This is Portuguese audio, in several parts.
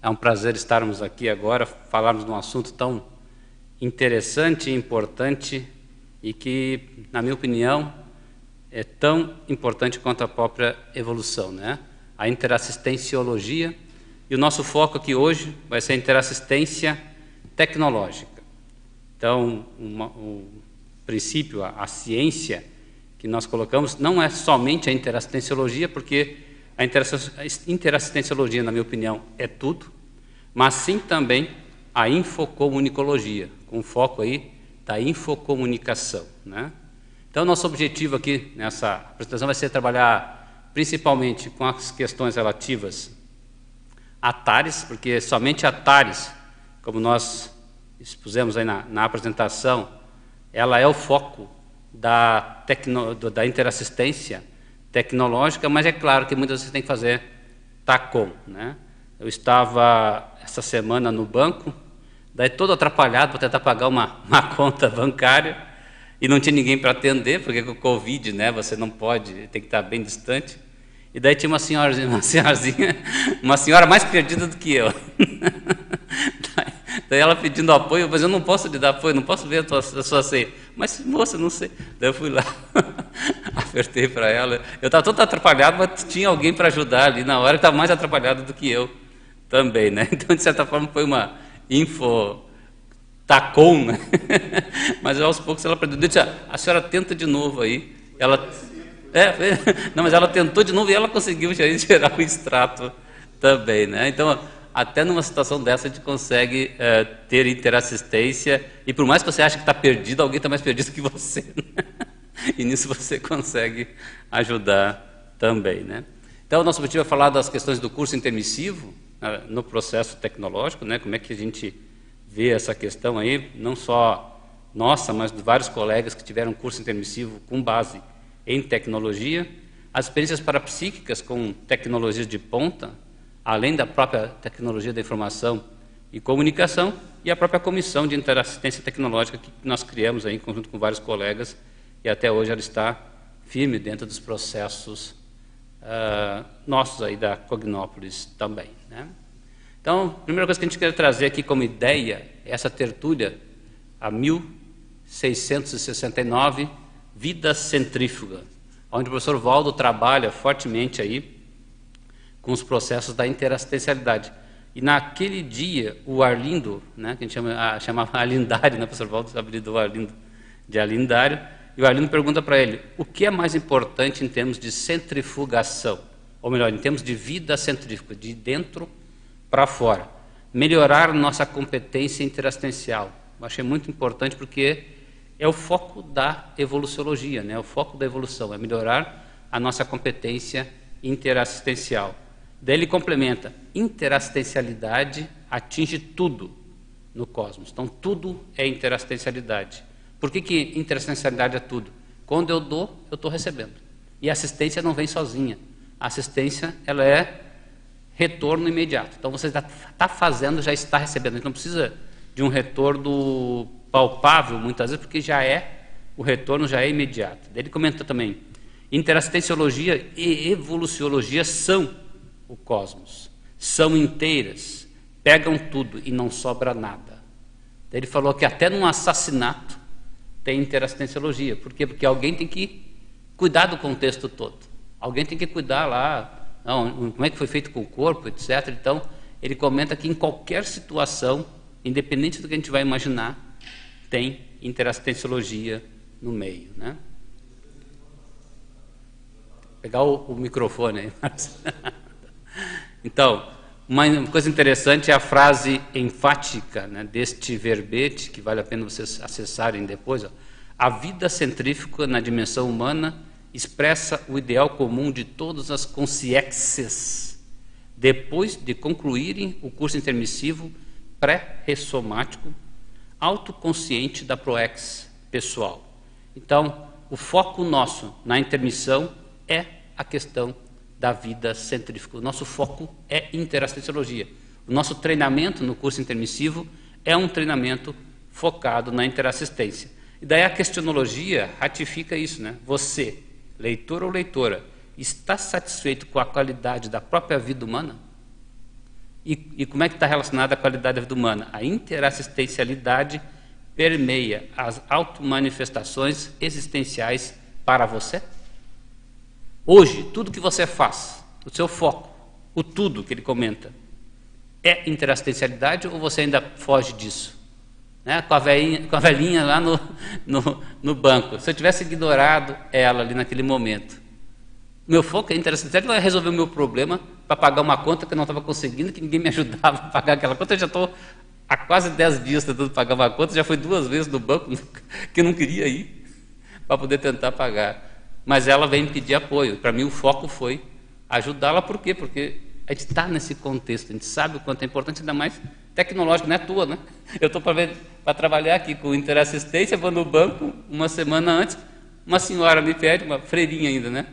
É um prazer estarmos aqui agora, falarmos de um assunto tão interessante e importante e que, na minha opinião, é tão importante quanto a própria evolução, né? A interassistenciologia e o nosso foco aqui hoje vai ser a interassistência tecnológica. Então, uma, o princípio, a, a ciência que nós colocamos não é somente a interassistenciologia, porque a interassistenciologia, na minha opinião, é tudo, mas sim também a infocomunicologia, com foco aí da infocomunicação. Né? Então, nosso objetivo aqui nessa apresentação vai ser trabalhar principalmente com as questões relativas a TARES, porque somente a TARES, como nós expusemos aí na, na apresentação, ela é o foco da, tecno, da interassistência tecnológica, mas é claro que muitas vezes tem que fazer TACOM. Né? Eu estava essa semana no banco, daí todo atrapalhado para tentar pagar uma, uma conta bancária e não tinha ninguém para atender, porque com o Covid né, você não pode, tem que estar bem distante. E daí tinha uma senhorazinha, uma uma senhora mais perdida do que eu. Daí ela pedindo apoio, mas eu não posso lhe dar apoio, não posso ver a, tua, a sua ceia. Mas, moça, não sei. Daí eu fui lá, apertei para ela. Eu estava todo atrapalhado, mas tinha alguém para ajudar ali na hora que estava mais atrapalhado do que eu também, né? Então, de certa forma, foi uma info tacom, né? mas aos poucos ela aprendeu. Eu disse, a senhora tenta de novo aí. Ela, é, não, mas ela tentou de novo e ela conseguiu gerar o extrato também, né? Então, até numa situação dessa a gente consegue é, ter interassistência e por mais que você ache que está perdido, alguém está mais perdido que você. Né? e nisso você consegue ajudar também. Né? Então, nosso objetivo é falar das questões do curso intermissivo né, no processo tecnológico, né? como é que a gente vê essa questão aí, não só nossa, mas de vários colegas que tiveram curso intermissivo com base em tecnologia, as experiências parapsíquicas com tecnologias de ponta, além da própria tecnologia da informação e comunicação, e a própria comissão de interassistência tecnológica que nós criamos aí, em conjunto com vários colegas, e até hoje ela está firme dentro dos processos uh, nossos aí da Cognópolis também. Né? Então, a primeira coisa que a gente quer trazer aqui como ideia é essa tertúlia, a 1669, Vida Centrífuga, onde o professor Valdo trabalha fortemente aí com os processos da interassistencialidade. E naquele dia, o Arlindo, né, que a gente chama, a, chamava Alindário, né, professor Waldo, apelido do Arlindo de Alindário, e o Arlindo pergunta para ele, o que é mais importante em termos de centrifugação? Ou melhor, em termos de vida centrífuga, de dentro para fora. Melhorar nossa competência interassistencial. Eu achei muito importante porque é o foco da evoluciologia, né? o foco da evolução, é melhorar a nossa competência interassistencial. Daí ele complementa: interassistencialidade atinge tudo no cosmos. Então, tudo é interassistencialidade. Por que, que interassistencialidade é tudo? Quando eu dou, eu estou recebendo. E a assistência não vem sozinha. A assistência ela é retorno imediato. Então, você está fazendo, já está recebendo. A gente não precisa de um retorno palpável, muitas vezes, porque já é, o retorno já é imediato. Daí ele comenta também: interassistenciologia e evoluciologia são o cosmos. São inteiras, pegam tudo e não sobra nada. Ele falou que até num assassinato tem interassistenciologia. Por quê? Porque alguém tem que cuidar do contexto todo. Alguém tem que cuidar lá, não, como é que foi feito com o corpo, etc. Então, ele comenta que em qualquer situação, independente do que a gente vai imaginar, tem interassistenciologia no meio. Né? Pegar o, o microfone aí. Então, uma coisa interessante é a frase enfática né, deste verbete, que vale a pena vocês acessarem depois. Ó. A vida centrífuga na dimensão humana expressa o ideal comum de todas as consciências, depois de concluírem o curso intermissivo pré-ressomático, autoconsciente da ProEx pessoal. Então, o foco nosso na intermissão é a questão da vida centrífuga. O nosso foco é interassistenciologia. O nosso treinamento no curso intermissivo é um treinamento focado na interassistência. E daí a questionologia ratifica isso, né? Você, leitor ou leitora, está satisfeito com a qualidade da própria vida humana? E, e como é que está relacionada a qualidade da vida humana? A interassistencialidade permeia as automanifestações existenciais para você? Hoje, tudo que você faz, o seu foco, o tudo que ele comenta, é interassistencialidade ou você ainda foge disso? Né? Com, a velhinha, lá no, no, no banco. Se eu tivesse ignorado ela ali naquele momento, meu foco é interassistencialidade, vai resolver o meu problema para pagar uma conta que eu não estava conseguindo, que ninguém me ajudava a pagar aquela conta. Eu já estou há quase 10 dias tentando pagar uma conta, já fui duas vezes no banco que eu não queria ir para poder tentar pagar. Mas ela vem pedir apoio. Para mim, o foco foi ajudá-la, por quê? Porque a gente está nesse contexto, a gente sabe o quanto é importante, ainda mais tecnológico, não é tua, né? Eu estou para trabalhar aqui com interassistência, vou no banco uma semana antes, uma senhora me pede, uma freirinha ainda, né?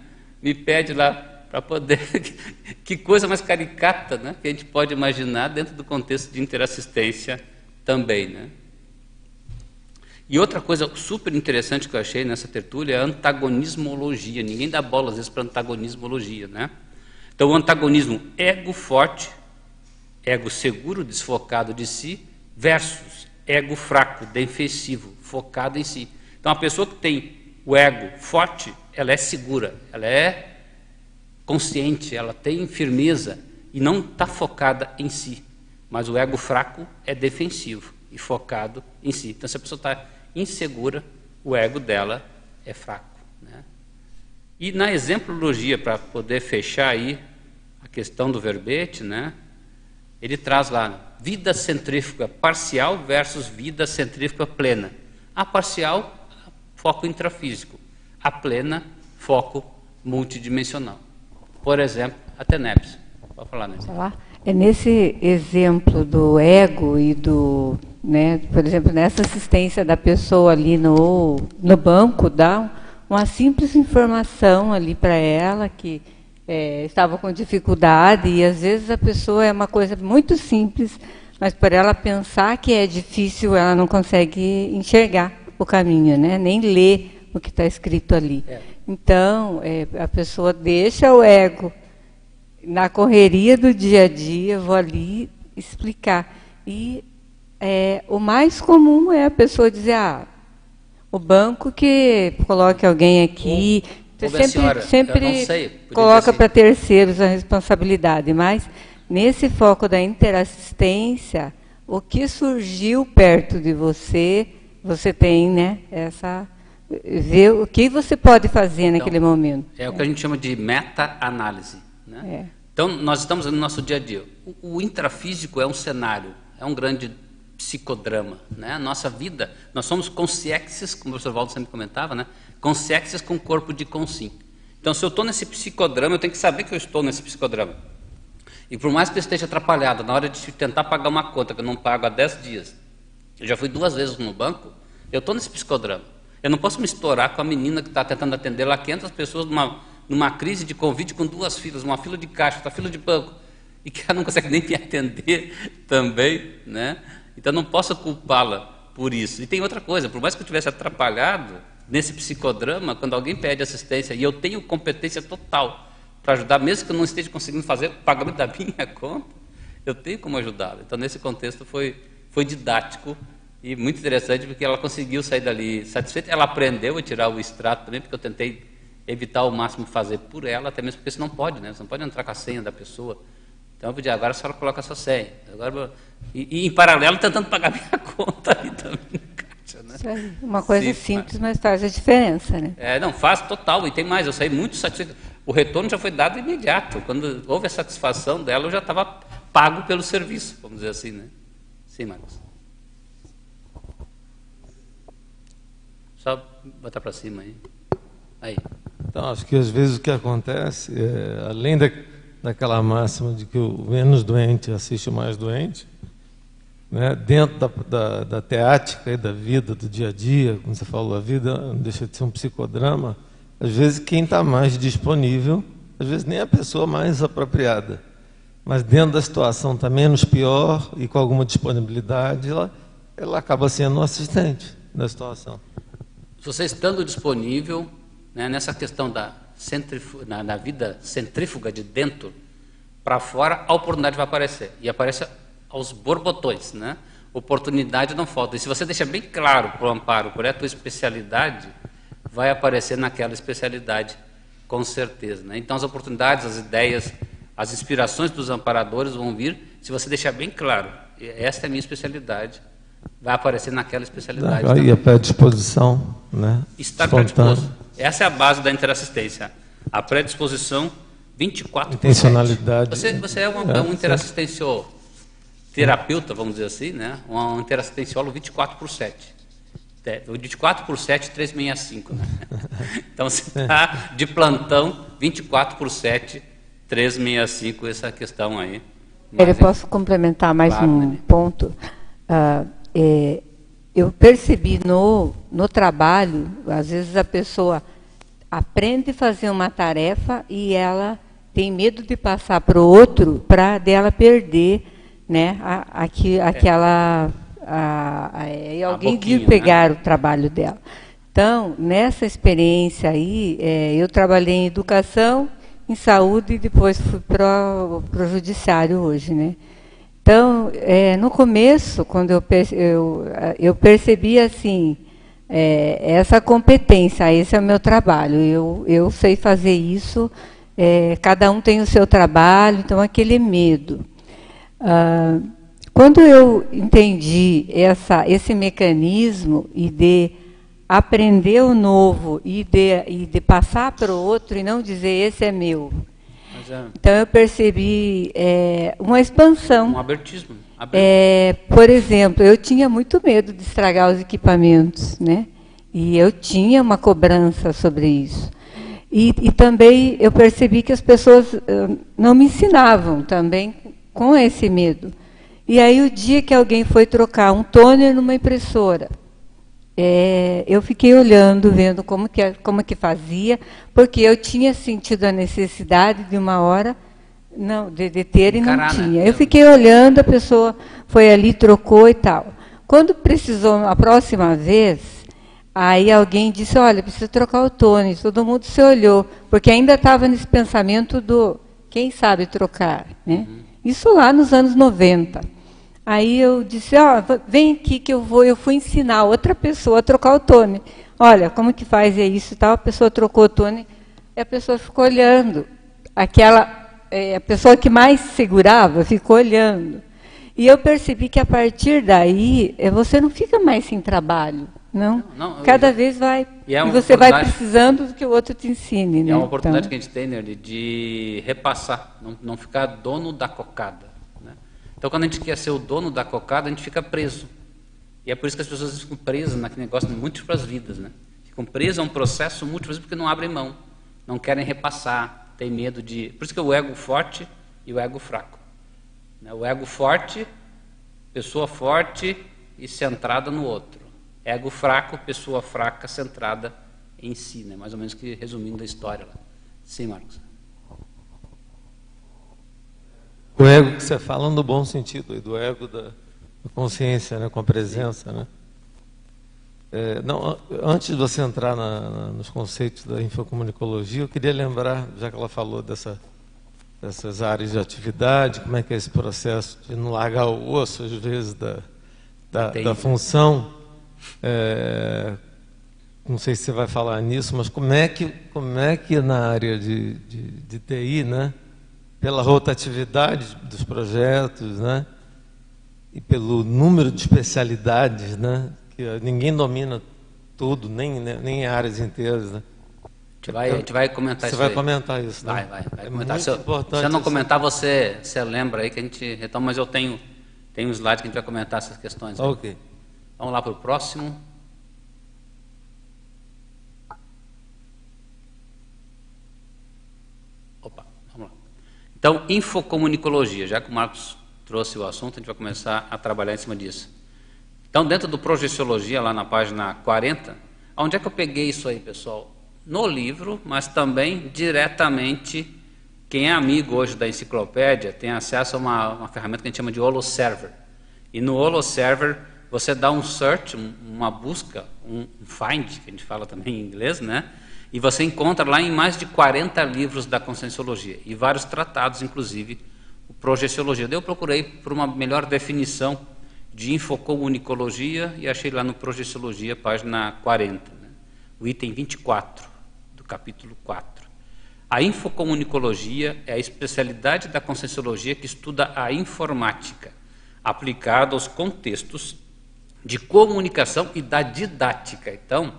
Me pede lá para poder. que coisa mais caricata, né? Que a gente pode imaginar dentro do contexto de interassistência também, né? E outra coisa super interessante que eu achei nessa tertúlia é a antagonismologia. Ninguém dá bola às vezes para antagonismologia, né? Então, o antagonismo ego forte, ego seguro, desfocado de si, versus ego fraco, defensivo, focado em si. Então, a pessoa que tem o ego forte, ela é segura, ela é consciente, ela tem firmeza e não está focada em si. Mas o ego fraco é defensivo e focado em si. Então, se a pessoa está insegura, o ego dela é fraco. E na exemplologia, para poder fechar aí a questão do verbete, né, ele traz lá vida centrífuga parcial versus vida centrífuga plena. A parcial, foco intrafísico. A plena, foco multidimensional. Por exemplo, a TENEPS. Pode falar, né? É nesse exemplo do ego e do, né, por exemplo, nessa assistência da pessoa ali no, no banco, dá uma simples informação ali para ela que é, estava com dificuldade e às vezes a pessoa é uma coisa muito simples, mas para ela pensar que é difícil, ela não consegue enxergar o caminho, né? Nem ler o que está escrito ali. É. Então é, a pessoa deixa o ego na correria do dia a dia, vou ali explicar e é, o mais comum é a pessoa dizer ah o banco que coloque alguém aqui. Ou, sempre senhora, sempre sei, coloca assim. para terceiros a responsabilidade, mas nesse foco da interassistência, o que surgiu perto de você, você tem, né, essa ver o que você pode fazer então, naquele momento. É o que a gente chama de meta-análise. Né? É. Então, nós estamos no nosso dia a dia. O, o intrafísico é um cenário, é um grande psicodrama. Né? A nossa vida, nós somos consciências, como o professor Valdo sempre comentava, né? consciências com corpo de consim. Então, se eu estou nesse psicodrama, eu tenho que saber que eu estou nesse psicodrama. E por mais que eu esteja atrapalhado, na hora de tentar pagar uma conta que eu não pago há 10 dias, eu já fui duas vezes no banco, eu estou nesse psicodrama. Eu não posso me estourar com a menina que está tentando atender lá 500 pessoas numa, numa crise de convite com duas filas, uma fila de caixa, outra fila de banco, e que ela não consegue nem me atender também, né? Então não posso culpá-la por isso. E tem outra coisa, por mais que eu tivesse atrapalhado nesse psicodrama, quando alguém pede assistência e eu tenho competência total para ajudar, mesmo que eu não esteja conseguindo fazer o pagamento da minha conta, eu tenho como ajudá-la. Então nesse contexto foi, foi didático e muito interessante porque ela conseguiu sair dali satisfeita. Ela aprendeu a tirar o extrato também, porque eu tentei evitar o máximo fazer por ela, até mesmo porque você não pode, né? Você não pode entrar com a senha da pessoa. Então eu pedi, agora a senhora coloca a sua senha. Agora, e, e, em paralelo tentando pagar minha conta ali também né? Uma coisa Sim, simples, mas faz a diferença, né? É, não, faz total. E tem mais, eu saí muito satisfeito. O retorno já foi dado imediato. Quando houve a satisfação dela, eu já estava pago pelo serviço, vamos dizer assim, né? Sim, Marcos. Só botar para cima aí. Aí. Então, acho que às vezes o que acontece, é, além da daquela máxima de que o menos doente assiste o mais doente, né? dentro da, da, da teática e da vida, do dia a dia, como você falou, a vida não deixa de ser um psicodrama, às vezes quem está mais disponível, às vezes nem a pessoa mais apropriada, mas dentro da situação está menos pior e com alguma disponibilidade, ela, ela acaba sendo um assistente da situação. Você estando disponível, né, nessa questão da na, na, vida centrífuga de dentro, para fora, a oportunidade vai aparecer. E aparece aos borbotões, né? Oportunidade não falta. E se você deixa bem claro para o amparo qual é a tua especialidade, vai aparecer naquela especialidade, com certeza. Né? Então, as oportunidades, as ideias, as inspirações dos amparadores vão vir se você deixar bem claro. Esta é a minha especialidade. Vai aparecer naquela especialidade. Aí a predisposição, né? Estar predisposto. Essa é a base da interassistência. A predisposição 24%. Intencionalidade. Você, você é, uma, é um interassistencial terapeuta, vamos dizer assim, né? um interassistenciólogo 24 por 7. 24 por 7, 365. Né? Então você está de plantão 24 por 7, 365, essa questão aí. Mas, eu posso complementar mais claro, um né? ponto. Uh, é, eu percebi no, no trabalho, às vezes a pessoa aprende a fazer uma tarefa e ela tem medo de passar para o outro para dela perder né, a, aqui, aquela. A, a, e alguém de né? pegar né? o trabalho dela. Então, nessa experiência aí, é, eu trabalhei em educação, em saúde e depois fui para o judiciário hoje, né? Então, é, no começo, quando eu, eu, eu percebi assim, é, essa competência, esse é o meu trabalho, eu, eu sei fazer isso, é, cada um tem o seu trabalho, então aquele medo. Ah, quando eu entendi essa, esse mecanismo e de aprender o novo e de, e de passar para o outro e não dizer esse é meu. É... Então eu percebi é, uma expansão. Um abertismo. É, por exemplo, eu tinha muito medo de estragar os equipamentos, né? E eu tinha uma cobrança sobre isso. E, e também eu percebi que as pessoas não me ensinavam também com esse medo. E aí o dia que alguém foi trocar um toner numa impressora, é, eu fiquei olhando, vendo como que, como que fazia, porque eu tinha sentido a necessidade de uma hora não, de, de ter e não tinha. Eu fiquei olhando, a pessoa foi ali, trocou e tal. Quando precisou a próxima vez, Aí alguém disse, olha, precisa trocar o tônus. Todo mundo se olhou, porque ainda estava nesse pensamento do quem sabe trocar. Né? Uhum. Isso lá nos anos 90. Aí eu disse, ó, oh, vem aqui que eu vou, eu fui ensinar outra pessoa a trocar o tone. Olha, como que faz isso e tal? A pessoa trocou o tone e a pessoa ficou olhando. Aquela, é, a pessoa que mais segurava ficou olhando. E eu percebi que a partir daí, é, você não fica mais sem trabalho. Não, não, cada vez vai. E, é e você vai precisando que o outro te ensine. Né? É uma oportunidade então. que a gente tem, né, de repassar, não, não ficar dono da cocada. Né? Então, quando a gente quer ser o dono da cocada, a gente fica preso. E é por isso que as pessoas ficam presas naquele negócio de múltiplas vidas. Né? Ficam presas a um processo múltiplas porque não abrem mão, não querem repassar, têm medo de. Por isso que é o ego forte e o ego fraco. Né? O ego forte, pessoa forte e centrada no outro. Ego fraco, pessoa fraca, centrada em si, né? mais ou menos que resumindo a história. Lá. Sim, Marcos. O ego que você fala no bom sentido, do ego da, consciência, né? com a presença. Né? É, não, antes de você entrar na, na, nos conceitos da infocomunicologia, eu queria lembrar, já que ela falou dessa, dessas áreas de atividade, como é que é esse processo de não largar o osso, às vezes, da, da, da função é, não sei se você vai falar nisso, mas como é que, como é que na área de, de, de TI, né, pela rotatividade dos projetos, né, e pelo número de especialidades, né, que ninguém domina tudo, nem, nem áreas inteiras, né? A gente vai, a gente vai comentar você isso. Você vai aí. comentar isso, né? Vai, vai. vai é comentar. Se, eu, se eu não comentar, você, você lembra aí que a gente retoma, mas eu tenho, tenho um slide que a gente vai comentar essas questões. Ok. Aí. Vamos lá para o próximo. Opa, vamos lá. Então, infocomunicologia, já que o Marcos trouxe o assunto, a gente vai começar a trabalhar em cima disso. Então, dentro do Projeciologia, lá na página 40, onde é que eu peguei isso aí, pessoal? No livro, mas também diretamente, quem é amigo hoje da enciclopédia tem acesso a uma, uma ferramenta que a gente chama de HoloServer. E no HoloServer você dá um search, uma busca, um find, que a gente fala também em inglês, né? E você encontra lá em mais de 40 livros da Conscienciologia e vários tratados, inclusive, projeciologia. Daí eu procurei por uma melhor definição de infocomunicologia e achei lá no Projeciologia, página 40, né? o item 24 do capítulo 4. A infocomunicologia é a especialidade da conscienciologia que estuda a informática, aplicada aos contextos de comunicação e da didática. Então,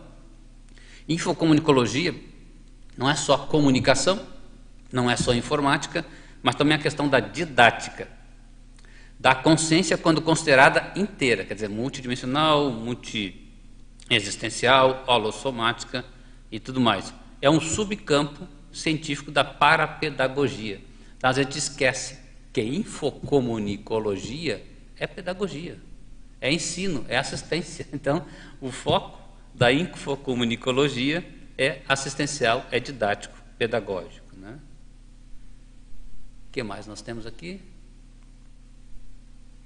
infocomunicologia não é só comunicação, não é só informática, mas também a questão da didática da consciência quando considerada inteira, quer dizer, multidimensional, multiexistencial, holossomática e tudo mais. É um subcampo científico da parapedagogia. Então, a gente esquece que infocomunicologia é pedagogia, é ensino, é assistência. Então, o foco da infocomunicologia é assistencial, é didático, pedagógico. Né? O que mais nós temos aqui?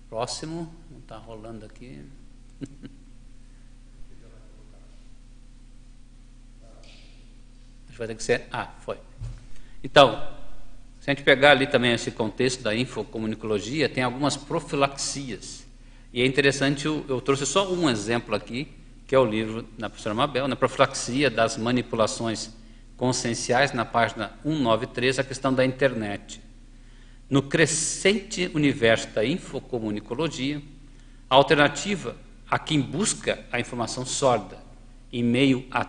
Próximo, não está rolando aqui. Acho que vai ter que ser. Ah, foi. Então, se a gente pegar ali também esse contexto da infocomunicologia, tem algumas profilaxias. E é interessante, eu, eu trouxe só um exemplo aqui, que é o livro da professora Mabel, na profilaxia das manipulações conscienciais, na página 193, a questão da internet. No crescente universo da infocomunicologia, a alternativa a quem busca a informação sólida em meio à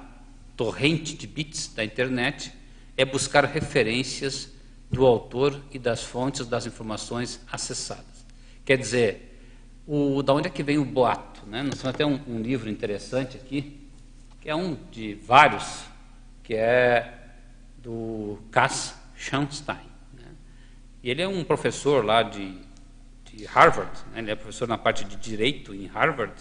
torrente de bits da internet é buscar referências do autor e das fontes das informações acessadas. Quer dizer, o, da onde é que vem o boato? Né? Nós temos até um, um livro interessante aqui, que é um de vários, que é do Cass Schanstein. E ele é um professor lá de, de Harvard, né? ele é professor na parte de direito em Harvard.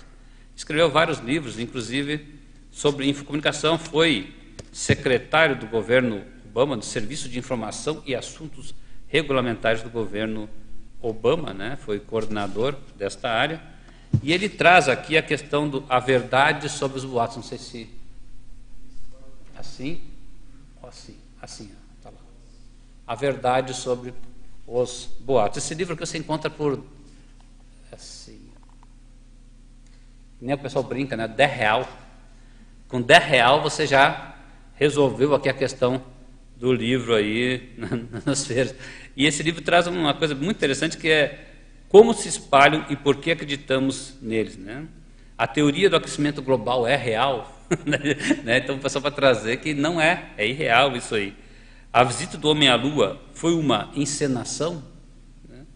Escreveu vários livros, inclusive sobre infocomunicação. Foi secretário do governo Obama, do Serviço de Informação e Assuntos Regulamentares do governo Obama, né? foi coordenador desta área. E ele traz aqui a questão do a verdade sobre os boatos. Não sei se assim ou assim, assim, tá lá. A verdade sobre os boatos. Esse livro que você encontra por assim, nem o pessoal brinca, né? 10 real. Com 10 real você já resolveu aqui a questão do livro aí nas feiras. E esse livro traz uma coisa muito interessante que é como se espalham e por que acreditamos neles, né? A teoria do aquecimento global é real, né? Então o pessoal trazer que não é, é irreal isso aí. A visita do homem à Lua foi uma encenação? Né?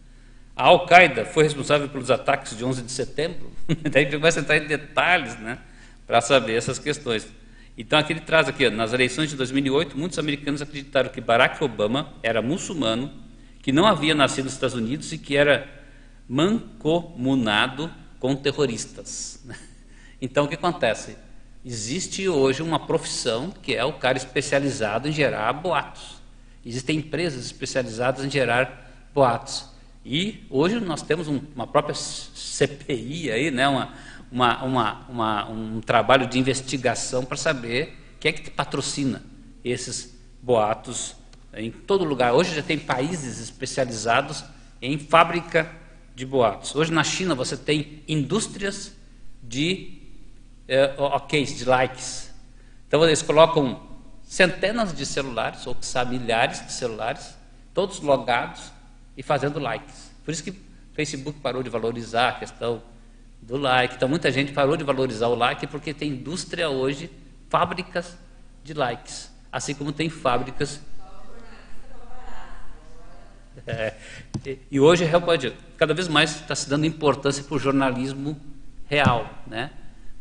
A Al-Qaeda foi responsável pelos ataques de 11 de setembro? Daí vai entrar em detalhes né, para saber essas questões. Então, aqui ele traz aqui, nas eleições de 2008, muitos americanos acreditaram que Barack Obama era muçulmano, que não havia nascido nos Estados Unidos e que era mancomunado com terroristas. Então, o que acontece? Existe hoje uma profissão que é o cara especializado em gerar boatos. Existem empresas especializadas em gerar boatos. E hoje nós temos um, uma própria CPI aí, né? uma, uma, uma, um trabalho de investigação para saber quem é que patrocina esses boatos em todo lugar. Hoje já tem países especializados em fábrica de boatos. Hoje na China você tem indústrias de é, ok, de likes. Então eles colocam centenas de celulares, ou sabe, milhares de celulares, todos logados e fazendo likes. Por isso que o Facebook parou de valorizar a questão do like. Então muita gente parou de valorizar o like porque tem indústria hoje, fábricas de likes, assim como tem fábricas. É, e hoje cada vez mais está se dando importância para o jornalismo real, né?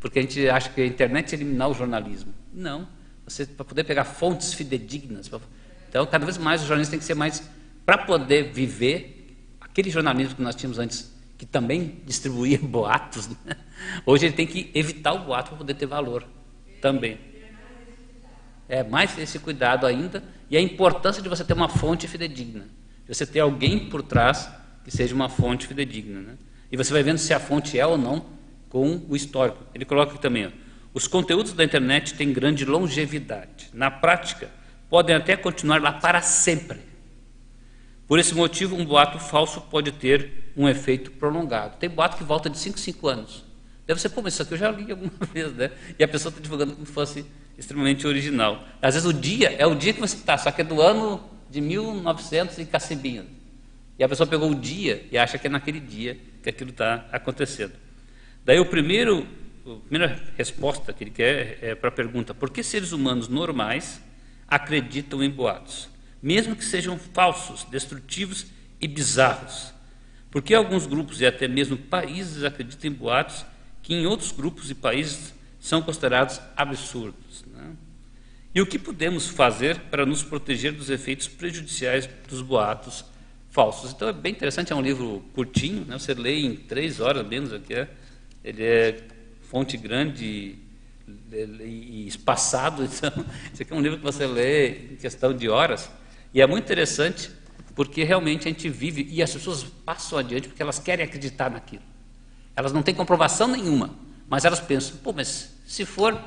porque a gente acha que a internet é eliminar o jornalismo. Não. Você para poder pegar fontes fidedignas. Pra, então, cada vez mais o jornalismo tem que ser mais para poder viver aquele jornalismo que nós tínhamos antes, que também distribuía boatos. Né? Hoje ele tem que evitar o boato para poder ter valor também. É mais esse cuidado ainda e a importância de você ter uma fonte fidedigna, de você ter alguém por trás que seja uma fonte fidedigna, né? E você vai vendo se a fonte é ou não com o histórico. Ele coloca aqui também, ó, os conteúdos da internet têm grande longevidade. Na prática, podem até continuar lá para sempre. Por esse motivo, um boato falso pode ter um efeito prolongado. Tem boato que volta de 5 5 anos. Deve ser, pô, mas isso aqui eu já li alguma vez, né? E a pessoa está divulgando como se fosse extremamente original. Às vezes o dia é o dia que você está, só que é do ano de 1900 e cacebinho. E a pessoa pegou o dia e acha que é naquele dia que aquilo está acontecendo. Daí o primeiro, a primeira resposta que ele quer é para a pergunta: por que seres humanos normais acreditam em boatos, mesmo que sejam falsos, destrutivos e bizarros? Por que alguns grupos e até mesmo países acreditam em boatos que em outros grupos e países são considerados absurdos? E o que podemos fazer para nos proteger dos efeitos prejudiciais dos boatos falsos? Então é bem interessante, é um livro curtinho, né? você lê em três horas menos aqui. É ele é fonte grande e espaçado, então aqui é um livro que você lê em questão de horas, e é muito interessante porque realmente a gente vive e as pessoas passam adiante porque elas querem acreditar naquilo. Elas não têm comprovação nenhuma, mas elas pensam, pô, mas se for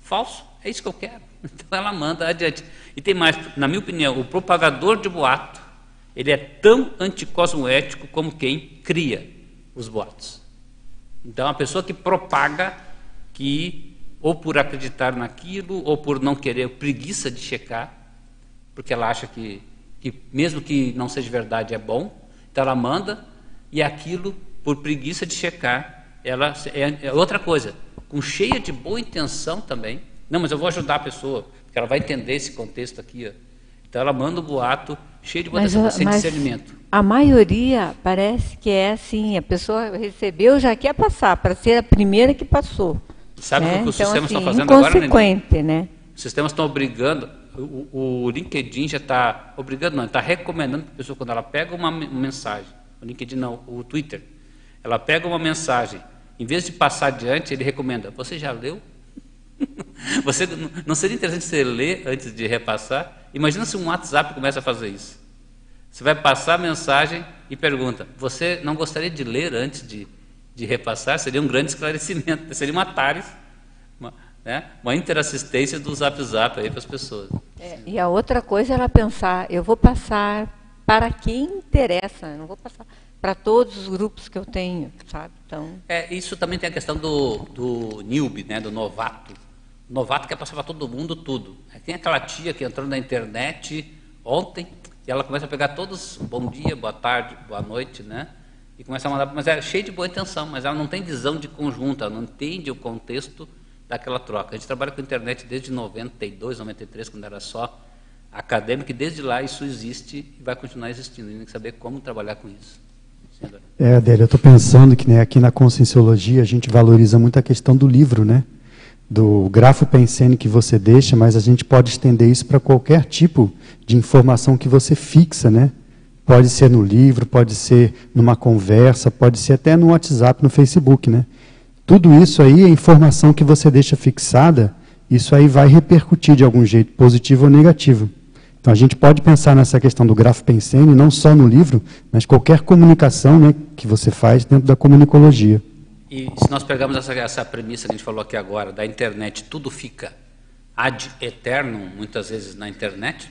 falso, é isso que eu quero. Então ela manda adiante. E tem mais, na minha opinião, o propagador de boato, ele é tão anticosmoético como quem cria os boatos. Então, a pessoa que propaga que, ou por acreditar naquilo, ou por não querer, preguiça de checar, porque ela acha que, que mesmo que não seja verdade, é bom, então ela manda, e aquilo, por preguiça de checar, ela é, é outra coisa, com cheia de boa intenção também. Não, mas eu vou ajudar a pessoa, porque ela vai entender esse contexto aqui. Ó. Então ela manda o boato cheio de boa intenção, sem discernimento a maioria parece que é assim, a pessoa recebeu, já quer passar, para ser a primeira que passou. Sabe né? o que os então, sistemas assim, estão fazendo agora, Inconsequente, né? Os sistemas estão obrigando, o, o LinkedIn já está obrigando, não, está recomendando para a pessoa, quando ela pega uma mensagem, o LinkedIn não, o Twitter, ela pega uma mensagem, em vez de passar adiante, ele recomenda, você já leu? você, não seria interessante você ler antes de repassar? Imagina se um WhatsApp começa a fazer isso. Você vai passar a mensagem e pergunta: Você não gostaria de ler antes de, de repassar? Seria um grande esclarecimento, seria uma TARES, uma, né, uma interassistência do Zap Zap aí para as pessoas. É, e a outra coisa é ela pensar: eu vou passar para quem interessa, eu não vou passar para todos os grupos que eu tenho, sabe? Então... É, isso também tem a questão do, do newbie, né, do novato. Novato quer passar para todo mundo tudo. Tem aquela tia que entrou na internet ontem e ela começa a pegar todos, bom dia, boa tarde, boa noite, né? E começa a mandar, mas é cheio de boa intenção, mas ela não tem visão de conjunto, ela não entende o contexto daquela troca. A gente trabalha com internet desde 92, 93, quando era só acadêmico, e desde lá isso existe e vai continuar existindo. A gente tem que saber como trabalhar com isso. É, Adélia, eu estou pensando que né, aqui na Conscienciologia a gente valoriza muito a questão do livro, né? Do grafo pensene que você deixa, mas a gente pode estender isso para qualquer tipo de informação que você fixa, né? Pode ser no livro, pode ser numa conversa, pode ser até no WhatsApp, no Facebook, né? Tudo isso aí é informação que você deixa fixada, isso aí vai repercutir de algum jeito, positivo ou negativo. Então a gente pode pensar nessa questão do grafo pensene não só no livro, mas qualquer comunicação né, que você faz dentro da comunicologia. E se nós pegarmos essa, essa premissa que a gente falou aqui agora, da internet, tudo fica ad eternum, muitas vezes na internet,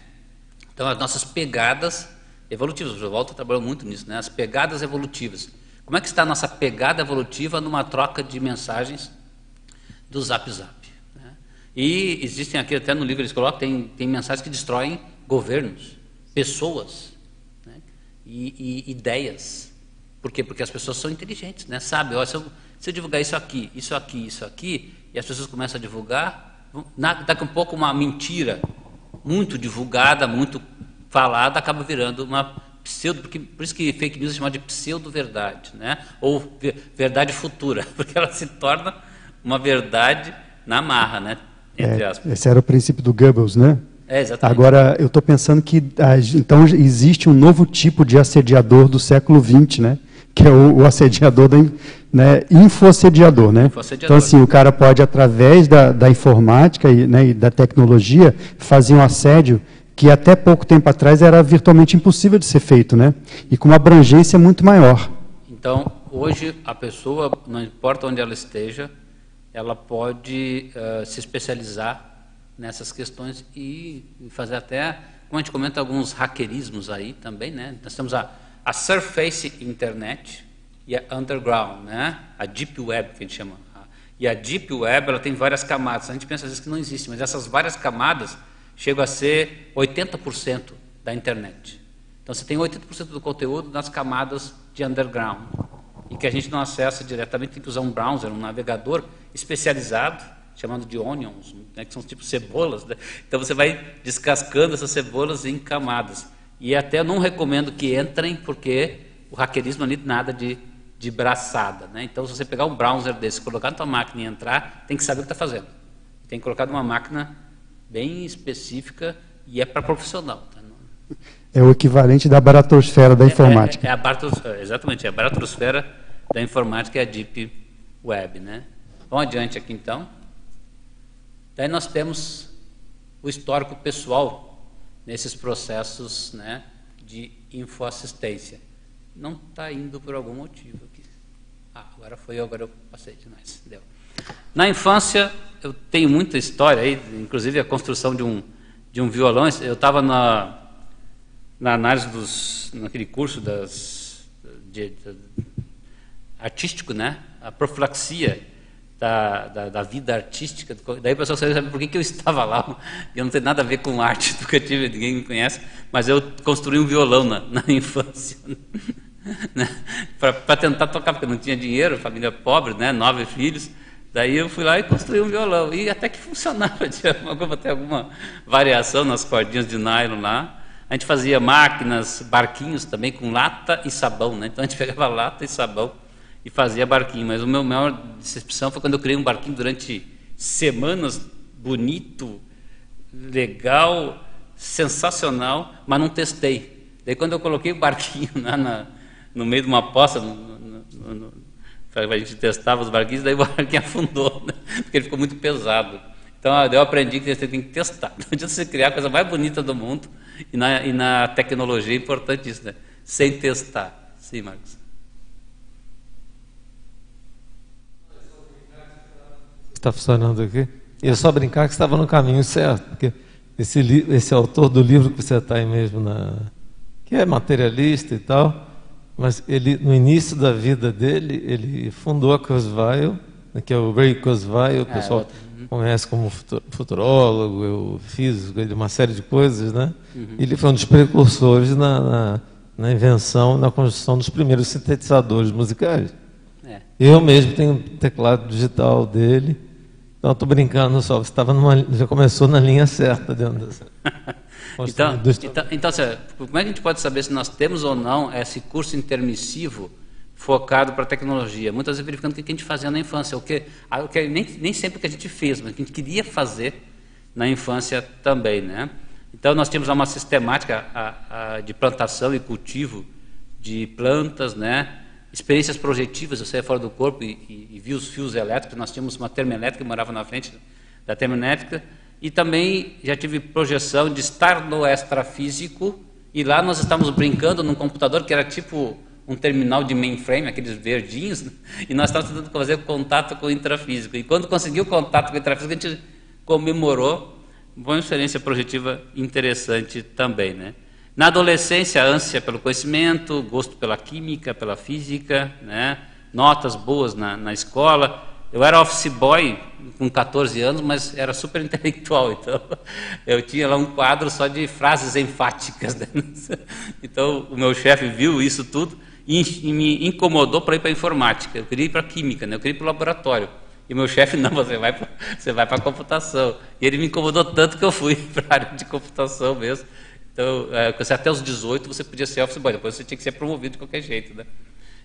então as nossas pegadas evolutivas, o Walter trabalhou muito nisso, né? as pegadas evolutivas. Como é que está a nossa pegada evolutiva numa troca de mensagens do Zap Zap? Né? E existem aqui, até no livro eles colocam, tem, tem mensagens que destroem governos, pessoas né? e, e ideias. Por quê? Porque as pessoas são inteligentes, né? Sabe, se eu, se eu divulgar isso aqui, isso aqui, isso aqui, e as pessoas começam a divulgar, daqui a um pouco uma mentira muito divulgada, muito falada, acaba virando uma pseudo, porque, por isso que fake news é chamada de pseudo-verdade, né? ou verdade futura, porque ela se torna uma verdade na marra, né? Entre é, Esse era o princípio do Goebbels, né? É, exatamente. Agora, eu estou pensando que então existe um novo tipo de assediador do século XX, né? que é o, o assediador da, né, né? Então assim, o cara pode através da, da informática e, né, e da tecnologia fazer um assédio que até pouco tempo atrás era virtualmente impossível de ser feito, né? E com uma abrangência muito maior. Então, hoje a pessoa, não importa onde ela esteja, ela pode uh, se especializar nessas questões e fazer até como a gente comenta alguns hackerismos aí também, né? Nós temos a, a Surface Internet e a Underground, né? A Deep Web, que a gente chama. E a Deep Web, ela tem várias camadas. A gente pensa às vezes que não existe, mas essas várias camadas chegam a ser 80% da internet. Então você tem 80% do conteúdo nas camadas de underground e que a gente não acessa diretamente, tem que usar um browser, um navegador especializado, chamado de onions, né, que são tipo cebolas. Né? Então você vai descascando essas cebolas em camadas. E até não recomendo que entrem, porque o hackerismo ali nada de, de braçada. Né? Então, se você pegar um browser desse, colocar na tua máquina e entrar, tem que saber o que está fazendo. Tem que colocar numa máquina bem específica e é para profissional. Tá? É o equivalente da baratosfera da informática. É, é, é a baratosfera, exatamente, é a baratosfera da informática é a Deep Web. Né? Vamos adiante aqui então. Daí nós temos o histórico pessoal nesses processos né, de infoassistência. Não está indo por algum motivo agora foi, agora eu passei demais. Deu. Na infância, eu tenho muita história aí, inclusive a construção de um, de um violão. Eu estava na, na análise dos, naquele curso das, de, de, artístico, né? A profilaxia da, da, da, vida artística. Daí o pessoal sabe por que, que eu estava lá. Eu não tenho nada a ver com arte educativa, ninguém me conhece, mas eu construí um violão na, na infância. Né? Para tentar tocar, porque não tinha dinheiro, família pobre, né? nove filhos. Daí eu fui lá e construí um violão. E até que funcionava, tinha alguma, até alguma variação nas cordinhas de nylon lá. A gente fazia máquinas, barquinhos também com lata e sabão. Né? Então a gente pegava lata e sabão e fazia barquinho. Mas o meu maior decepção foi quando eu criei um barquinho durante semanas, bonito, legal, sensacional, mas não testei. Daí quando eu coloquei o barquinho na, na, no meio de uma poça, a gente testava os barquinhos, daí o barquinho afundou, né? porque ele ficou muito pesado. Então eu aprendi que você tem que testar. Não adianta você criar a coisa mais bonita do mundo e na, e na tecnologia é importante isso, né? Sem testar. Sim, Marcos. está funcionando aqui. Eu só brincar que estava no caminho certo, porque esse, esse autor do livro que você está aí mesmo, na, que é materialista e tal, mas ele no início da vida dele, ele fundou a Kurzweil, que é o Ray Kurzweil, o é, pessoal é, conhece como futurólogo, físico, uma série de coisas, né? Uhum. Ele foi um dos precursores na, na, na invenção, na construção dos primeiros sintetizadores musicais. É. Eu mesmo tenho um teclado digital dele. Então, estou brincando só, você estava já começou na linha certa dentro dessa. então, então, então como é que a gente pode saber se nós temos ou não esse curso intermissivo focado para a tecnologia? Muitas vezes verificando o que a gente fazia na infância, o que, o que nem, nem sempre que a gente fez, mas o que a gente queria fazer na infância também, né? Então nós tínhamos uma sistemática a, a, de plantação e cultivo de plantas, né? experiências projetivas, eu saía fora do corpo e, e, e vi os fios elétricos, nós tínhamos uma termoelétrica que morava na frente da termoelétrica, e também já tive projeção de estar no extrafísico, e lá nós estávamos brincando num computador que era tipo um terminal de mainframe, aqueles verdinhos, né? e nós estávamos tentando fazer contato com o intrafísico. E quando conseguiu contato com o intrafísico, a gente comemorou, uma experiência projetiva interessante também, né? Na adolescência, ânsia pelo conhecimento, gosto pela química, pela física, né? notas boas na, na escola. Eu era office boy com 14 anos, mas era super intelectual, então eu tinha lá um quadro só de frases enfáticas. Né? Então o meu chefe viu isso tudo e me incomodou para ir para a informática. Eu queria ir para a química, né? eu queria ir para o laboratório. E meu chefe, não, você vai você vai para a computação. E ele me incomodou tanto que eu fui para a área de computação mesmo. Então, é, até os 18 você podia ser office boy, depois você tinha que ser promovido de qualquer jeito, né?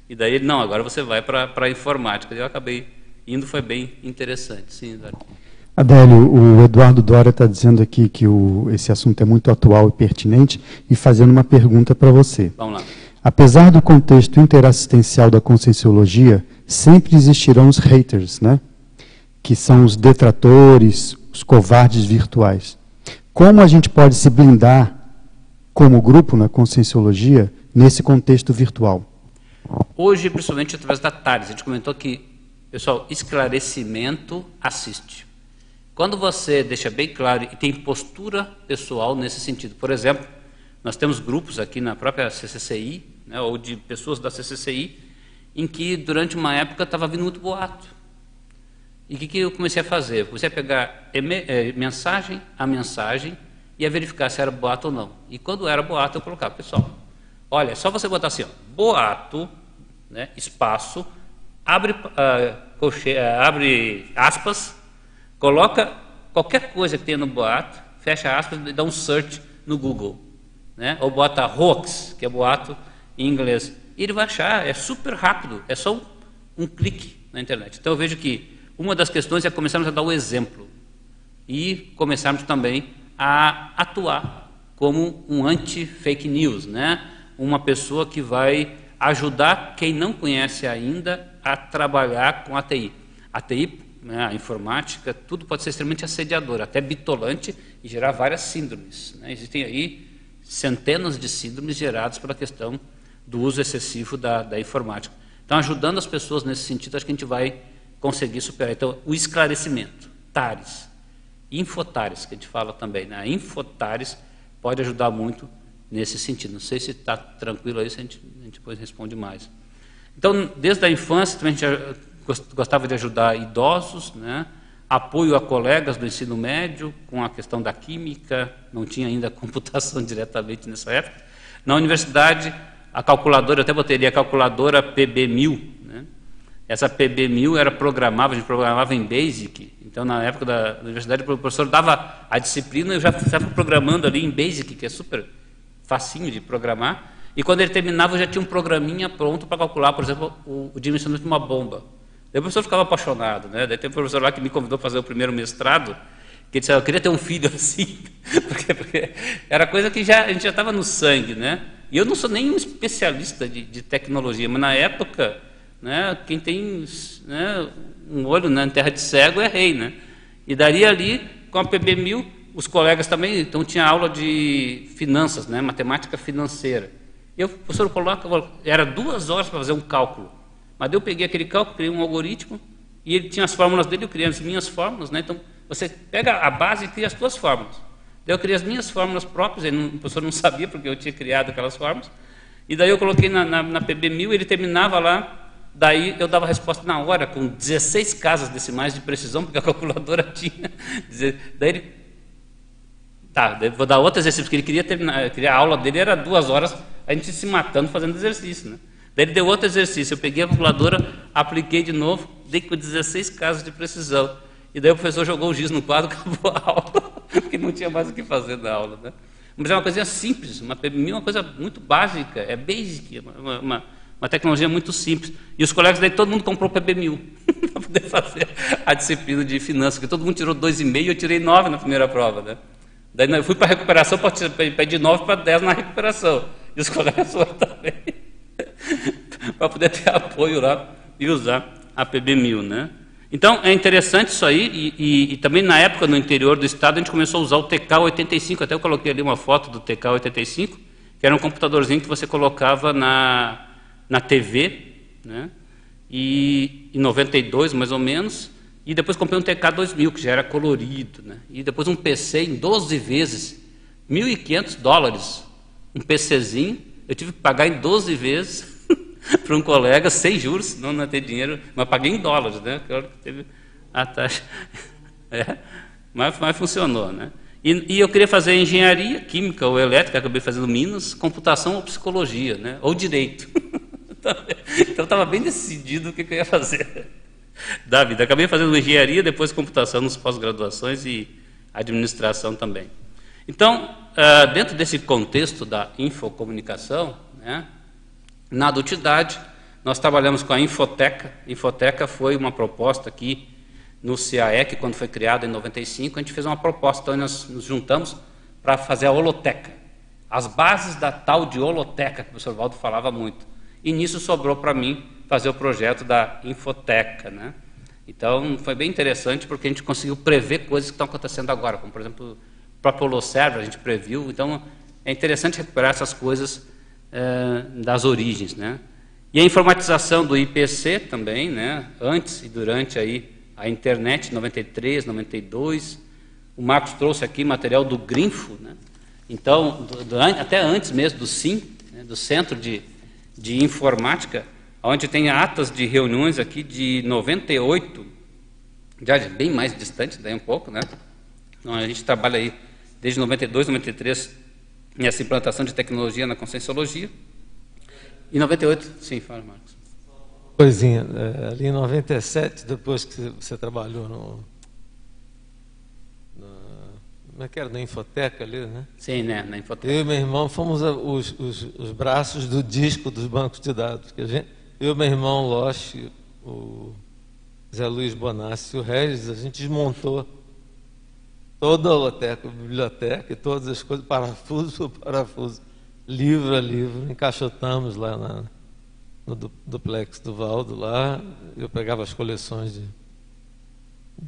E daí ele, não, agora você vai para a informática. E eu acabei indo, foi bem interessante. Sim, Eduardo. Adélio, o Eduardo Dória está dizendo aqui que o, esse assunto é muito atual e pertinente e fazendo uma pergunta para você. Vamos lá. Apesar do contexto interassistencial da conscienciologia, sempre existirão os haters, né? que são os detratores, os covardes virtuais. Como a gente pode se blindar como grupo na conscienciologia nesse contexto virtual? Hoje, principalmente através da TARES, a gente comentou que, pessoal, esclarecimento assiste. Quando você deixa bem claro e tem postura pessoal nesse sentido, por exemplo, nós temos grupos aqui na própria CCCI, né, ou de pessoas da CCCI, em que durante uma época estava vindo muito boato. E o que, que eu comecei a fazer? Comecei a pegar é, mensagem a mensagem e a verificar se era boato ou não. E quando era boato, eu colocava, pessoal, olha, é só você botar assim, ó, boato, né, espaço, abre, uh, coche, uh, abre aspas, coloca qualquer coisa que tenha no boato, fecha aspas e dá um search no Google. Né? Ou bota hoax, que é boato em inglês. E ele vai achar, é super rápido, é só um, um clique na internet. Então eu vejo que uma das questões é começarmos a dar o exemplo e começarmos também a atuar como um anti-fake news, né? uma pessoa que vai ajudar quem não conhece ainda a trabalhar com a TI. A TI, né, a informática, tudo pode ser extremamente assediador, até bitolante e gerar várias síndromes. Né? Existem aí centenas de síndromes geradas pela questão do uso excessivo da, da informática. Então, ajudando as pessoas nesse sentido, acho que a gente vai conseguir superar. Então, o esclarecimento, TARES, Infotares, que a gente fala também, né? Infotares pode ajudar muito nesse sentido. Não sei se está tranquilo aí, se a gente, a gente depois responde mais. Então, desde a infância, a gente gostava de ajudar idosos, né? apoio a colegas do ensino médio com a questão da química, não tinha ainda computação diretamente nessa época. Na universidade, a calculadora, eu até botaria a calculadora PB1000. Né? Essa PB1000 era programável, a gente programava em BASIC. Então, na época da universidade, o professor dava a disciplina e eu já estava programando ali em BASIC, que é super facinho de programar. E quando ele terminava, eu já tinha um programinha pronto para calcular, por exemplo, o, o dimensionamento de uma bomba. Daí o professor ficava apaixonado. Né? Daí tem um professor lá que me convidou para fazer o primeiro mestrado, que disse, ah, eu queria ter um filho assim, porque, porque, era coisa que já, a gente já estava no sangue. Né? E eu não sou nenhum especialista de, de tecnologia, mas na época, né, quem tem né, um olho na terra de cego é rei. Né? E daria ali, com a PB1000, os colegas também, então tinha aula de finanças, né, matemática financeira. Eu, o professor coloca, era duas horas para fazer um cálculo. Mas eu peguei aquele cálculo, criei um algoritmo, e ele tinha as fórmulas dele, eu criei as minhas fórmulas, né? Então, você pega a base e cria as suas fórmulas. Daí eu criei as minhas fórmulas próprias, não, o professor não sabia porque eu tinha criado aquelas fórmulas. E daí eu coloquei na, na, na PB1000, ele terminava lá, daí eu dava a resposta na hora, com 16 casas decimais de precisão, porque a calculadora tinha. Daí ele Tá, vou dar outro exercício, porque ele queria terminar, a aula dele era duas horas, a gente se matando fazendo exercício. Né? Daí ele deu outro exercício, eu peguei a calculadora, apliquei de novo, dei com 16 casos de precisão. E daí o professor jogou o giz no quadro, acabou a aula, porque não tinha mais o que fazer na aula. Né? Mas é uma coisinha simples, uma, uma coisa muito básica, é basic, uma, uma, uma tecnologia muito simples. E os colegas daí, todo mundo comprou PB1000 para poder fazer a disciplina de finanças, porque todo mundo tirou 2,5 e eu tirei 9 na primeira prova. Né? Daí eu fui para a recuperação para de 9 para 10 na recuperação. E os colegas foram também. para poder ter apoio lá e usar a PB1000. Né? Então é interessante isso aí, e, e, e, também na época no interior do estado a gente começou a usar o TK85, até eu coloquei ali uma foto do TK85, que era um computadorzinho que você colocava na, na TV, né? e em 92 mais ou menos, e depois comprei um TK2000, que já era colorido. Né? E depois um PC em 12 vezes, 1.500 dólares. Um PCzinho, eu tive que pagar em 12 vezes para um colega, sem juros, não, não ter dinheiro, mas paguei em dólares, né? Que teve a taxa. É, mas, mas funcionou, né? E, e, eu queria fazer engenharia, química ou elétrica, acabei fazendo Minas, computação ou psicologia, né? Ou direito. então estava bem decidido o que, que eu ia fazer da vida. Acabei fazendo engenharia, depois computação nos pós-graduações e administração também. Então, ah, dentro desse contexto da infocomunicação, né, na adultidade, nós trabalhamos com a Infoteca. Infoteca foi uma proposta aqui no CAEC, quando foi criado em 95, a gente fez uma proposta, então nós nos juntamos para fazer a holoteca. As bases da tal de holoteca, que o professor Valdo falava muito. E nisso sobrou para mim fazer o projeto da Infoteca. Né? Então, foi bem interessante porque a gente conseguiu prever coisas que estão acontecendo agora, como, por exemplo, o próprio a gente previu. Então, é interessante recuperar essas coisas é, das origens. Né? E a informatização do IPC também, né? antes e durante aí a internet, 93, 92. O Marcos trouxe aqui material do Grinfo, né? Então, do, do, até antes mesmo do SIM, né? do Centro de, de Informática, onde tem atas de reuniões aqui de 98, já bem mais distante, daí um pouco, né? Então, a gente trabalha aí desde 92, 93 nessa implantação de tecnologia na Conscienciologia. Em 98, sim, fala, Marcos. Coisinha, é, ali em 97, depois que você trabalhou no. como é que era? Na Infoteca ali, né? Sim, né? Na Infoteca. Eu e meu irmão fomos os, os, os braços do disco dos bancos de dados. Que a gente, eu, meu irmão Loche, o Zé Luiz Bonassi e o Regis, a gente desmontou toda a biblioteca, a biblioteca e todas as coisas, parafuso por parafuso, livro a livro, encaixotamos lá na, no duplex do Valdo lá, eu pegava as coleções de,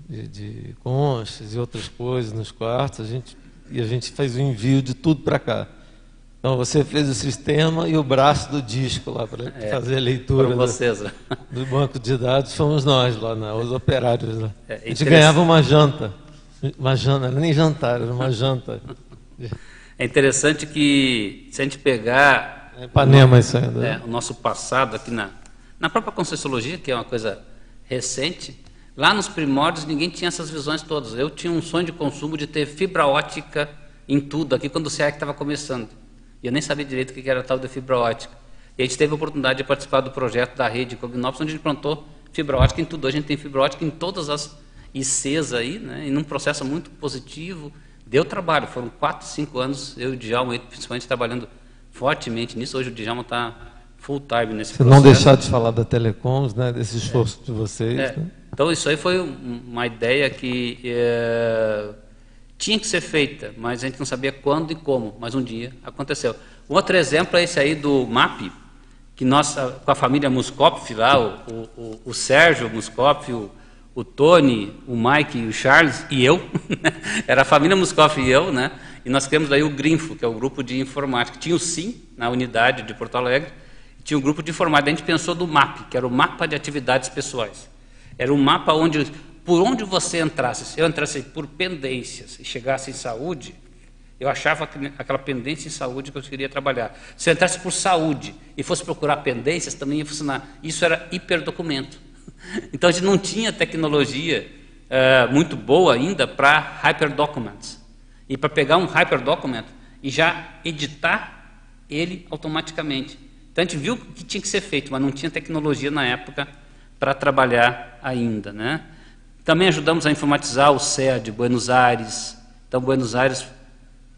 de, de conchas e outras coisas nos quartos, a gente, e a gente fez o envio de tudo para cá. Então você fez o sistema e o braço do disco lá para é, fazer a leitura vocês, do, do, banco de dados fomos nós lá, né, os operários lá. É, a gente ganhava uma janta, uma janta, nem jantar, era uma janta. É interessante que se a gente pegar é Ipanema isso ainda. É, o nosso passado aqui na, na própria Conscienciologia, que é uma coisa recente, lá nos primórdios ninguém tinha essas visões todas. Eu tinha um sonho de consumo de ter fibra ótica em tudo, aqui quando o SEAC estava começando. E eu nem sabia direito o que era tal de fibra ótica. E a gente teve a oportunidade de participar do projeto da rede Cognópolis, onde a gente plantou fibra ótica em tudo. Hoje a gente tem fibra ótica em todas as ICs aí, né, e num processo muito positivo. Deu trabalho, foram quatro, cinco anos, eu e o Djalma, principalmente, trabalhando fortemente nisso. Hoje o Djalma está full time nesse Se processo. não deixar de falar da Telecoms, né, desse esforço é. de vocês. É. Né? Então isso aí foi uma ideia que é, tinha que ser feita, mas a gente não sabia quando e como, mas um dia aconteceu. Um outro exemplo é esse aí do MAP, que nós, com a família Muscopf lá, o, o, o Sérgio Muscopf, o, o Tony, o Mike, o Charles e eu, era a família Muscoff e eu, né? E nós criamos daí o Grinfo, que é o grupo de informática. Tinha o SIM na unidade de Porto Alegre, tinha um grupo de informática. A gente pensou do MAP, que era o mapa de atividades pessoais. Era um mapa onde, por onde você entrasse, se eu entrasse por pendências e chegasse em saúde, eu achava aquela pendência em saúde que eu queria trabalhar. Se eu entrasse por saúde e fosse procurar pendências, também ia funcionar. Isso era hiperdocumento. Então a gente não tinha tecnologia uh, muito boa ainda para hyperdocuments. E para pegar um hyperdocument e já editar ele automaticamente. Então a gente viu o que tinha que ser feito, mas não tinha tecnologia na época para trabalhar ainda. Né? Também ajudamos a informatizar o CEA de Buenos Aires. Então, Buenos Aires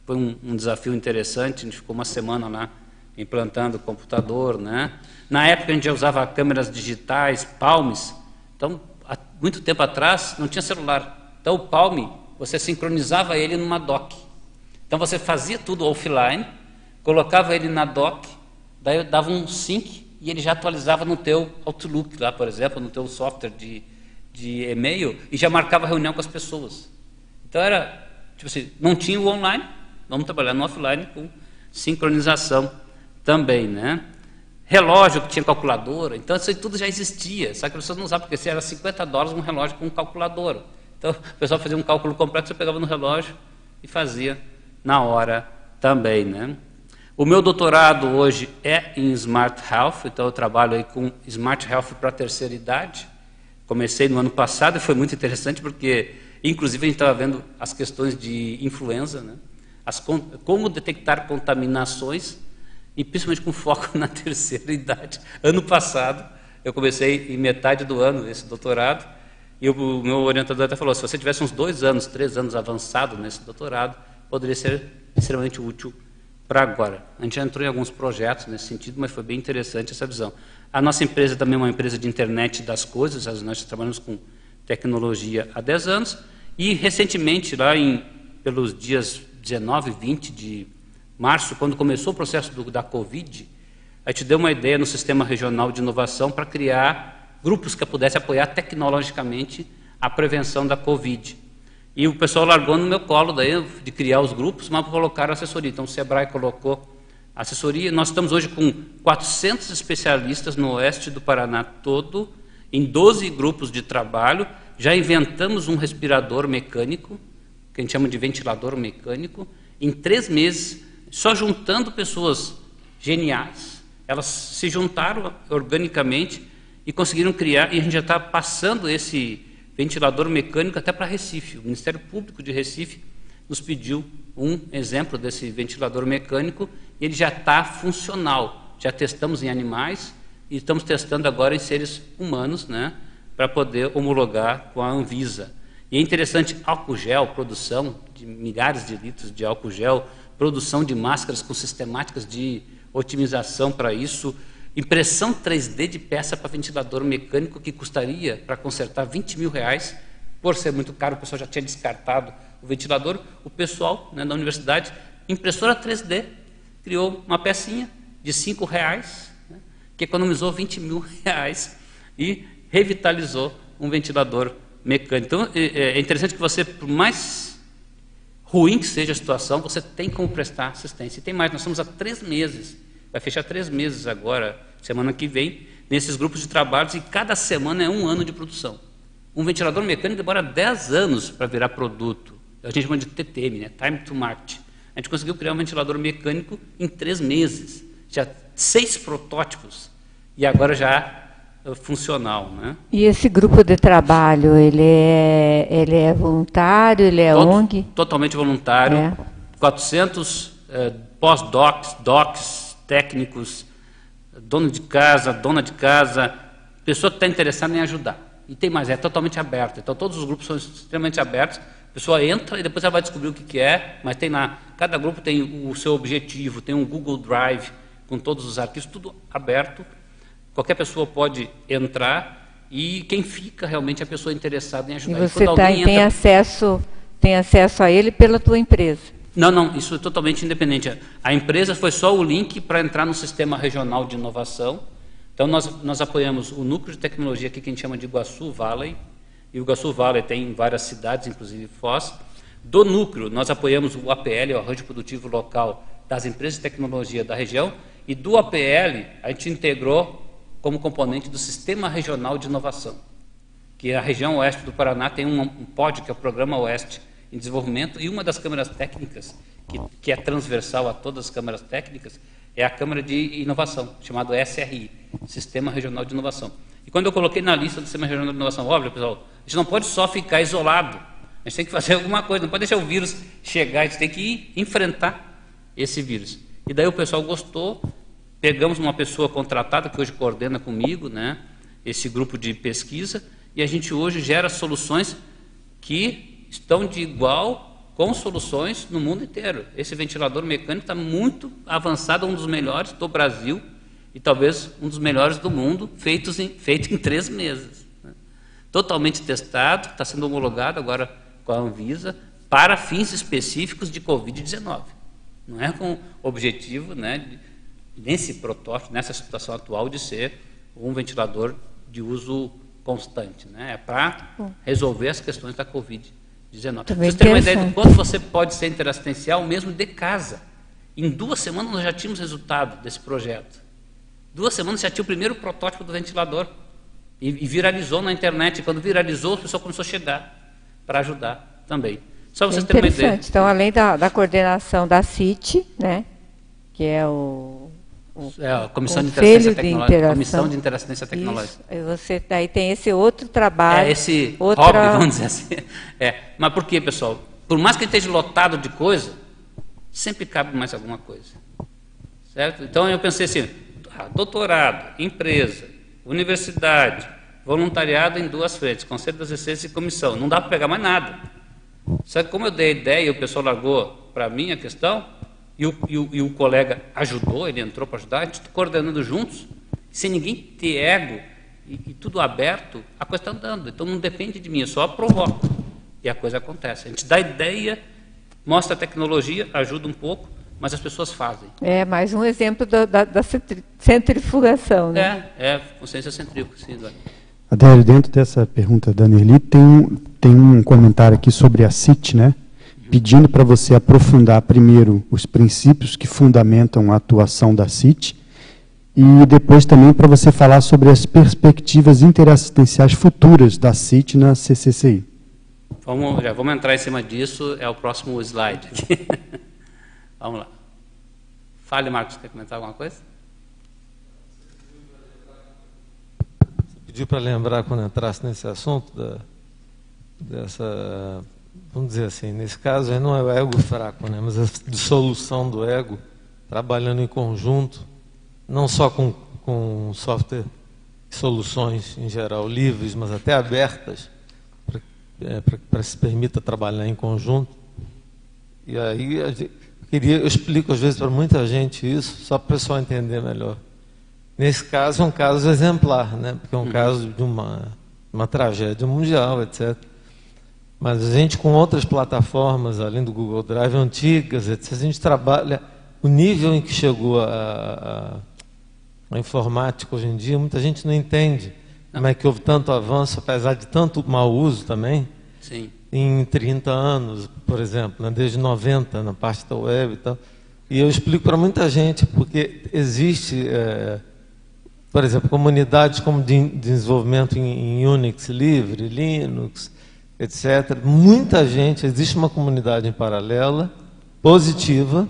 foi um, um desafio interessante, a gente ficou uma semana lá implantando o computador. Né? Na época a gente já usava câmeras digitais, palmes. Então, há muito tempo atrás não tinha celular. Então o palme, você sincronizava ele numa dock. Então você fazia tudo offline, colocava ele na dock, daí dava um sync e ele já atualizava no teu Outlook lá, por exemplo, no teu software de, de e-mail e já marcava reunião com as pessoas. Então era, tipo assim, não tinha o online, vamos trabalhar no offline com sincronização também, né? relógio que tinha calculadora, então isso tudo já existia, só que as pessoas não usavam, porque se era 50 dólares um relógio com calculadora. Então o pessoal fazia um cálculo completo, você pegava no relógio e fazia na hora também. Né? O meu doutorado hoje é em Smart Health, então eu trabalho aí com Smart Health para a terceira idade. Comecei no ano passado e foi muito interessante porque, inclusive, a gente estava vendo as questões de influenza, né? As, como detectar contaminações e principalmente com foco na terceira idade. Ano passado, eu comecei em metade do ano esse doutorado, e o meu orientador até falou: se você tivesse uns dois anos, três anos avançado nesse doutorado, poderia ser extremamente útil para agora. A gente já entrou em alguns projetos nesse sentido, mas foi bem interessante essa visão. A nossa empresa também é uma empresa de internet das coisas, nós trabalhamos com tecnologia há 10 anos, e recentemente, lá em, pelos dias 19 e 20 de março, quando começou o processo do, da Covid, a gente deu uma ideia no Sistema Regional de Inovação para criar grupos que pudessem apoiar tecnologicamente a prevenção da Covid. E o pessoal largou no meu colo daí de criar os grupos, mas colocaram assessoria. Então o Sebrae colocou assessoria. Nós estamos hoje com 400 especialistas no oeste do Paraná todo, em 12 grupos de trabalho, já inventamos um respirador mecânico, que a gente chama de ventilador mecânico, em três meses, só juntando pessoas geniais. Elas se juntaram organicamente e conseguiram criar, e a gente já está passando esse ventilador mecânico até para Recife. O Ministério Público de Recife nos pediu um exemplo desse ventilador mecânico ele já está funcional. Já testamos em animais e estamos testando agora em seres humanos, né, para poder homologar com a Anvisa. E é interessante, álcool gel, produção de milhares de litros de álcool gel, produção de máscaras com sistemáticas de otimização para isso, impressão 3D de peça para ventilador mecânico que custaria para consertar 20 mil reais, por ser muito caro, o pessoal já tinha descartado o ventilador, o pessoal né, da universidade, impressora 3D, criou uma pecinha de 5 reais, né, que economizou 20 mil reais e revitalizou um ventilador mecânico. Então, é, é interessante que você, por mais ruim que seja a situação, você tem como prestar assistência. E tem mais, nós estamos há três meses, vai fechar três meses agora, semana que vem, nesses grupos de trabalhos, e cada semana é um ano de produção. Um ventilador mecânico demora 10 anos para virar produto. A gente chama de TTM, né? Time to Market. A gente conseguiu criar um ventilador mecânico em três meses. Já seis protótipos. E agora já funcional. Né? E esse grupo de trabalho, ele é, ele é voluntário, ele é Todo, ONG? Totalmente voluntário. É. 400 eh, pós-docs, docs, técnicos, dono de casa, dona de casa, pessoa que está interessada em ajudar. E tem mais, é totalmente aberto. Então todos os grupos são extremamente abertos. A pessoa entra e depois ela vai descobrir o que, que é, mas tem lá, cada grupo tem o seu objetivo, tem um Google Drive com todos os arquivos, tudo aberto Qualquer pessoa pode entrar e quem fica realmente é a pessoa interessada em ajudar. E você e tá, entra... tem, acesso, tem acesso a ele pela tua empresa? Não, não, isso é totalmente independente. A empresa foi só o link para entrar no sistema regional de inovação. Então, nós, nós apoiamos o núcleo de tecnologia aqui que a gente chama de Iguaçu Valley. E o Iguaçu Valley tem várias cidades, inclusive Foz. Do núcleo, nós apoiamos o APL, o Arranjo Produtivo Local das Empresas de Tecnologia da região. E do APL, a gente integrou como componente do Sistema Regional de Inovação, que a região oeste do Paraná tem um, um POD, que é o Programa Oeste em Desenvolvimento, e uma das câmaras técnicas, que, que é transversal a todas as câmaras técnicas, é a Câmara de Inovação, chamado SRI, Sistema Regional de Inovação. E quando eu coloquei na lista do Sistema Regional de Inovação, óbvio, pessoal, a gente não pode só ficar isolado, a gente tem que fazer alguma coisa, não pode deixar o vírus chegar, a gente tem que enfrentar esse vírus. E daí o pessoal gostou, Pegamos uma pessoa contratada que hoje coordena comigo, né, esse grupo de pesquisa, e a gente hoje gera soluções que estão de igual com soluções no mundo inteiro. Esse ventilador mecânico está muito avançado, um dos melhores do Brasil e talvez um dos melhores do mundo, feitos em, feito em três meses. Né? Totalmente testado, está sendo homologado agora com a Anvisa para fins específicos de Covid-19. Não é com objetivo né, de, nesse protótipo, nessa situação atual, de ser um ventilador de uso constante. Né? É para resolver as questões da Covid-19. Vocês terem uma ideia de quanto você pode ser interassistencial mesmo de casa. Em duas semanas nós já tínhamos resultado desse projeto. Duas semanas já tinha o primeiro protótipo do ventilador. E, e viralizou na internet. E quando viralizou, o pessoal começou a chegar para ajudar também. Só vocês é terem uma ideia. Então, além da, da coordenação da CIT, né, que é o é, a Comissão de Interassistência Tecnológica. Comissão de Interassistência Tecnológica. Isso. Você daí tem esse outro trabalho. É esse outra... hobby, vamos dizer assim. É. Mas por quê, pessoal? Por mais que esteja lotado de coisa, sempre cabe mais alguma coisa. Certo? Então eu pensei assim, ah, doutorado, empresa, universidade, voluntariado em duas frentes, Conselho das Receitas e comissão. Não dá para pegar mais nada. Que como eu dei a ideia e o pessoal largou para mim a questão, e o, e o, e o colega ajudou, ele entrou para ajudar, a gente coordenando juntos, sem ninguém ter ego e, e tudo aberto, a coisa está andando. Então não depende de mim, eu só provoco e a coisa acontece. A gente dá ideia, mostra a tecnologia, ajuda um pouco, mas as pessoas fazem. É mais um exemplo da, da, da centrifugação, né? É, é consciência centrífuga, sim, Adélio, dentro dessa pergunta da Nelly, tem, tem um comentário aqui sobre a CIT, né? pedindo para você aprofundar primeiro os princípios que fundamentam a atuação da CIT E depois também para você falar sobre as perspectivas interassistenciais futuras da CIT na CCCI. Vamos, já vamos entrar em cima disso, é o próximo slide. vamos lá. Fale, Marcos, quer comentar alguma coisa? Você pediu para lembrar quando entrasse nesse assunto da, dessa, vamos dizer assim, nesse caso não é o ego fraco, né, mas a dissolução do ego, trabalhando em conjunto, não só com, com software soluções em geral livres, mas até abertas, para é, que se permita trabalhar em conjunto. E aí queria, eu explico às vezes para muita gente isso, só para o pessoal entender melhor. Nesse caso é um caso exemplar, né? porque é um uhum. caso de uma, uma tragédia mundial, etc. Mas a gente com outras plataformas, além do Google Drive, antigas, etc., a gente trabalha o nível em que chegou a, a, a informática hoje em dia, muita gente não entende não. como é que houve tanto avanço, apesar de tanto mau uso também. Sim em 30 anos, por exemplo, né, desde 90 na parte da web e tal. E eu explico para muita gente, porque existe, é, por exemplo, comunidades como de desenvolvimento em, em Unix livre, Linux, etc. Muita gente, existe uma comunidade em paralela, positiva,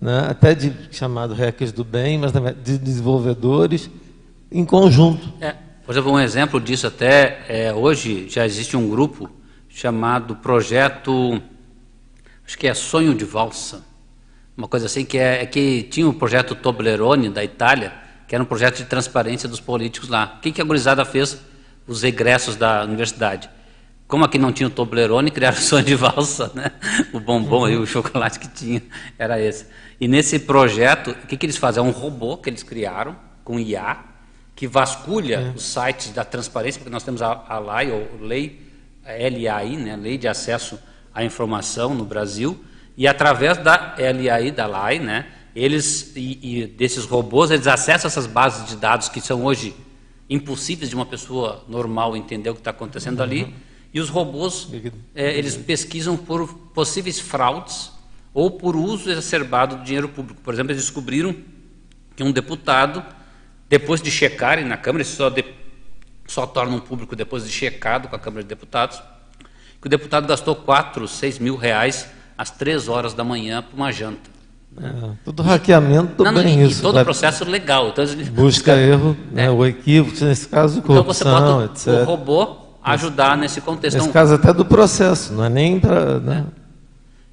né, até de chamado hackers do bem, mas de desenvolvedores em conjunto. É, por exemplo, um exemplo disso até é, hoje já existe um grupo chamado Projeto, acho que é Sonho de Valsa, uma coisa assim, que, é, é que tinha o projeto Toblerone, da Itália, que era um projeto de transparência dos políticos lá. O que, que a gurizada fez? Os egressos da universidade. Como aqui não tinha o Toblerone, criaram o sonho de valsa, né? O bombom uhum. aí, o chocolate que tinha, era esse. E nesse projeto, o que, que eles fazem? É um robô que eles criaram, com IA, que vasculha é. os sites da transparência, porque nós temos a, a LAI, ou Lei LAI, né, Lei de Acesso à Informação no Brasil, e através da LAI, da LAI, né, eles e, e, desses robôs, eles acessam essas bases de dados que são hoje impossíveis de uma pessoa normal entender o que está acontecendo uhum. ali, e os robôs é, eles pesquisam por possíveis fraudes ou por uso exacerbado do dinheiro público. Por exemplo, eles descobriram que um deputado, depois de checarem na Câmara, isso só de, só tornam público depois de checado com a Câmara de Deputados, que o deputado gastou 4, 6 mil reais às 3 horas da manhã para uma janta. Né? É, tudo hackeamento não, bem isso. Todo o processo legal. Então, Busca erro, né, é. o equívoco, nesse caso, corrupção, então você bota o robô ajudar nesse contexto. Nesse então, caso até do processo, não é nem para... Né?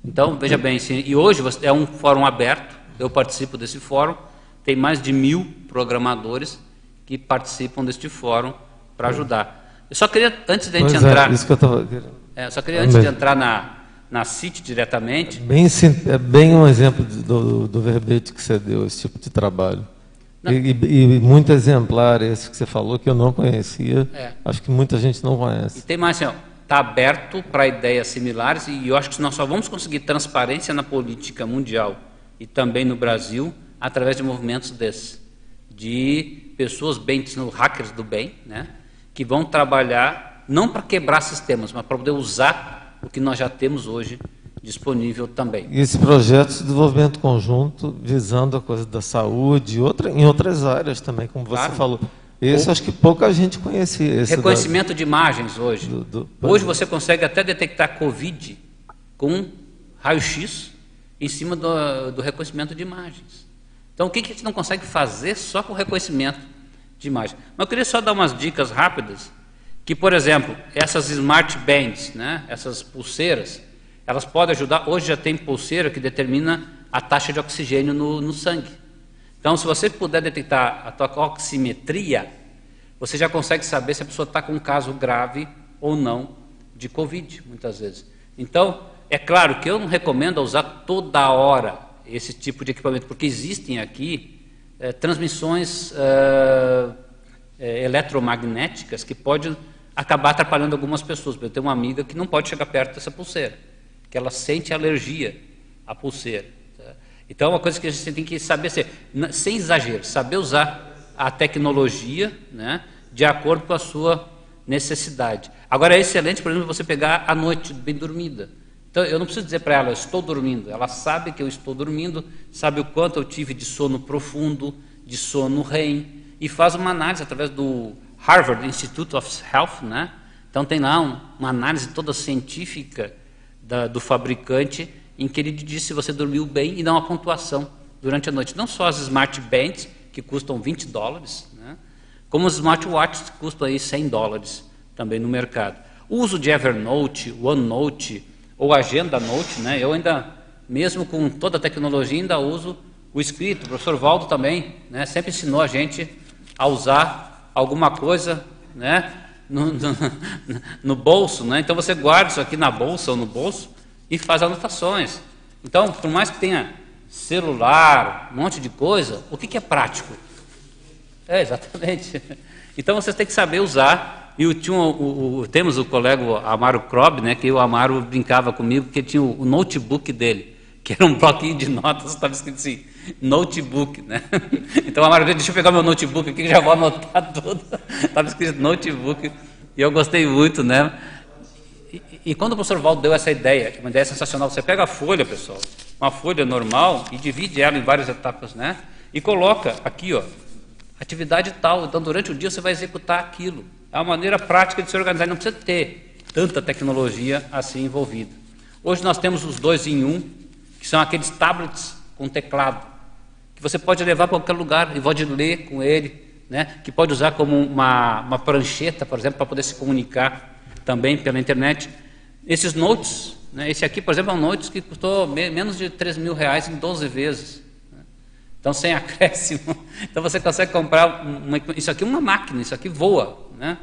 Então, veja bem, e hoje é um fórum aberto, eu participo desse fórum, tem mais de mil programadores que participam deste fórum para ajudar. Eu só queria, antes da gente pois é, entrar. É, isso que eu tava... é, só queria, antes de entrar na, na CIT diretamente. Bem, é bem um exemplo do, do verbete que você deu, esse tipo de trabalho. E, e, e, muito exemplar esse que você falou, que eu não conhecia. É. Acho que muita gente não conhece. E tem mais assim, está aberto para ideias similares e eu acho que nós só vamos conseguir transparência na política mundial e também no Brasil através de movimentos desses, de pessoas bem, hackers do bem, né? Que vão trabalhar não para quebrar sistemas, mas para poder usar o que nós já temos hoje disponível também. Esse projeto de desenvolvimento conjunto visando a coisa da saúde outra, em outras áreas também, como você claro. falou. Esse acho que pouca gente conhecia. Reconhecimento da, de imagens hoje. Do, do, hoje você consegue até detectar Covid com raio-x em cima do, do, reconhecimento de imagens. Então, o que, que a gente não consegue fazer só com reconhecimento de imagem. Mas eu queria só dar umas dicas rápidas, que, por exemplo, essas smart bands, né, essas pulseiras, elas podem ajudar, hoje já tem pulseira que determina a taxa de oxigênio no, no sangue. Então, se você puder detectar a tua oximetria, você já consegue saber se a pessoa está com um caso grave ou não de Covid, muitas vezes. Então, é claro que eu não recomendo usar toda hora esse tipo de equipamento, porque existem aqui é, transmissões é, eletromagnéticas que podem acabar atrapalhando algumas pessoas. Eu tenho uma amiga que não pode chegar perto dessa pulseira, que ela sente alergia à pulseira. Tá? Então, é uma coisa que a gente tem que saber, ser, sem exagero, saber usar a tecnologia né, de acordo com a sua necessidade. Agora, é excelente, por exemplo, você pegar à noite, bem dormida. Então, eu não preciso dizer para ela, eu estou dormindo. Ela sabe que eu estou dormindo, sabe o quanto eu tive de sono profundo, de sono REM e faz uma análise através do Harvard Institute of Health, né? Então tem lá um, uma análise toda científica da, do fabricante em que ele diz se você dormiu bem e dá uma pontuação durante a noite. Não só as smart bands que custam 20 dólares, né? como os smartwatches que custam aí 100 dólares também no mercado. O uso de Evernote, OneNote ou Agenda Note, né? Eu ainda, mesmo com toda a tecnologia, ainda uso o escrito. O professor Valdo também, né? Sempre ensinou a gente a usar alguma coisa, né? No, no, no bolso, né? Então você guarda isso aqui na bolsa ou no bolso e faz anotações. Então, por mais que tenha celular, um monte de coisa, o que, que é prático? É, exatamente. Então vocês têm que saber usar e tinha o, o, temos o colega Amaro Krob, né, que o Amaro brincava comigo, porque tinha o, notebook dele, que era um bloquinho de notas, estava escrito assim, notebook. Né? Então o Amaro disse, deixa eu pegar meu notebook aqui que já vou anotar tudo. Estava escrito notebook, e eu gostei muito. Né? E, e quando o professor Valdo deu essa ideia, uma ideia sensacional, você pega a folha, pessoal, uma folha normal, e divide ela em várias etapas, né? e coloca aqui, ó, atividade tal, então durante o dia você vai executar aquilo. É uma maneira prática de se organizar, não precisa ter tanta tecnologia assim envolvida. Hoje nós temos os dois em um, que são aqueles tablets com teclado, que você pode levar para qualquer lugar e pode ler com ele, né? que pode usar como uma, uma prancheta, por exemplo, para poder se comunicar também pela internet. Esses notes, né? esse aqui, por exemplo, é um notes que custou me menos de 3 mil reais em 12 vezes. Então, sem acréscimo. Então, você consegue comprar. Uma, isso aqui é uma máquina, isso aqui voa. Né?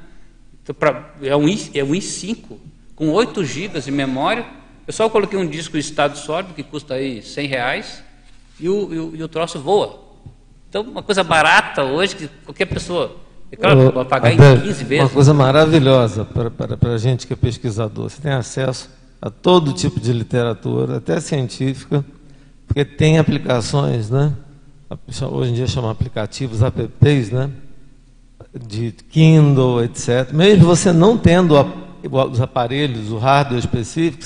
Então, pra, é, um I, é um i5 com 8 GB de memória. Eu só coloquei um disco em estado sólido que custa aí 100 reais e o, e o, e o troço voa. Então, uma coisa barata hoje que qualquer pessoa. É claro, vai pagar em 15 vezes. Uma coisa maravilhosa para a gente que é pesquisador. Você tem acesso a todo tipo de literatura, até científica, porque tem aplicações, né? Hoje em dia chama aplicativos, apps, né? de Kindle, etc. Mesmo você não tendo os aparelhos, o hardware específico,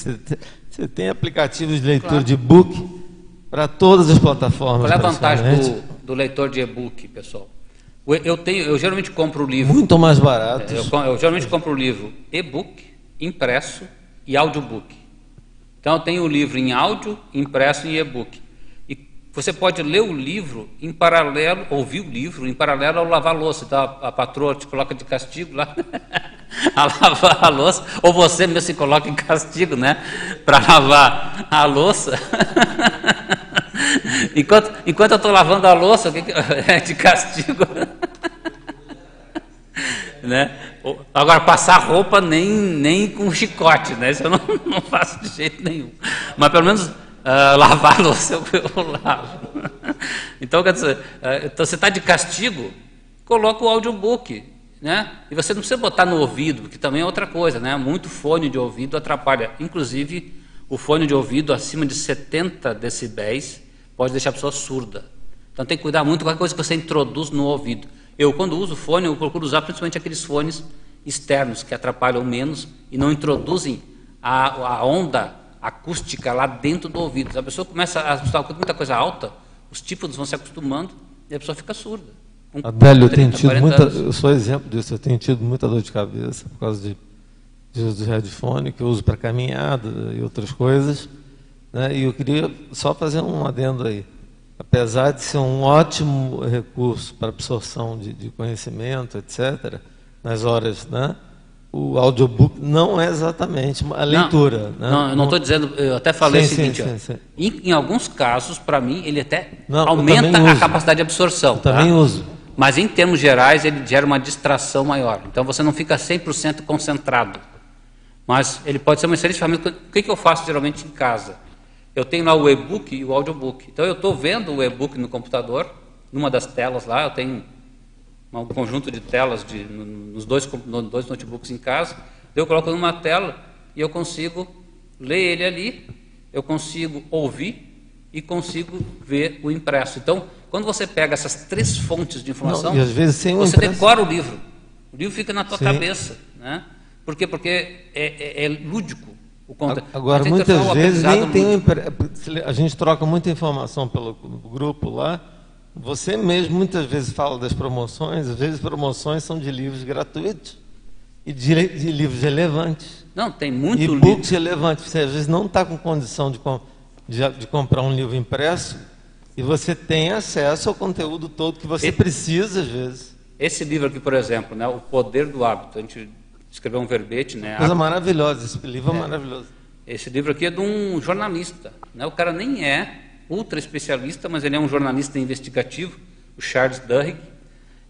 você tem aplicativos de leitura claro. de e-book para todas as plataformas. Qual é a vantagem do, do leitor de e-book, pessoal? Eu, tenho, eu geralmente compro o livro. Muito mais barato. Eu, eu, geralmente compro o livro e-book, impresso e audiobook. Então eu tenho o livro em áudio, impresso e e-book. Você pode ler o livro em paralelo, ouvir o livro em paralelo ao lavar a louça. Então a, a patroa te coloca de castigo lá a lavar a louça, ou você mesmo se coloca em castigo, né? Para lavar a louça. enquanto, enquanto eu estou lavando a louça, é de castigo? né? Agora, passar roupa nem, nem com chicote, né? Isso eu não, não faço de jeito nenhum. Mas pelo menos uh, lavar a louça, eu lavo. Então, quer dizer, uh, então você está de castigo, coloca o audiobook. Né? E você não precisa botar no ouvido, que também é outra coisa, né? Muito fone de ouvido atrapalha. Inclusive, o fone de ouvido acima de 70 decibéis pode deixar a pessoa surda. Então tem que cuidar muito com a coisa que você introduz no ouvido. Eu, quando uso fone, eu procuro usar principalmente aqueles fones externos que atrapalham menos e não introduzem a, a onda acústica lá dentro do ouvido. Se a pessoa começa a escutar muita coisa alta, os tímpanos vão se acostumando e a pessoa fica surda. Adélio, eu tenho tido muita, eu sou exemplo disso, eu tenho tido muita dor de cabeça por causa de, de, de headphone que eu uso para caminhada e outras coisas. Né? E eu queria só fazer um adendo aí. Apesar de ser um ótimo recurso para absorção de, de conhecimento, etc., nas horas né, o audiobook não é exatamente a leitura. Não, né? não eu não estou dizendo, eu até falei sim, o seguinte, sim, sim, em, em, alguns casos, para mim, ele até não, aumenta a capacidade de absorção. Tá? também uso. Mas em termos gerais, ele gera uma distração maior. Então você não fica 100% concentrado. Mas ele pode ser uma excelente ferramenta. O que, que eu faço geralmente em casa? Eu tenho lá o e-book e o audiobook. Então eu estou vendo o e-book no computador, numa das telas lá, eu tenho um conjunto de telas de, nos, dois, nos dois notebooks em casa, eu coloco numa tela e eu consigo ler ele ali, eu consigo ouvir e consigo ver o impresso. Então, quando você pega essas três fontes de informação, Não, você impresso... decora o livro. O livro fica na tua Sim. cabeça. Né? Por quê? Porque é, é, é lúdico. O Agora, muitas vezes nem tem impre... A gente troca muita informação pelo grupo lá, Você mesmo muitas vezes fala das promoções, às vezes promoções são de livros gratuitos e de, de livros relevantes. Não, tem muito e livro. books relevantes. Você às vezes não está com condição de, de, de, comprar um livro impresso e você tem acesso ao conteúdo todo que você precisa às vezes. Esse livro aqui, por exemplo, né, O Poder do Hábito, a gente escreveu um verbete. Né, Coisa maravilhosa, esse livro é, é maravilhoso. Esse livro aqui é de um jornalista. Né, o cara nem é ultra especialista, mas ele é um jornalista investigativo, o Charles Duhigg.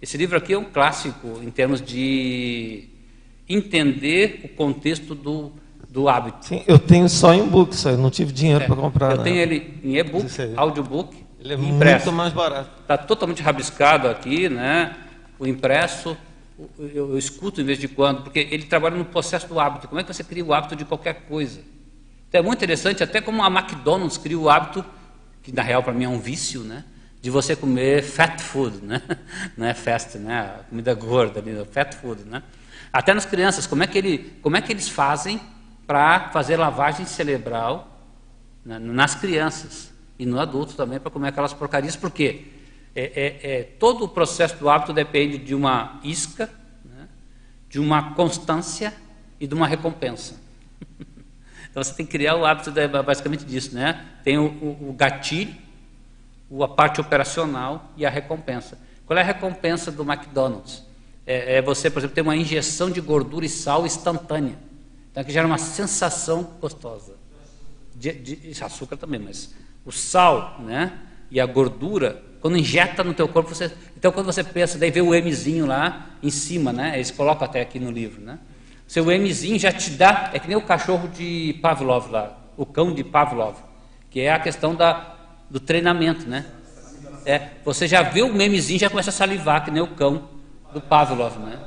Esse livro aqui é um clássico em termos de entender o contexto do, do hábito. Sim, eu tenho só em book, só eu não tive dinheiro é, para comprar. Eu tenho ele em e-book, audiobook, ele é impresso. muito mais barato. Está totalmente rabiscado aqui, né? O impresso, eu, eu, escuto em vez de quando, porque ele trabalha no processo do hábito. Como é que você cria o hábito de qualquer coisa? Então é muito interessante, até como a McDonald's cria o hábito que na real para mim é um vício, né? De você comer fat food, né? Não é fast, né? Comida gorda, fat food, né? Até nas crianças, como é que, ele, como é que eles fazem para fazer lavagem cerebral né, nas crianças e no adulto também para comer aquelas porcarias? Por quê? É, é, é, todo o processo do hábito depende de uma isca, né, de uma constância e de uma recompensa. Então você tem que criar o hábito basicamente disso, né? Tem o, o, o gatilho, a parte operacional e a recompensa. Qual é a recompensa do McDonald's? É, é, você, por exemplo, ter uma injeção de gordura e sal instantânea. Então, que gera uma sensação gostosa. De, de, açúcar também, mas o sal né, e a gordura, quando injeta no teu corpo, você, então quando você pensa, daí vê o Mzinho lá em cima, né, eles colocam até aqui no livro, né, seu Mzinho já te dá, é que nem o cachorro de Pavlov lá, o cão de Pavlov, que é a questão da, do treinamento, né? É, você já vê o memezinho já começa a salivar, que nem o cão do Pavlov, né?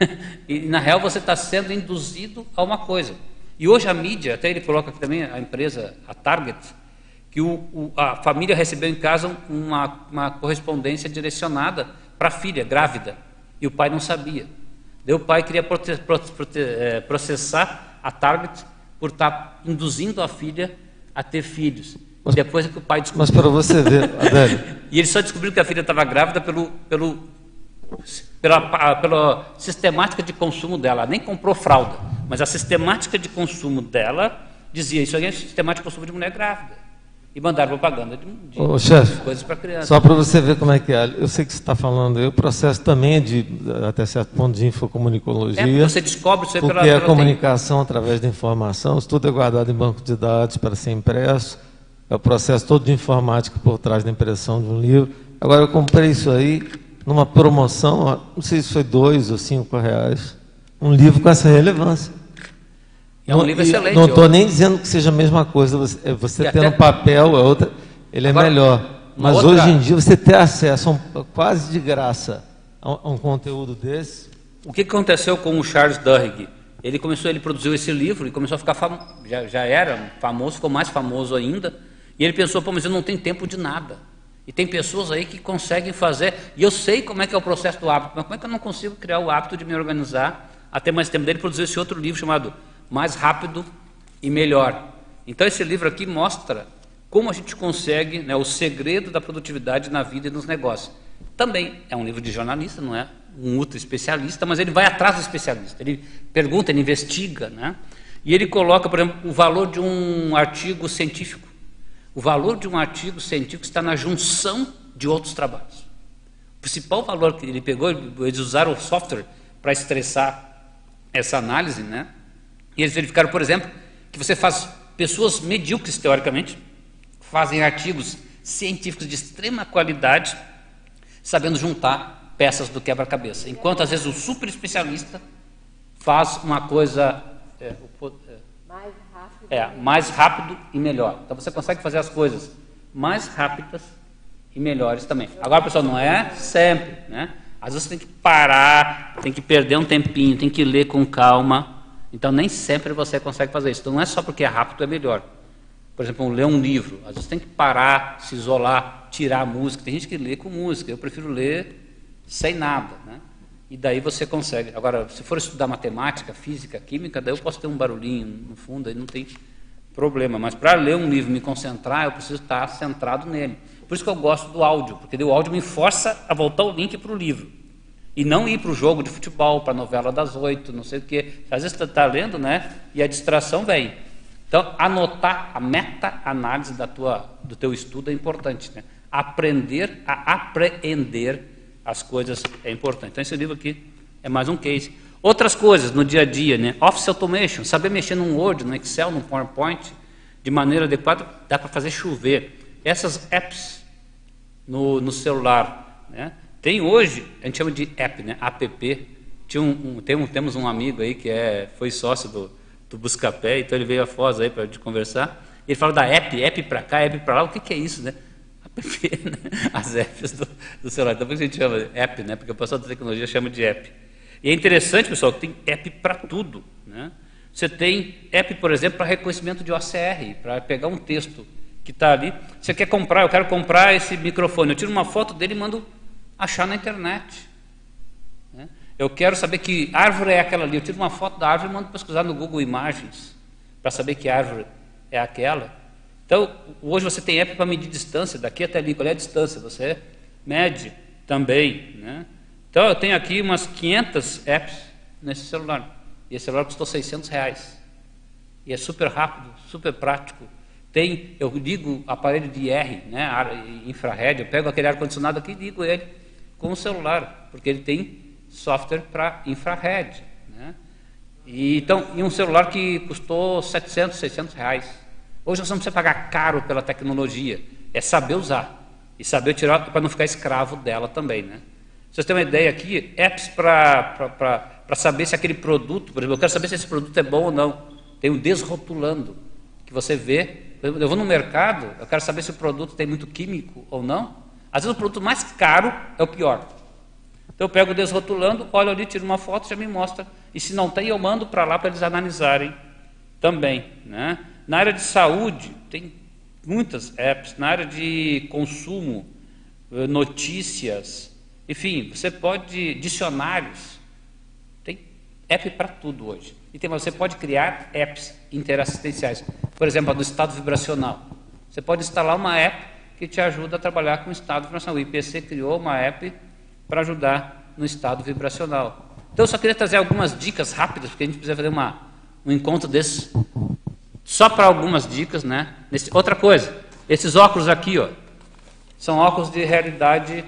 e na real você está sendo induzido a uma coisa. E hoje a mídia, até ele coloca aqui também a empresa, a Target, que o, o, a família recebeu em casa uma, uma correspondência direcionada para a filha grávida e o pai não sabia. Daí o pai queria é, processar a Target por estar tá induzindo a filha a ter filhos. Mas, depois é que o pai descobriu. Mas para você ver, Adélio. e ele só descobriu que a filha estava grávida pelo, pelo, pela, pela sistemática de consumo dela. Nem comprou fralda, mas a sistemática de consumo dela dizia: Isso aí é sistemática de consumo de mulher grávida e mandaram propaganda de, de Ô, chefe, coisas para criança. Só para você ver como é que é. Eu sei que você está falando, o processo também é de, até certo ponto, de infocomunicologia. É, você descobre isso aí porque pela, a comunicação tempo. através da informação, isso tudo é guardado em banco de dados para ser impresso. É o processo todo de informática por trás da impressão de um livro. Agora, eu comprei isso aí numa promoção, não sei se foi dois ou cinco reais, um livro com essa relevância. É um livro excelente. Não estou nem dizendo que seja a mesma coisa. Você, é, você tendo até... papel, é outra, ele é Agora, melhor. Mas outra... hoje em dia você ter acesso um, quase de graça a um, a um, conteúdo desse. O que aconteceu com o Charles Duhigg? Ele começou, ele produziu esse livro e começou a ficar famoso. Já, já era famoso, ficou mais famoso ainda. E ele pensou, pô, mas eu não tenho tempo de nada. E tem pessoas aí que conseguem fazer. E eu sei como é que é o processo do hábito, mas como é que eu não consigo criar o hábito de me organizar até mais tempo? Dele produziu esse outro livro chamado mais rápido e melhor. Então, esse livro aqui mostra como a gente consegue né, o segredo da produtividade na vida e nos negócios. Também é um livro de jornalista, não é um ultra especialista, mas ele vai atrás do especialista. Ele pergunta, ele investiga, né? E ele coloca, por exemplo, o valor de um artigo científico. O valor de um artigo científico está na junção de outros trabalhos. O principal valor que ele pegou, eles usaram o software para estressar essa análise, né? E eles verificaram, por exemplo, que você faz pessoas medíocres, teoricamente, fazem artigos científicos de extrema qualidade, sabendo juntar peças do quebra-cabeça. Enquanto, às vezes, o super especialista faz uma coisa é, é, mais, rápido. É, mais rápido e melhor. Então, você consegue fazer as coisas mais rápidas e melhores também. Agora, pessoal, não é sempre, né? Às vezes você tem que parar, tem que perder um tempinho, tem que ler com calma, então, nem sempre você consegue fazer isso. Então, não é só porque é rápido é melhor. Por exemplo, ler um livro. Às vezes tem que parar, se isolar, tirar a música. Tem gente que lê com música. Eu prefiro ler sem nada. Né? E daí você consegue. Agora, se for estudar matemática, física, química, daí eu posso ter um barulhinho no fundo, aí não tem problema. Mas para ler um livro, me concentrar, eu preciso estar centrado nele. Por isso que eu gosto do áudio, porque o áudio me força a voltar o link para o livro. E não ir para o jogo de futebol, para a novela das oito, não sei o quê. Às vezes está lendo, né? E a distração vem. Então, anotar a meta-análise da tua, do teu estudo é importante. Né? Aprender a apreender as coisas é importante. Então, esse livro aqui é mais um case. Outras coisas no dia a dia, né? Office Automation, saber mexer num Word, no Excel, no PowerPoint, de maneira adequada, dá para fazer chover. Essas apps no, no celular, né? Tem hoje, a gente chama de app, né? App. Tinha um, um, tem um, temos um amigo aí que é, foi sócio do, do Buscapé, então ele veio a Foz aí para conversar. Ele fala da app, app para cá, app para lá. O que, que é isso, né? App, né? As apps do, do celular. Então por isso a gente chama app, né? Porque o pessoal da tecnologia chama de app. E é interessante, pessoal, que tem app para tudo, né? Você tem app, por exemplo, para reconhecimento de OCR, para pegar um texto que está ali. Você quer comprar, eu quero comprar esse microfone. Eu tiro uma foto dele e mando achar na internet. Eu quero saber que árvore é aquela ali. Eu tiro uma foto da árvore e mando pesquisar no Google Imagens para saber que árvore é aquela. Então, hoje você tem app para medir distância, daqui até ali, qual é a distância? Você mede também. Né? Então, eu tenho aqui umas 500 apps nesse celular. E esse celular custou 600 reais. E é super rápido, super prático. Tem, eu ligo aparelho de IR, né, infrared, eu pego aquele ar-condicionado aqui e ligo ele com o celular, porque ele tem software para infrared. Né? E, então, e um celular que custou 700, 600 reais. Hoje nós não precisa pagar caro pela tecnologia, é saber usar e saber tirar para não ficar escravo dela também. Né? Vocês têm uma ideia aqui, apps para saber se aquele produto, por exemplo, eu quero saber se esse produto é bom ou não. Tem um desrotulando, que você vê. Eu vou no mercado, eu quero saber se o produto tem muito químico ou não. Às vezes o produto mais caro é o pior. Então eu pego desrotulando, olho ali, tiro uma foto, já me mostra. E se não tem, eu mando para lá para eles analisarem também. Né? Na área de saúde, tem muitas apps. Na área de consumo, eh, notícias, enfim, você pode. dicionários. Tem app para tudo hoje. E tem, você pode criar apps interassistenciais. Por exemplo, a do estado vibracional. Você pode instalar uma app que te ajuda a trabalhar com o estado vibracional. O IPC criou uma app para ajudar no estado vibracional. Então, eu só queria trazer algumas dicas rápidas, porque a gente precisa fazer uma, um encontro desse, só para algumas dicas, né? Nesse, outra coisa, esses óculos aqui, ó, são óculos de realidade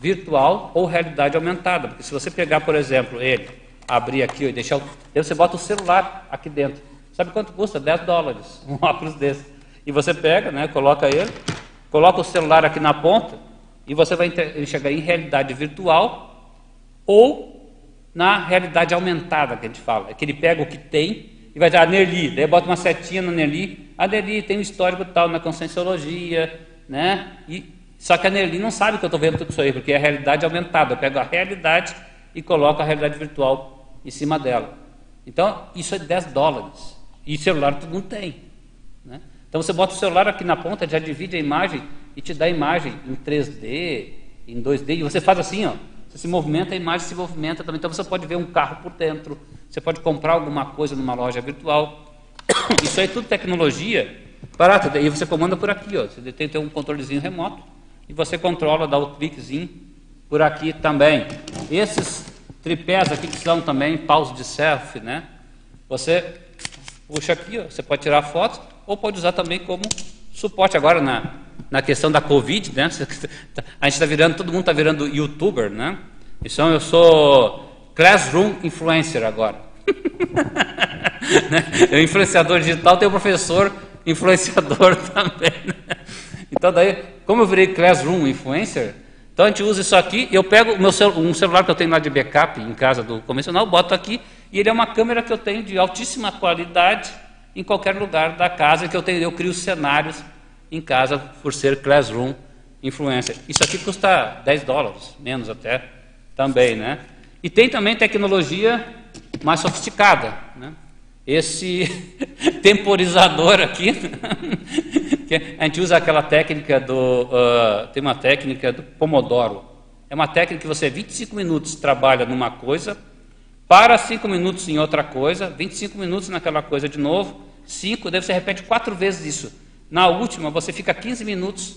virtual ou realidade aumentada, porque se você pegar, por exemplo, ele, abrir aqui ó, e deixar, você bota o celular aqui dentro. Sabe quanto custa? 10 dólares, um óculos desse. E você pega, né, coloca ele, coloca o celular aqui na ponta, e você vai enxergar em realidade virtual ou na realidade aumentada que a gente fala. É que ele pega o que tem e vai dizer, ah, Nerli, daí bota uma setinha no Nerli, a Nerli tem um histórico tal na conscienciologia, né? E, só que a Nerli não sabe que eu estou vendo tudo isso aí, porque é a realidade aumentada. Eu pego a realidade e coloco a realidade virtual em cima dela. Então, isso é 10 dólares. E celular todo mundo tem. Então, você bota o celular aqui na ponta, já divide a imagem e te dá a imagem em 3D, em 2D, e você faz assim, ó, você se movimenta, a imagem se movimenta também. Então você pode ver um carro por dentro, você pode comprar alguma coisa numa loja virtual. Isso aí é tudo tecnologia barata. E você comanda por aqui, ó. Você tem, tem um controlezinho remoto e você controla, dá o cliquezinho por aqui também. Esses tripés aqui que são também paus de selfie, né? Você puxa aqui, ó, você pode tirar foto ou pode usar também como suporte agora na na questão da Covid, né? A gente está virando, todo mundo está virando youtuber, né? Então eu sou classroom influencer agora. Eu influenciador digital, tenho professor influenciador também. Né? Então daí, como eu virei classroom influencer, então a gente usa isso aqui, eu pego meu cel um celular que eu tenho lá de backup em casa do convencional, boto aqui, e ele é uma câmera que eu tenho de altíssima qualidade em qualquer lugar da casa que eu tenho, eu crio cenários em casa por ser Classroom Influencer. Isso aqui custa 10 dólares, menos até também, né? E tem também tecnologia mais sofisticada, né? Esse temporizador aqui, a gente usa aquela técnica do, uh, tem uma técnica do Pomodoro. É uma técnica que você 25 minutos trabalha numa coisa, para 5 minutos em outra coisa, 25 minutos naquela coisa de novo, 5, daí você repete quatro vezes isso. Na última, você fica 15 minutos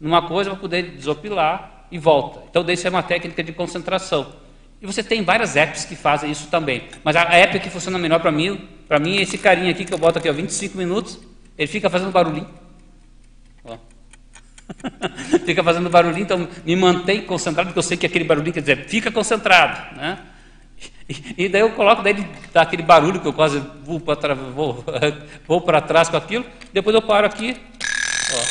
numa coisa para poder desopilar e volta. Então, isso é uma técnica de concentração. E você tem várias apps que fazem isso também. Mas a app que funciona melhor para mim, para mim, é esse carinha aqui que eu boto aqui, ó, 25 minutos, ele fica fazendo barulhinho. Fica fazendo barulhinho, então me mantém concentrado, porque eu sei que aquele barulhinho quer dizer, fica concentrado. Né? E, daí eu coloco, daí dá aquele barulho que eu quase vou para vou, vou trás com aquilo, depois eu paro aqui, ó,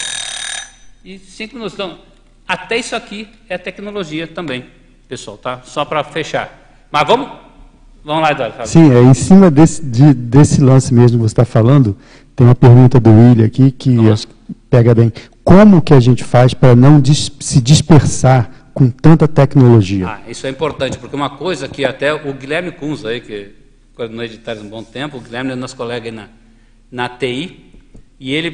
e cinco minutos. Então, até isso aqui é tecnologia também pessoal, tá? Só para fechar. Mas vamos? Vamos lá, Eduardo. Sim, é em cima desse, de, desse lance mesmo que você está falando, tem uma pergunta do William aqui que pega bem. Como que a gente faz para não dis, se dispersar com tanta tecnologia? Ah, isso é importante, porque uma coisa que até o Guilherme Kunz aí, que coordenou editares um bom tempo, o Guilherme é nosso colega aí na, na TI, e ele,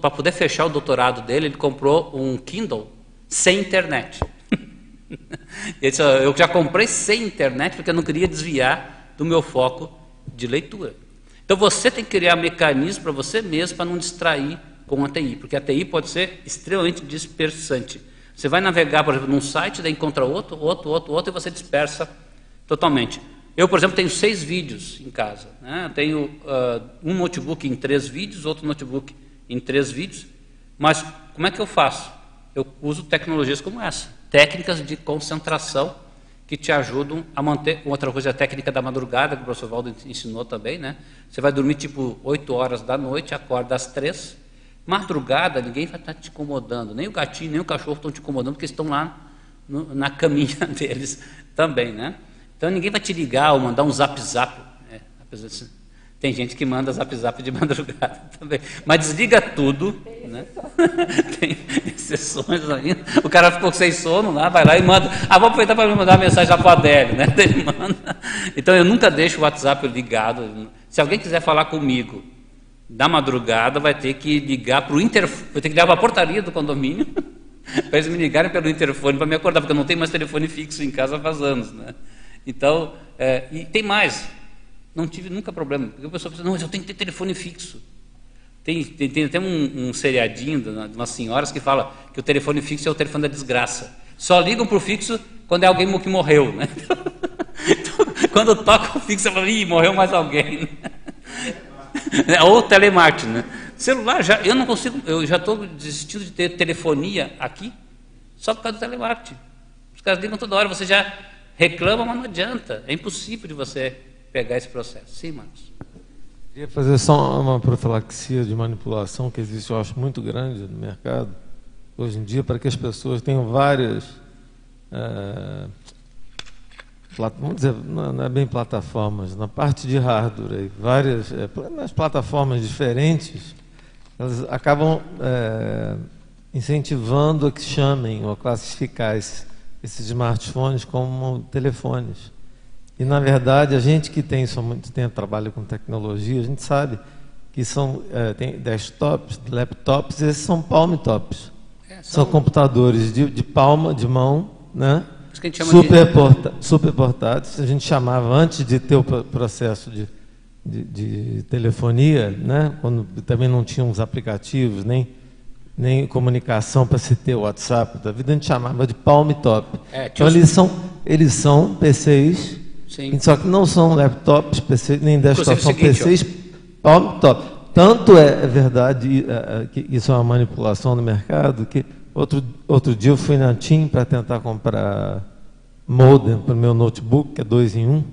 para poder fechar o doutorado dele, ele comprou um Kindle sem internet. Ele disse, eu já comprei sem internet porque eu não queria desviar do meu foco de leitura. Então você tem que criar mecanismos para você mesmo para não distrair com a TI, porque a TI pode ser extremamente dispersante. Você vai navegar, por exemplo, num site, daí encontra outro, outro, outro, outro, e você dispersa totalmente. Eu, por exemplo, tenho seis vídeos em casa. Né? Eu tenho uh, um notebook em três vídeos, outro notebook em três vídeos. Mas como é que eu faço? Eu uso tecnologias como essa técnicas de concentração que te ajudam a manter. Outra coisa é a técnica da madrugada, que o professor Valdo ensinou também, né? Você vai dormir tipo 8 horas da noite, acorda às 3. Madrugada, ninguém vai estar te incomodando, nem o gatinho, nem o cachorro estão te incomodando, porque estão lá no, na caminha deles também, né? Então ninguém vai te ligar ou mandar um zap zap. É, tem gente que manda zap zap de madrugada também. Mas desliga tudo. Né? Tem exceções ainda. O cara ficou sem sono lá, vai lá e manda. Ah, vou aproveitar para mandar uma mensagem para o Adélio. Né? Ele manda. Então eu nunca deixo o WhatsApp ligado. Se alguém quiser falar comigo da madrugada, vai ter que ligar para o interfone. Vai ter que ligar para a portaria do condomínio. para eles me ligarem pelo interfone para me acordar, porque eu não tenho mais telefone fixo em casa faz anos. Né? Então, é, e tem mais. Não tive nunca problema. Porque a pessoa pensa, não, mas eu tenho que ter telefone fixo. Tem, tem, tem até um, um seriadinho de umas senhoras que fala que o telefone fixo é o telefone da desgraça. Só ligam para o fixo quando é alguém que morreu. Né? Então, quando toca o fixo, eu falo, ih, morreu mais alguém. Ou telemarketing. Né? Celular, já, eu não consigo, eu já estou desistindo de ter telefonia aqui só por causa do telemarketing. Os caras ligam toda hora, você já reclama, mas não adianta. É impossível de você pegar esse processo. Sim, Marcos? Queria fazer só uma profilaxia de manipulação que existe, eu acho, muito grande no mercado, hoje em dia, para que as pessoas tenham várias. É, vamos dizer, não é bem plataformas, na parte de hardware, várias é, nas plataformas diferentes, elas acabam é, incentivando a que chamem ou a classificar esses, esses smartphones como telefones. E, na verdade, a gente que tem só muito tempo trabalha com tecnologia, a gente sabe que são é, tem desktops, laptops, esses são palm tops. É, são... são... computadores de, de, palma, de mão, né? Super, de... porta, super portáteis. A gente chamava antes de ter o processo de, de, de telefonia, né? Quando também não tinha os aplicativos, nem nem comunicação para se ter o WhatsApp da vida, a gente chamava de palm top. É, então eles são eles são PCs Sim. Só que não são laptops, PC, nem desktops, são seguinte, PCs top. Tanto é, é verdade é, é, que isso é uma manipulação no mercado, que outro, outro dia eu fui na TIM para tentar comprar modem para o meu notebook, que é dois em um,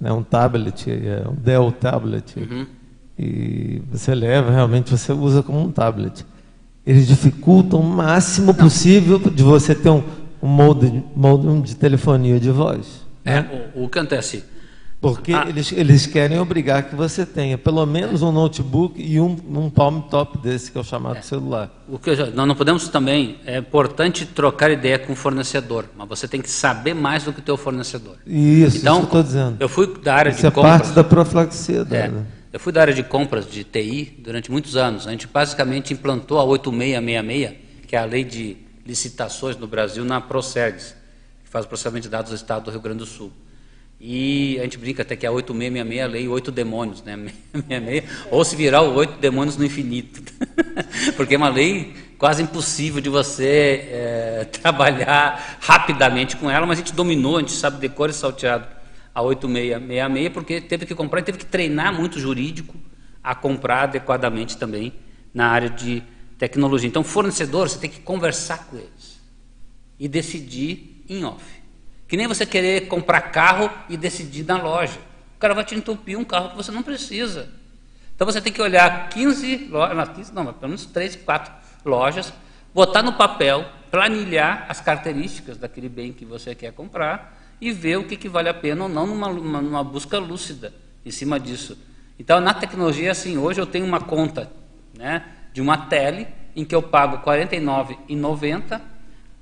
né, um tablet, é um Dell tablet. Uhum. E você leva, realmente você usa como um tablet. Eles dificultam o máximo possível de você ter um, um modem, modem de telefonia de voz. É, né? o, o que acontece? Porque ah. eles, eles querem obrigar que você tenha pelo menos um notebook e um, um palm top desse, que é o chamado é. celular. O que já, nós não podemos também, é importante trocar ideia com o fornecedor, mas você tem que saber mais do que o teu fornecedor. Isso, então, isso eu estou dizendo. Eu fui da área isso de é compras. parte da profilaxia é, Eu fui da área de compras de TI durante muitos anos. A gente basicamente implantou a 8666, que é a lei de licitações no Brasil, na Procerdes faz o processamento de dados do Estado do Rio Grande do Sul. E a gente brinca até que é a 8666 a lei oito demônios, né? ou se virar o oito demônios no infinito. Porque é uma lei quase impossível de você é, trabalhar rapidamente com ela, mas a gente dominou, a gente sabe decor e salteado a 8666, porque teve que comprar e teve que treinar muito jurídico a comprar adequadamente também na área de tecnologia. Então, fornecedor, você tem que conversar com eles e decidir em off. Que nem você querer comprar carro e decidir na loja. O cara vai te entupir um carro que você não precisa. Então você tem que olhar 15 lojas, não, pelo menos 3, 4 lojas, botar no papel, planilhar as características daquele bem que você quer comprar e ver o que, que vale a pena ou não numa, numa, numa busca lúcida em cima disso. Então, na tecnologia, assim, hoje eu tenho uma conta né, de uma tele em que eu pago R$ 49,90,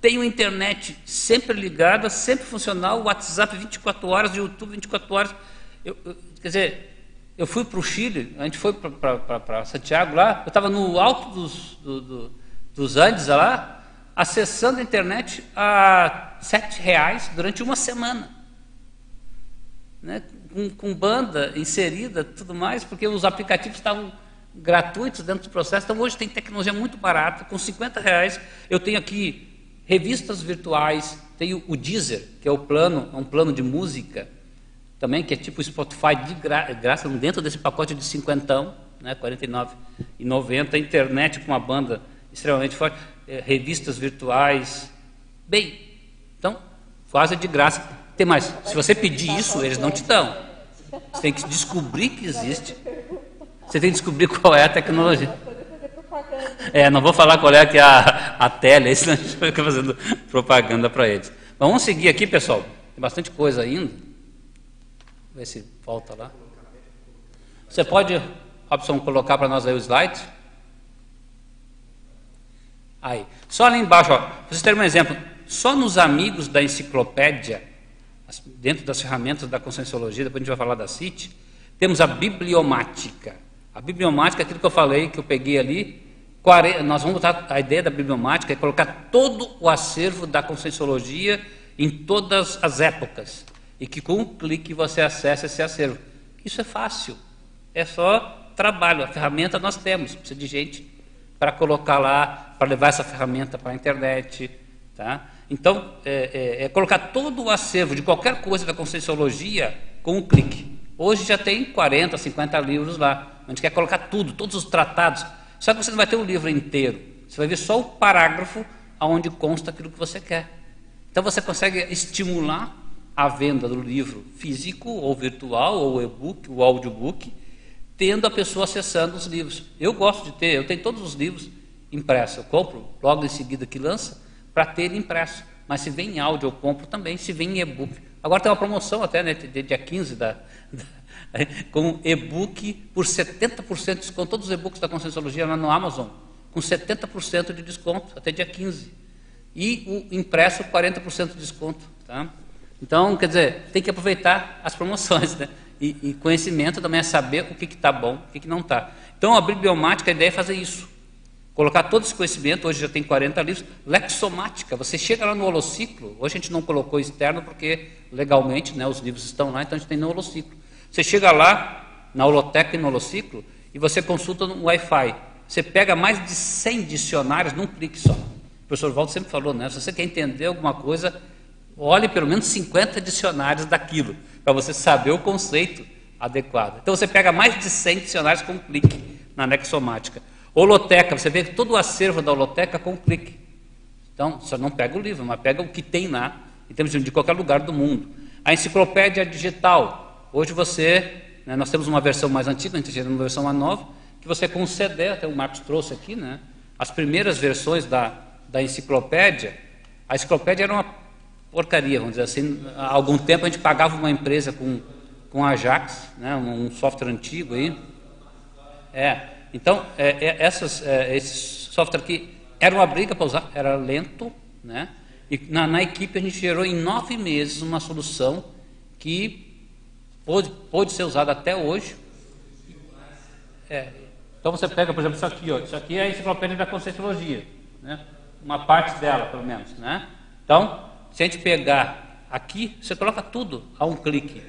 tenho internet sempre ligada, sempre funcional, WhatsApp 24 horas, YouTube 24 horas. Eu, eu, quer dizer, eu fui para o Chile, a gente foi para Santiago lá, eu estava no alto dos, do, do, dos Andes lá, acessando a internet a sete reais durante uma semana. Né? Com, com, banda inserida, tudo mais, porque os aplicativos estavam gratuitos dentro do processo. Então hoje tem tecnologia muito barata, com 50 reais. Eu tenho aqui revistas virtuais, tenho o Deezer, que é o plano, é um plano de música também, que é tipo Spotify de gra graça, dentro desse pacote de cinquentão, né, 49,90, internet com uma banda extremamente forte, é, revistas virtuais. Bem, então, quase de graça. Tem mais, se você pedir isso, eles não te dão. Você tem que descobrir que existe. Você tem que descobrir qual é a tecnologia. É, não vou falar qual é que é a, a tela, senão a gente fica fazendo propaganda para eles. Mas vamos seguir aqui, pessoal. Tem bastante coisa ainda ver se volta lá. Você pode, Robson, colocar para nós aí o slide? Aí. Só ali embaixo, vocês terem um exemplo, só nos amigos da enciclopédia, dentro das ferramentas da Conscienciologia, depois a gente vai falar da CIT, temos a bibliomática. A bibliomática aquilo que eu falei, que eu peguei ali. 40, nós vamos botar a ideia da bibliomática é colocar todo o acervo da Conscienciologia em todas as épocas e que com um clique você acessa esse acervo. Isso é fácil, é só trabalho, a ferramenta nós temos, precisa de gente para colocar lá, para levar essa ferramenta para a internet. Tá? Então, é, é, é, colocar todo o acervo de qualquer coisa da Conscienciologia com um clique. Hoje já tem 40, 50 livros lá. A gente quer colocar tudo, todos os tratados. Só que você não vai ter o livro inteiro. Você vai ver só o parágrafo onde consta aquilo que você quer. Então você consegue estimular a venda do livro físico ou virtual, ou e-book, o audiobook, tendo a pessoa acessando os livros. Eu gosto de ter, eu tenho todos os livros impressos. Eu compro logo em seguida que lança para ter ele impresso. Mas se vem em áudio, eu compro também. Se vem em e-book. Agora tem uma promoção até, né, de dia 15 da, da com e-book por 70% de desconto. Todos os e-books da Conscienciologia lá no Amazon, com 70% de desconto, até dia 15. E o impresso, 40% de desconto. Tá? Então, quer dizer, tem que aproveitar as promoções, né? E, e conhecimento também é saber o que está bom, o que, que não está. Então, a bibliomática, a ideia é fazer isso. Colocar todo esse conhecimento, hoje já tem 40 livros. Lexomática, você chega lá no holociclo, hoje a gente não colocou externo porque legalmente né, os livros estão lá, então a gente tem no holociclo. Você chega lá, na holoteca e no holociclo, e você consulta no Wi-Fi. Você pega mais de 100 dicionários num clique só. O professor Waldo sempre falou, né? Se você quer entender alguma coisa, Olhe pelo menos 50 dicionários daquilo, para você saber o conceito adequado. Então você pega mais de 100 dicionários com um clique na nexomática. Holoteca, você vê todo o acervo da holoteca com um clique. Então, você não pega o livro, mas pega o que tem lá, em termos de qualquer lugar do mundo. A enciclopédia digital. Hoje você, né, nós temos uma versão mais antiga, a gente está uma versão mais nova, que você com CD, até o Marcos trouxe aqui, né, as primeiras versões da, da enciclopédia, a enciclopédia era uma porcaria, vamos dizer assim. Há algum tempo a gente pagava uma empresa com, com Ajax, né, um software antigo aí. É, então, é, é, essas, é, esse software aqui era uma briga para usar, era lento, né? E na, na, equipe a gente gerou em nove meses uma solução que pôde, pôde ser usada até hoje. É, então você pega, por exemplo, isso aqui, ó, isso aqui é a enciclopédia da Conscienciologia, né? uma parte dela, pelo menos. Né? Então, se a gente pegar aqui, você coloca tudo a um clique.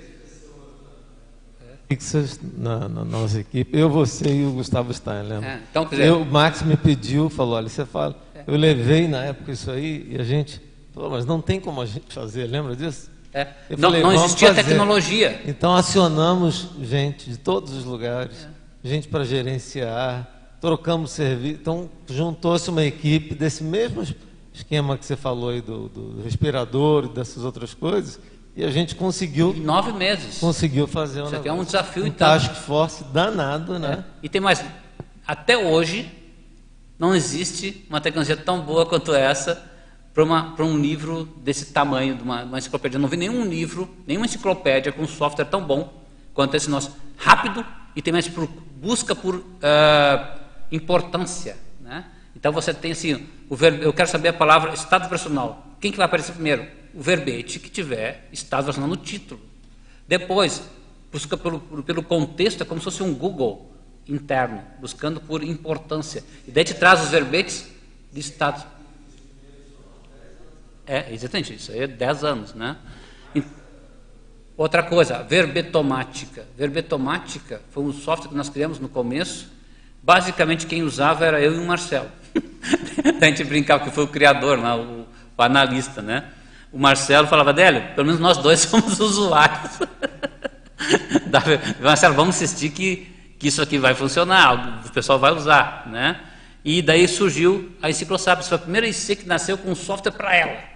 Fixas na, na, nossa equipe. Eu, você e o Gustavo Stein, lembra? É, então, dizer, eu, o Max me pediu, falou, olha, você fala. É. Eu levei na época isso aí e a gente falou, mas não tem como a gente fazer, lembra disso? É, não, falei, não "Vamos existia fazer." tecnologia. Então acionamos gente de todos os lugares, gente para gerenciar, trocamos serviço. Então juntou-se uma equipe desse mesmo esquema que você falou aí do, do respirador e dessas outras coisas, e a gente conseguiu Em nove meses. conseguiu fazer um, Isso aqui é um desafio, um então. task force danado, né? E tem mais. Até hoje, não existe uma tecnologia tão boa quanto essa para um livro desse tamanho, de uma, uma enciclopédia. Não vi nenhum livro, nenhuma enciclopédia com software tão bom quanto esse nosso. Rápido e tem mais por, busca por ah, importância. Né? Então você tem assim, o verbe, eu quero saber a palavra estado personal. Quem que vai aparecer primeiro? O verbete que tiver estado personal no título. Depois, busca pelo, pelo contexto, é como se fosse um Google interno, buscando por importância. E daí te traz os verbetes de estado. É, exatamente, isso aí é 10 anos, né? E- Outra coisa, verbetomática. Verbetomática foi um software que nós criamos no começo. Basicamente, quem usava era eu e o Marcelo. a gente brincava que foi o criador, né? o, o analista, né? O Marcelo falava, Délio, pelo menos nós dois somos usuários. Marcelo, vamos insistir que, que isso aqui vai funcionar, o pessoal vai usar, né? E daí surgiu a Enciclosap, foi a primeira IC que nasceu com um software para ela.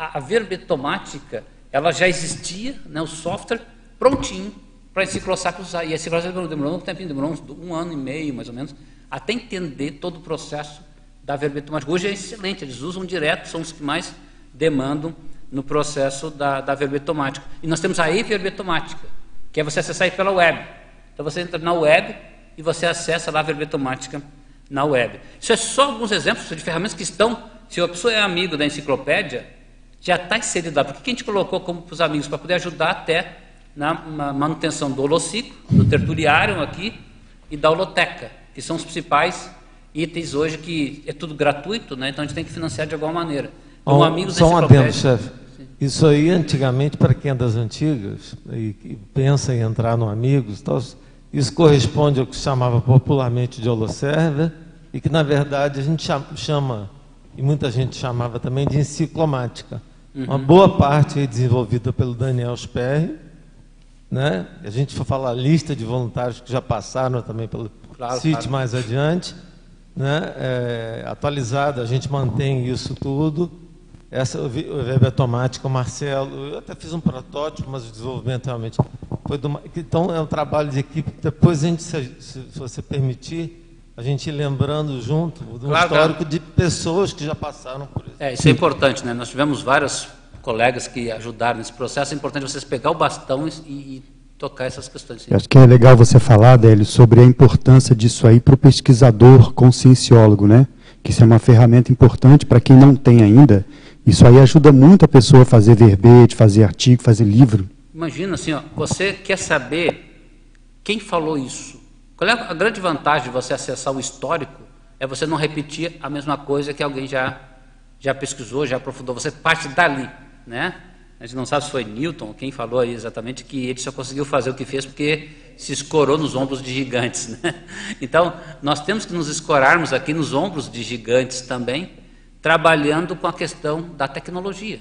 A, verbetomática, ela já existia, né, o software prontinho para Enciclosap usar. E a Enciclosap demorou um tempinho, demorou uns, um ano e meio, mais ou menos, até entender todo o processo da verbetomática. Hoje é excelente, eles usam direto, são os que mais demandam no processo da, da verbetomática. E nós temos a e-verbetomática, que é você acessar aí pela web. Então você entra na web e você acessa lá a verbetomática na web. Isso é só alguns exemplos de ferramentas que estão, se a pessoa é amigo da enciclopédia, já está inserido lá. Por que que a gente colocou como para os amigos? Para poder ajudar até na, na manutenção do holociclo, do tertuliário aqui e da holoteca, que são os principais itens hoje que é tudo gratuito, né? então a gente tem que financiar de alguma maneira. Então, Um- amigos só um adendo, enciclopédia. chefe. Isso aí, antigamente, para quem é das antigas e, e pensa em entrar no Amigos, tal, isso corresponde ao que se chamava popularmente de holoserver e que, na verdade, a gente cha- chama, e muita gente chamava também, de enciclomática. Uma Uhum. boa parte desenvolvida pelo Daniel Sperry, né? A gente for falar a lista de voluntários que já passaram também pelo Claro, CIT claro. mais adiante, né? É, atualizada, a gente mantém isso tudo. Essa o vi- o Marcelo, eu até fiz um protótipo, mas o desenvolvimento realmente foi do Então é um trabalho de equipe. Depois a gente, se, se você permitir, a gente ir lembrando junto de um Claro, histórico de pessoas que já passaram por isso. É, isso é importante, né? Nós tivemos vários colegas que ajudaram nesse processo. É importante vocês pegar o bastão e, e tocar essas questões. Eu acho que é legal você falar, Délio, sobre a importância disso aí para o pesquisador conscienciólogo, né? Que isso é uma ferramenta importante para quem não tem ainda. Isso aí ajuda muito a pessoa a fazer verbete, fazer artigo, fazer livro. Imagina assim, ó, você quer saber quem falou isso. Qual é a grande vantagem de você acessar o histórico? É você não repetir a mesma coisa que alguém já, já pesquisou, já aprofundou. Você parte dali, né? A gente não sabe se foi Newton, quem falou aí exatamente, que ele só conseguiu fazer o que fez porque se escorou nos ombros de gigantes. Né? Então, nós temos que nos escorarmos aqui nos ombros de gigantes também, trabalhando com a questão da tecnologia.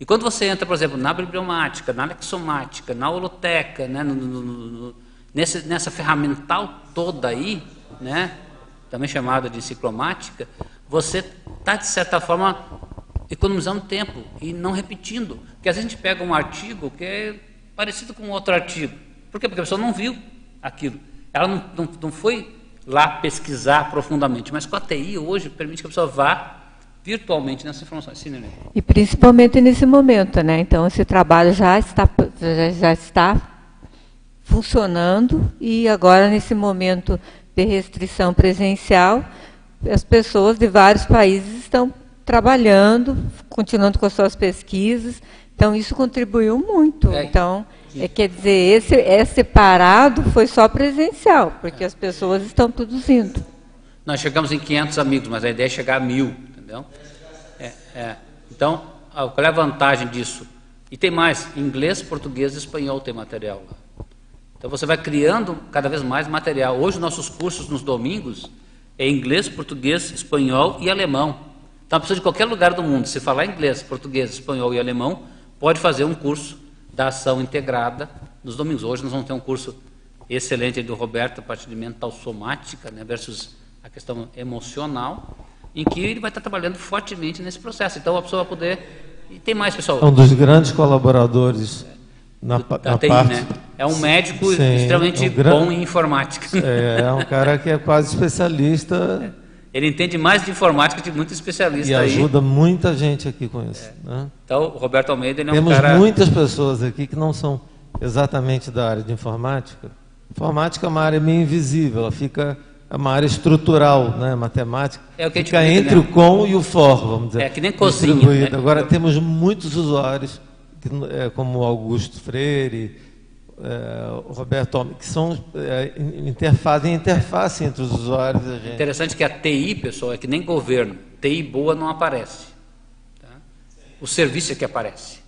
E quando você entra, por exemplo, na bibliomática, na lexomática, na holoteca, né, no, no, no, no, nesse, nessa ferramental toda aí, né, também chamada de enciclomática, você está, de certa forma, economizando tempo e não repetindo. Porque às vezes a gente pega um artigo que é parecido com outro artigo. Por quê? Porque a pessoa não viu aquilo. Ela não, não, não foi lá pesquisar profundamente. Mas com a TI hoje permite que a pessoa vá virtualmente nessas informações. Sim, Nenê? E principalmente nesse momento, né? Então esse trabalho já está já, já está funcionando e agora nesse momento de restrição presencial, as pessoas de vários países estão trabalhando, continuando com as suas pesquisas. Então isso contribuiu muito. É. Então, é, quer dizer, esse é separado foi só presencial, porque as pessoas estão produzindo. Nós chegamos em 500 amigos, mas a ideia é chegar a mil, entendeu? É, é. Então, ah, qual é a vantagem disso? E tem mais, inglês, português e espanhol tem material lá. Então você vai criando cada vez mais material. Hoje nossos cursos nos domingos é inglês, português, espanhol e alemão. Então a pessoa de qualquer lugar do mundo, se falar inglês, português, espanhol e alemão, pode fazer um curso da ação integrada nos domingos. Hoje nós vamos ter um curso excelente do Roberto, a parte de mental somática né, versus a questão emocional, em que ele vai estar trabalhando fortemente nesse processo. Então a pessoa vai poder. E tem mais, pessoal. É um dos grandes colaboradores na, do, na TI, parte. né? É um médico Sim, extremamente é um gran- bom em informática. É, é um cara que é quase especialista Ele entende mais de informática que de muito especialista e aí. ajuda muita gente aqui com isso. né? Então, o Roberto Almeida ele é um Temos cara. muitas pessoas aqui que não são exatamente da área de informática. Informática é uma área meio invisível, ela fica é uma área estrutural, né, matemática. É o que fica entre né? o com e o for, vamos dizer. É que nem cozinha, né? Agora temos muitos usuários, é, como Augusto Freire, o Roberto Almeida, que são é, in- interface, entre os usuários e. Interessante que a TI, pessoal, é que nem governo. TI boa não aparece. tá? O serviço é que aparece.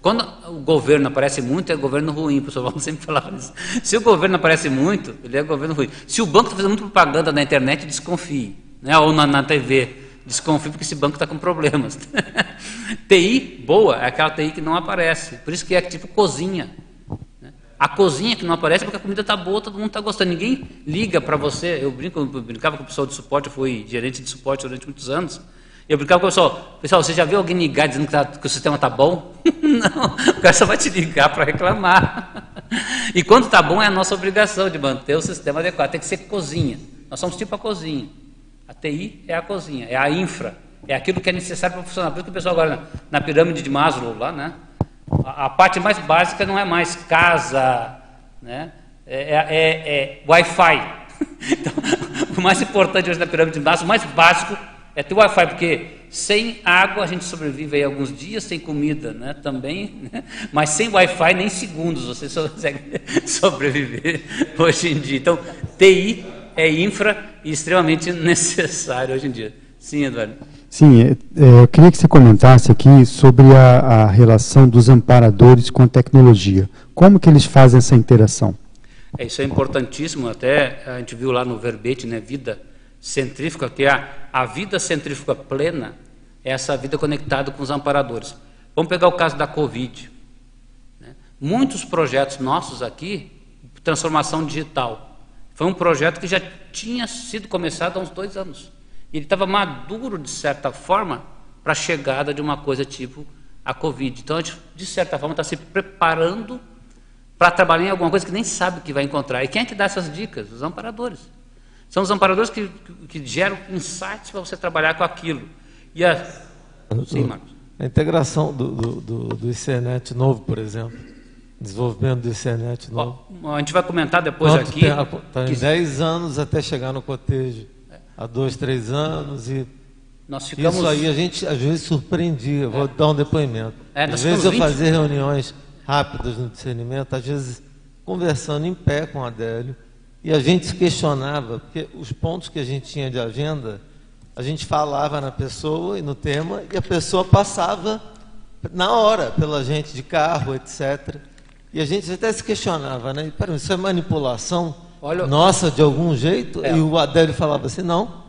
Quando o governo aparece muito, é governo ruim, o pessoal sempre falava isso. Se o governo aparece muito, ele é governo ruim. Se o banco está fazendo muita propaganda na internet, desconfie. Né? Ou na, na TV, desconfie porque esse banco está com problemas. TI boa é aquela TI que não aparece. Por isso que é tipo cozinha. né? A cozinha que não aparece porque a comida está boa, todo mundo está gostando. Ninguém liga para você. Eu, brinco, eu brincava com o pessoal de suporte, eu fui gerente de suporte durante muitos anos. Eu brincava com o pessoal, pessoal, você já viu alguém ligar dizendo que, tá- que o sistema está bom? não, o cara só vai te ligar para reclamar. e quando está bom é a nossa obrigação de manter o sistema adequado. Tem que ser cozinha. Nós somos tipo a cozinha. A TI é a cozinha, é a infra, é aquilo que é necessário para funcionar. Por isso que o pessoal agora, na, pirâmide de Maslow, lá, né? A, a parte mais básica não é mais casa, né? É, é- é- é Wi-Fi. Então, o mais importante hoje na pirâmide de Maslow, o mais básico, é ter Wi-Fi, porque sem água a gente sobrevive aí alguns dias, sem comida, né? Também, né? mas sem Wi-Fi nem segundos você consegue sobreviver hoje em dia. Então, TI é infra e extremamente necessário hoje em dia. Sim, Eduardo. Sim, é, é, eu queria que você comentasse aqui sobre a, a relação dos amparadores com a tecnologia. Como que eles fazem essa interação? É, isso é importantíssimo, até a gente viu lá no verbete, né, vida centrífuga, que é a, a vida centrífuga plena é essa vida conectada com os amparadores. Vamos pegar o caso da Covid. né? Muitos projetos nossos aqui, transformação digital, foi um projeto que já tinha sido começado há uns dois anos. E ele estava maduro, de certa forma, para a chegada de uma coisa tipo a Covid. Então, a gente, de certa forma, está se preparando para trabalhar em alguma coisa que nem sabe o que vai encontrar. E quem é que dá essas dicas? Os amparadores. São os amparadores que, que, que geram insights para você trabalhar com aquilo. E a... Sim, Marcos. A integração do, do, do, do ICNet novo, por exemplo. Desenvolvimento do ICNet novo. A gente vai comentar depois Quanto aqui. tempo? Tá em que 10 anos até chegar no cotejo. Há dois, três anos. E nós ficamos. isso aí a gente às vezes surpreendia. Vou dar um depoimento. É, às vezes eu ficamos 20. fazia reuniões rápidas no discernimento, às vezes conversando em pé com a Adélio, e a gente se questionava, porque os pontos que a gente tinha de agenda, a gente falava na pessoa e no tema, e a pessoa passava na hora pela gente de carro, etc. E a gente até se questionava, né? Peraí, isso é manipulação Olha- nossa de algum jeito? É. E o Adélio falava assim, não,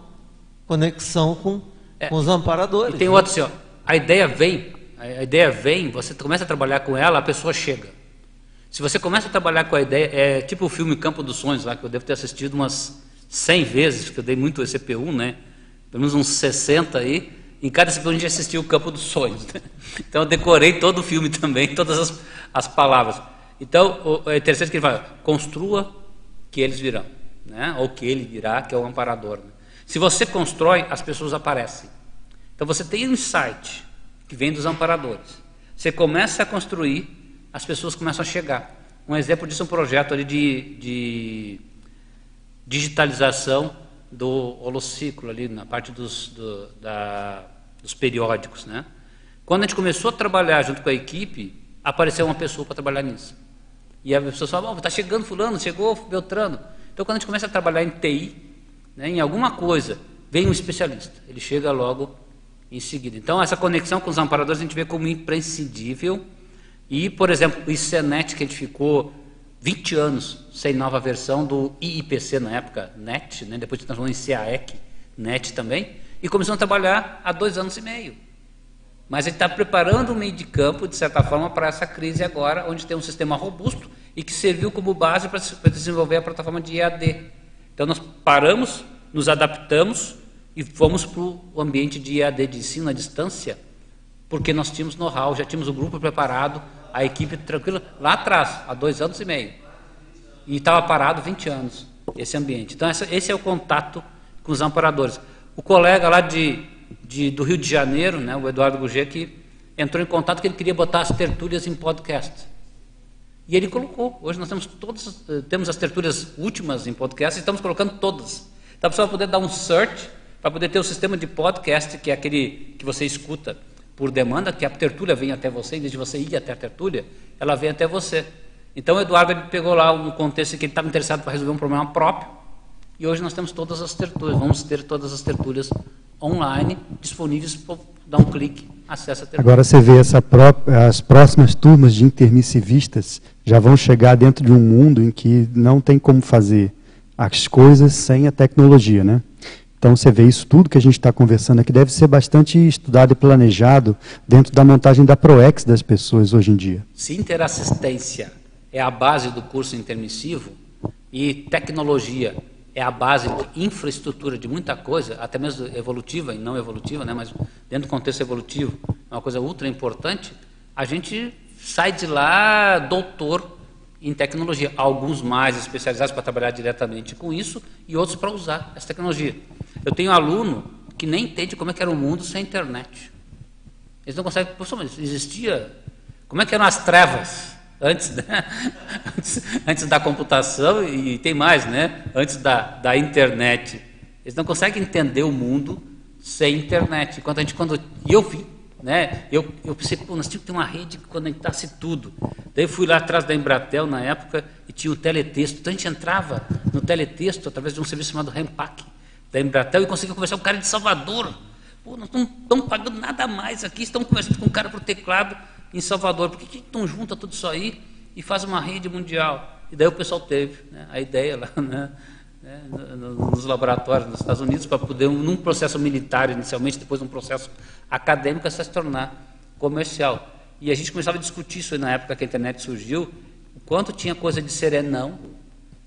conexão com, É. com os amparadores. E tem outro assim, ó, a ideia vem, a ideia vem, você começa a trabalhar com ela, a pessoa chega. Se você começa a trabalhar com a ideia, é tipo o filme Campo dos Sonhos lá, que eu devo ter assistido umas 100 vezes, porque eu dei muito CPU, né? Pelo menos uns 60 aí. Em cada CPU a gente assistiu o Campo dos Sonhos. né? Então eu decorei todo o filme também, todas as, as palavras. Então é interessante que ele fala, construa que eles virão, né? ou que ele virá, que é o amparador. né? Se você constrói, as pessoas aparecem. Então você tem um insight que vem dos amparadores. Você começa a construir, as pessoas começam a chegar. Um exemplo disso é um projeto ali de, de digitalização do holociclo ali na parte dos, do- da- dos periódicos, né? Quando a gente começou a trabalhar junto com a equipe, apareceu uma pessoa para trabalhar nisso. E a pessoa falava, está chegando fulano, chegou Beltrano. Então quando a gente começa a trabalhar em TI, né, em alguma coisa, vem um especialista. Ele chega logo em seguida. Então essa conexão com os amparadores a gente vê como imprescindível. E, por exemplo, o ICNET que a gente ficou 20 anos sem nova versão do IIPC na época, NET, né? depois transformou em CAEC, NET também, e começou a trabalhar há dois anos e meio. Mas ele está preparando o meio de campo, de certa forma, para essa crise agora, onde tem um sistema robusto e que serviu como base para desenvolver a plataforma de EAD. Então nós paramos, nos adaptamos e fomos para o ambiente de EAD, de ensino à distância, porque nós tínhamos know-how, já tínhamos o grupo preparado, a equipe tranquila, lá atrás, há dois anos e meio. E estava parado 20 anos, esse ambiente. Então essa, esse é o contato com os amparadores. O colega lá de, de, do Rio de Janeiro, né, o Eduardo Gugê, que entrou em contato que ele queria botar as tertúlias em podcast. E ele colocou. Hoje nós temos todas, eh, temos as tertúlias últimas em podcast e estamos colocando todas. Então a pessoa poder dar um search para poder ter o sistema de podcast, que é aquele que você escuta por demanda, que a tertúlia vem até você, em vez de você ir até a tertúlia, ela vem até você. Então o Eduardo ele pegou lá um contexto que ele estava interessado para resolver um problema próprio, e hoje nós temos todas as tertúlias, vamos ter todas as tertúlias online disponíveis para dar um clique, acessa a. Agora você vê essa própria, as próximas turmas de intermissivistas já vão chegar dentro de um mundo em que não tem como fazer as coisas sem a tecnologia, né? Então você vê isso tudo que a gente está conversando aqui deve ser bastante estudado e planejado dentro da montagem da ProEx das pessoas hoje em dia. Se interassistência é a base do curso intermissivo e tecnologia é a base de infraestrutura de muita coisa, até mesmo evolutiva e não evolutiva, né, mas dentro do contexto evolutivo, é uma coisa ultra importante, a gente sai de lá doutor em tecnologia. Alguns mais especializados para trabalhar diretamente com isso e outros para usar essa tecnologia. Eu tenho aluno que nem entende como é que era o mundo sem internet. Eles não conseguem. Professor, mas existia. Como é que eram as trevas? Antes, né? antes, antes, da computação e tem mais, né? Antes da, da internet. Eles não conseguem entender o mundo sem internet. Enquanto a gente, quando. Eu vi né? Eu, eu pensei, pô, nós tínhamos que ter uma rede que conectasse tudo. Daí fui lá atrás da Embratel na época e tinha o teletexto. Então a gente entrava no teletexto através de um serviço chamado Rempac da Embratel e conseguia conversar com o cara de Salvador. Pô, nós não estamos pagando nada mais aqui, estamos conversando com o cara por teclado em Salvador. Por que, que não junta tudo isso aí e faz uma rede mundial? E daí o pessoal teve né, a ideia lá, né? né, nos laboratórios nos Estados Unidos para poder, num processo militar inicialmente, depois um processo acadêmico, se tornar comercial. E a gente começava a discutir isso na época que a internet surgiu, o quanto tinha coisa de serenão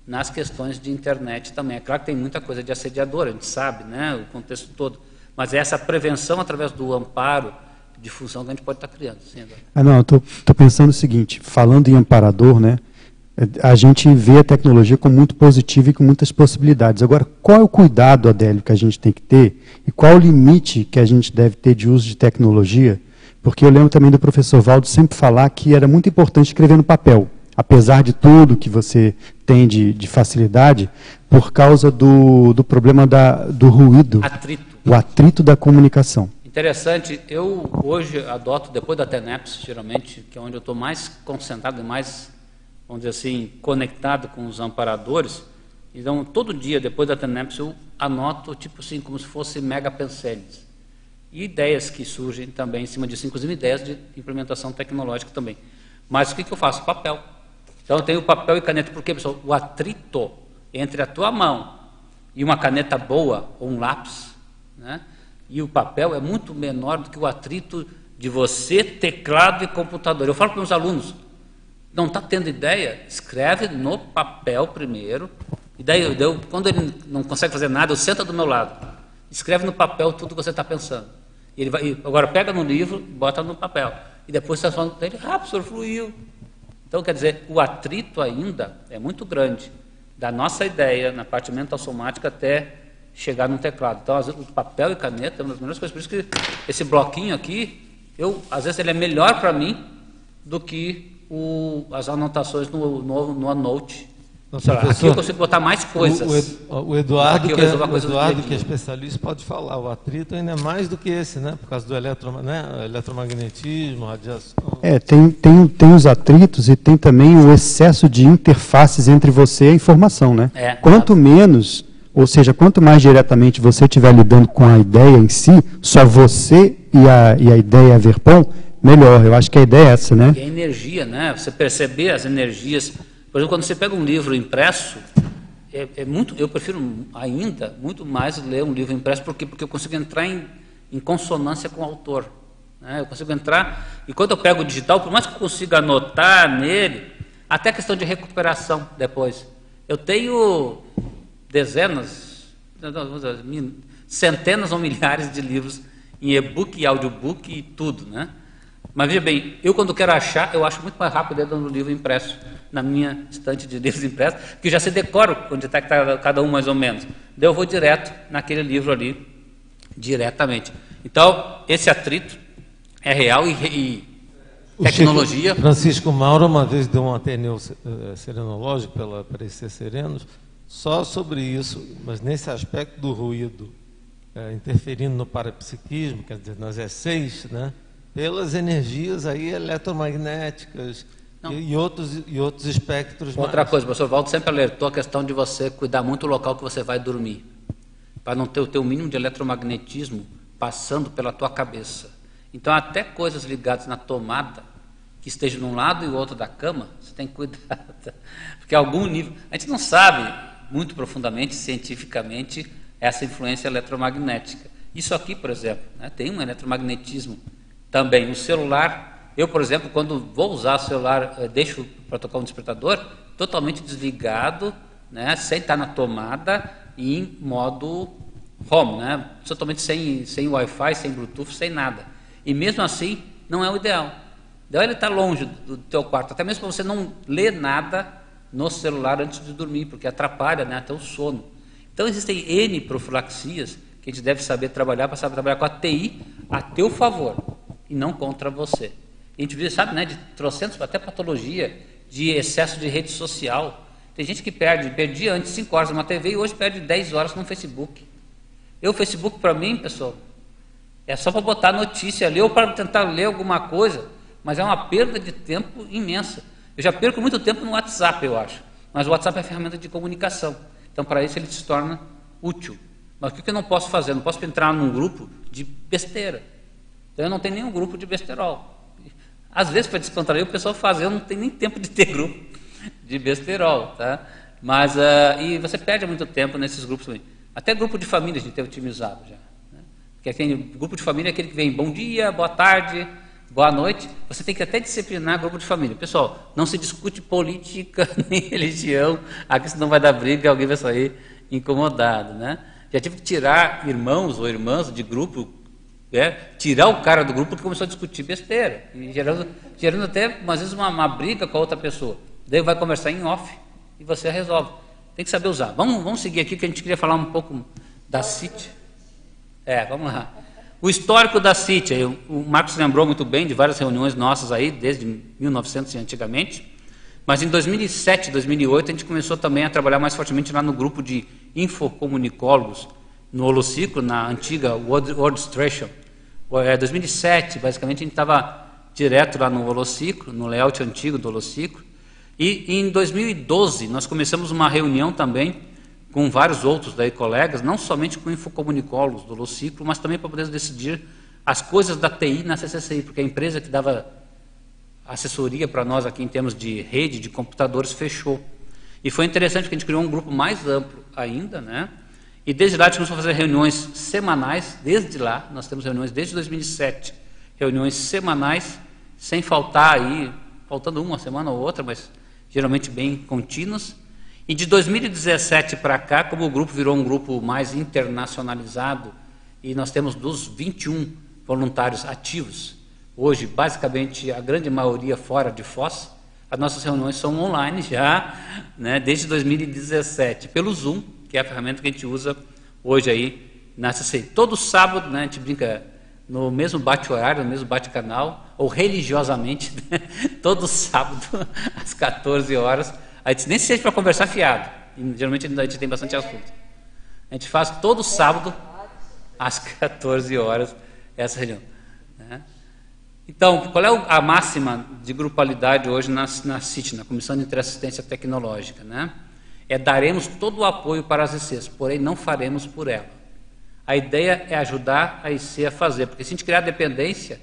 nas questões de internet também. É claro que tem muita coisa de assediador, a gente sabe, né, o contexto todo. Mas essa prevenção através do amparo de função que a gente pode estar criando. Sim, ah, não, estou pensando o seguinte, falando em amparador, né, a gente vê a tecnologia como muito positiva e com muitas possibilidades. Agora, qual é o cuidado, Adélio, que a gente tem que ter e qual o limite que a gente deve ter de uso de tecnologia? Porque eu lembro também do professor Valdo sempre falar que era muito importante escrever no papel, apesar de tudo que você tem de, de facilidade, por causa do, do problema da, do ruído, atrito. o atrito da comunicação. Interessante, eu hoje adoto, depois da TENEPS, geralmente, que é onde eu estou mais concentrado e mais vamos dizer assim, conectado com os amparadores. Então, todo dia, depois da TENEPS, eu anoto, tipo assim, como se fosse mega penseles. E ideias que surgem também em cima disso, inclusive ideias de implementação tecnológica também. Mas o que, que eu faço? Papel. Então, eu tenho papel e caneta, porque, pessoal, o atrito entre a tua mão e uma caneta boa, ou um lápis, né? E o papel é muito menor do que o atrito de você, teclado e computador. Eu falo para meus alunos, não está tendo ideia, escreve no papel primeiro. E daí, eu, quando ele não consegue fazer nada, eu senta do meu lado. Escreve no papel tudo que você está pensando. E ele vai, agora pega no livro, bota no papel. E depois você está falando dele, ah, professor, fluiu. Então, quer dizer, o atrito ainda é muito grande da nossa ideia na parte mental somática até chegar no teclado. Então, vezes, o papel e caneta é uma das melhores coisas. Por isso que esse bloquinho aqui, eu, às vezes ele é melhor para mim do que o, as anotações no, no, no Anote. aqui eu consigo botar mais coisas. O, o, o Eduardo, que, é, o Eduardo que é especialista, pode falar. O atrito ainda é mais do que esse, né? Por causa do eletro, né? eletromagnetismo, radiação. É, tem, tem, tem os atritos e tem também o excesso de interfaces entre você e a informação, né? É, Quanto menos, ou seja, quanto mais diretamente você estiver lidando com a ideia em si, só você e a, e a ideia Verpon, melhor. Eu acho que a ideia é essa, né? E a energia, né? Você perceber as energias. Por exemplo, quando você pega um livro impresso, é, é muito, eu prefiro ainda muito mais ler um livro impresso, porque, porque eu consigo entrar em, em consonância com o autor. Né? Eu consigo entrar, e quando eu pego o digital, por mais que eu consiga anotar nele, até a questão de recuperação depois. Eu tenho dezenas, centenas ou milhares de livros em e-book e audiobook e tudo, né? Mas veja bem, eu quando quero achar, eu acho muito mais rápido dentro do livro impresso, na minha estante de livros impressos, que já se decoro onde está cada um mais ou menos. Daí eu vou direto naquele livro ali, diretamente. Então, esse atrito é real e, e tecnologia. Chico Francisco Mauro uma vez deu um Ateneu eh, Serenológico pela Parecer Serenos, só sobre isso, mas nesse aspecto do ruído é, interferindo no parapsiquismo, quer dizer, nas E6, né, pelas energias aí eletromagnéticas e, e, outros, e outros espectros. Outra mais. coisa, o professor Valdo sempre alertou a questão de você cuidar muito do local que você vai dormir, para não ter o teu mínimo de eletromagnetismo passando pela tua cabeça. Então, até coisas ligadas na tomada, que estejam num lado e o outro da cama, você tem que cuidar. Porque algum nível. A gente não sabe muito profundamente, cientificamente, essa influência eletromagnética. Isso aqui, por exemplo, né, tem um eletromagnetismo também. O celular, eu, por exemplo, quando vou usar o celular, eh, deixo para tocar um despertador totalmente desligado, né, sem estar na tomada e em modo home, né, totalmente sem, sem Wi-Fi, sem Bluetooth, sem nada. E mesmo assim, não é o ideal. Então ele está longe do teu quarto, até mesmo para você não ler nada no celular antes de dormir, porque atrapalha né, até o sono. Então existem N profilaxias que a gente deve saber trabalhar para saber trabalhar com a TI a teu favor e não contra você. A gente vê, sabe, né, de trocentos, até patologia de excesso de rede social. Tem gente que perde, perdia antes 5 horas numa TV e hoje perde 10 horas no Facebook. Eu, Facebook, para mim, pessoal, é só para botar notícia ali ou para tentar ler alguma coisa, mas é uma perda de tempo imensa. Eu já perco muito tempo no WhatsApp, eu acho. Mas o WhatsApp é ferramenta de comunicação. Então, para isso, ele se torna útil. Mas o que eu não posso fazer? Eu não posso entrar num grupo de besteira. Então, eu não tenho nenhum grupo de besterol. Às vezes, para descontrair, o pessoal faz. Eu não tenho nem tempo de ter grupo de besterol. Tá? Mas, uh, e você perde muito tempo nesses grupos também. Até grupo de família a gente tem otimizado já. Porque aquele grupo de família é aquele que vem bom dia, boa tarde, boa noite. Você tem que até disciplinar grupo de família. Pessoal, não se discute política nem religião, aqui senão vai dar briga, alguém vai sair incomodado, né? Já tive que tirar irmãos ou irmãs de grupo, né? tirar o cara do grupo porque começou a discutir besteira, gerando, gerando até, às vezes, uma, uma briga com a outra pessoa. Daí vai conversar em off e você resolve. Tem que saber usar. Vamos, vamos seguir aqui que a gente queria falar um pouco da CIT. É, vamos lá. O histórico da CIT, o Marcos lembrou muito bem de várias reuniões nossas aí, desde 1900 e antigamente, mas em 2007, 2008, a gente começou também a trabalhar mais fortemente lá no grupo de infocomunicólogos, no Holociclo, na antiga World, World Station. É, 2007, basicamente, a gente estava direto lá no Holociclo, no layout antigo do Holociclo, e em 2012 nós começamos uma reunião também com vários outros daí colegas, não somente com infocomunicólogos do Lociclo, mas também para poder decidir as coisas da TI na CCCI, porque a empresa que dava assessoria para nós aqui em termos de rede de computadores fechou. E foi interessante porque a gente criou um grupo mais amplo ainda, né? E desde lá a gente começou a fazer reuniões semanais, desde lá, nós temos reuniões desde 2007, reuniões semanais, sem faltar aí, faltando uma semana ou outra, mas geralmente bem contínuas. E de 2017 para cá, como o grupo virou um grupo mais internacionalizado, e nós temos dos 21 voluntários ativos, hoje, basicamente, a grande maioria fora de Foz, as nossas reuniões são online já, né, desde 2017, pelo Zoom, que é a ferramenta que a gente usa hoje aí na CCI. Todo sábado, né, a gente brinca no mesmo bate-horário, no mesmo bate-canal, ou religiosamente, né, todo sábado, às 14 horas, a gente nem se sente para conversar fiado. E, geralmente a gente tem bastante assunto. A gente faz todo sábado, às 14 horas, essa reunião. Né? Então, qual é a máxima de grupalidade hoje na, na CIT, na Comissão de Interassistência Tecnológica? Né? É daremos todo o apoio para as ICs, porém não faremos por ela. A ideia é ajudar a IC a fazer, porque se a gente criar dependência,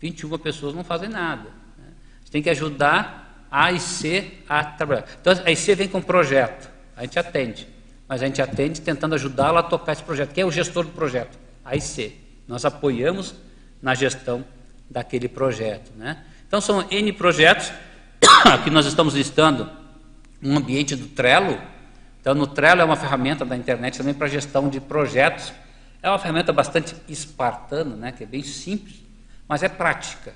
21 pessoas não fazem nada. Né? A gente tem que ajudar A e C a trabalhar. Então a IC vem com projeto, a gente atende, mas a gente atende tentando ajudá-la a tocar esse projeto. Quem é o gestor do projeto? A IC. Nós apoiamos na gestão daquele projeto. Né? Então são N projetos, aqui nós estamos listando um ambiente do Trello. Então no Trello é uma ferramenta da internet também para gestão de projetos. É uma ferramenta bastante espartana, né? que é bem simples, mas é prática.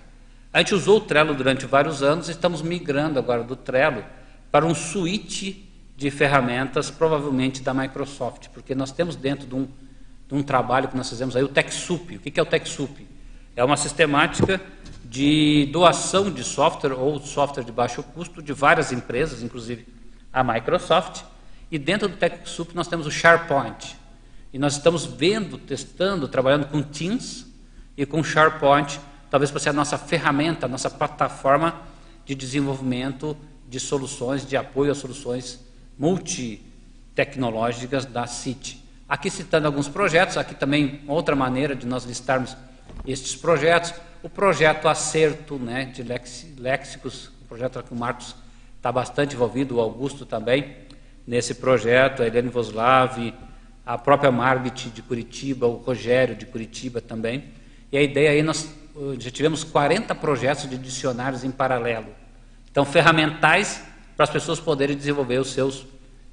A gente usou o Trello durante vários anos estamos migrando agora do Trello para um suíte de ferramentas, provavelmente da Microsoft, porque nós temos dentro de um, de um trabalho que nós fizemos aí o TechSoup. O que é o TechSoup? É uma sistemática de doação de software ou software de baixo custo de várias empresas, inclusive a Microsoft. E dentro do TechSoup nós temos o SharePoint. E nós estamos vendo, testando, trabalhando com Teams e com SharePoint talvez para ser a nossa ferramenta, a nossa plataforma de desenvolvimento de soluções, de apoio a soluções multitecnológicas da CIT. Aqui citando alguns projetos, aqui também outra maneira de nós listarmos estes projetos, o projeto Acerto né, de Léxicos, o projeto que o Marcos está bastante envolvido, o Augusto também, nesse projeto, a Helene Voslav, a própria Margit de Curitiba, o Rogério de Curitiba também. E a ideia aí, nós já tivemos 40 projetos de dicionários em paralelo. Então, ferramentais para as pessoas poderem desenvolver os seus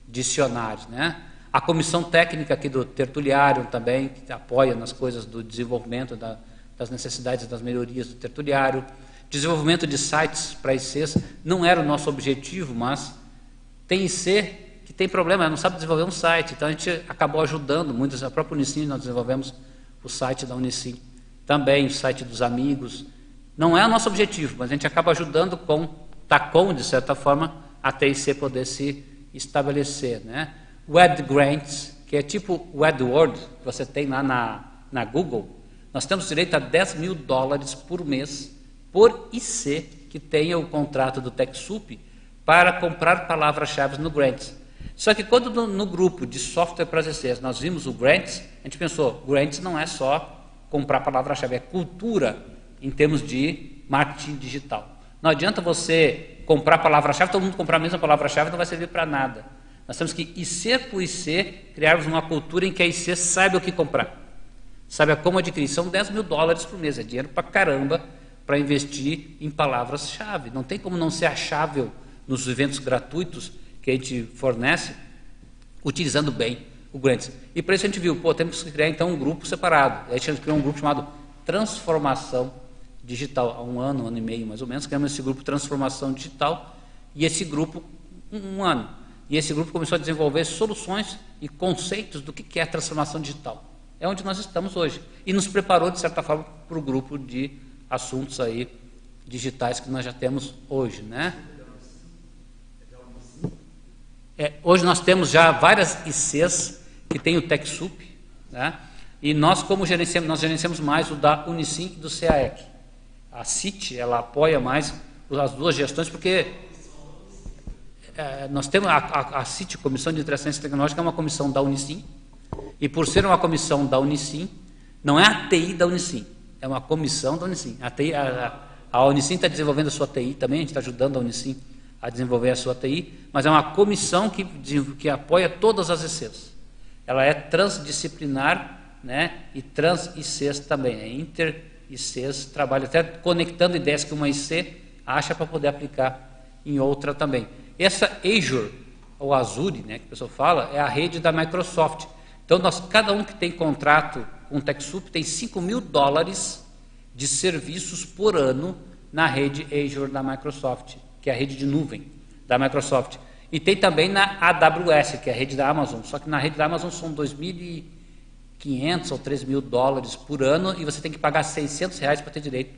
dicionários. Né? A comissão técnica aqui do Tertuliário também, que apoia nas coisas do desenvolvimento da, das necessidades das melhorias do Tertuliário. Desenvolvimento de sites para ICs não era o nosso objetivo, mas tem IC que tem problema, não sabe desenvolver um site. Então a gente acabou ajudando muitos, a própria Unicim, nós desenvolvemos o site da Unicim também o site dos amigos. Não é o nosso objetivo, mas a gente acaba ajudando com TACOM, de certa forma, a TIC poder se estabelecer. Né? Web Grants, que é tipo o AdWords, que você tem lá na, na Google, nós temos direito a 10 mil dólares por mês por IC que tenha o contrato do TechSoup para comprar palavras-chave no Grants. Só que quando no, grupo de software para as nós vimos o Grants, a gente pensou, Grants não é só comprar palavra-chave, é cultura em termos de marketing digital. Não adianta você comprar palavra-chave, todo mundo comprar a mesma palavra-chave, não vai servir para nada. Nós temos que, IC por IC, criarmos uma cultura em que a IC saiba o que comprar. Saiba como adquirir. São 10 mil dólares por mês, é dinheiro para caramba para investir em palavras-chave. Não tem como não ser achável nos eventos gratuitos que a gente fornece, utilizando bem E para isso a gente viu, pô, temos que criar então um grupo separado. Aí a gente criou um grupo chamado Transformação Digital. Há um ano, um ano e meio mais ou menos, criamos esse grupo Transformação Digital. E esse grupo, um, um ano. E esse grupo começou a desenvolver soluções e conceitos do que é transformação digital. É onde nós estamos hoje. E nos preparou, de certa forma, para o grupo de assuntos aí digitais que nós já temos hoje, né? É, hoje nós temos já várias ICs que tem o TechSoup, né? e nós, como gerenciamos, nós gerenciamos mais o da Unicim e do CAEC. A CIT, ela apoia mais as duas gestões, porque é, nós temos a, a, a CIT, Comissão de Integração Tecnológica, é uma comissão da Unicim, e por ser uma comissão da Unicim, não é a TI da Unicim, é uma comissão da Unicim. A, TI, a, a está desenvolvendo a sua TI também, a gente está ajudando a Unicim a desenvolver a sua TI, mas é uma comissão que, que apoia todas as ECs ela é transdisciplinar né, e trans-ICs também, é inter-ICs, trabalha até conectando ideias que uma IC acha para poder aplicar em outra também. Essa Azure, ou Azure, né, que a pessoa fala, é a rede da Microsoft. Então, nós, cada um que tem contrato com o TechSoup tem 5 mil dólares de serviços por ano na rede Azure da Microsoft, que é a rede de nuvem da Microsoft. E tem também na AWS, que é a rede da Amazon. Só que na rede da Amazon são 2.500 ou 3 mil dólares por ano e você tem que pagar 600 reais para ter direito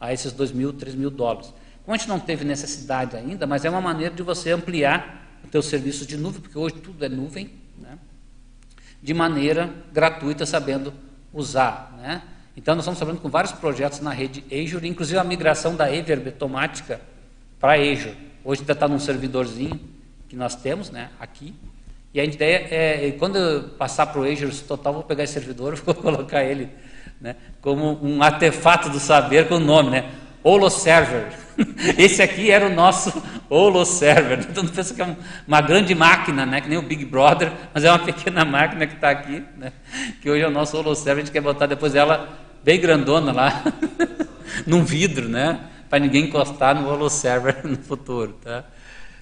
a esses 2 mil, 3 mil dólares. Como a gente não teve necessidade ainda, mas é uma maneira de você ampliar o teu serviço de nuvem, porque hoje tudo é nuvem, né? de maneira gratuita, sabendo usar. Né? Então, nós estamos trabalhando com vários projetos na rede Azure, inclusive a migração da Averb automática para Azure. Hoje ainda está num servidorzinho, que nós temos né, aqui. E a ideia é, quando passar para o Azure Total, vou pegar esse servidor e vou colocar ele né, como um artefato do saber com o nome, né? Holo Server. Esse aqui era o nosso Holo Server. Todo mundo pensa que é uma grande máquina, né? que nem o Big Brother, mas é uma pequena máquina que está aqui, né? que hoje é o nosso Holo Server. A gente quer botar depois ela bem grandona lá, num vidro, né? para ninguém encostar no Holo Server no futuro. Tá?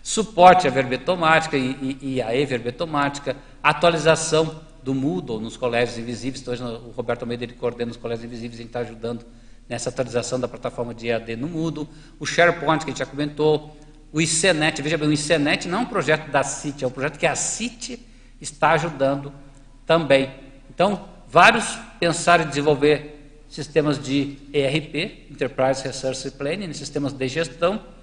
Suporte à verbetomática e, e, e a e-verbetomática, atualização do Moodle nos colégios invisíveis. Então, hoje o Roberto Almeida ele coordena os colégios invisíveis, gente está ajudando nessa atualização da plataforma de EAD no Moodle. O SharePoint, que a gente já comentou. O ICNet, veja bem, o ICNet não é um projeto da CIT, é um projeto que a CIT está ajudando também. Então, vários pensaram em desenvolver sistemas de ERP, Enterprise Resource Planning, sistemas de gestão.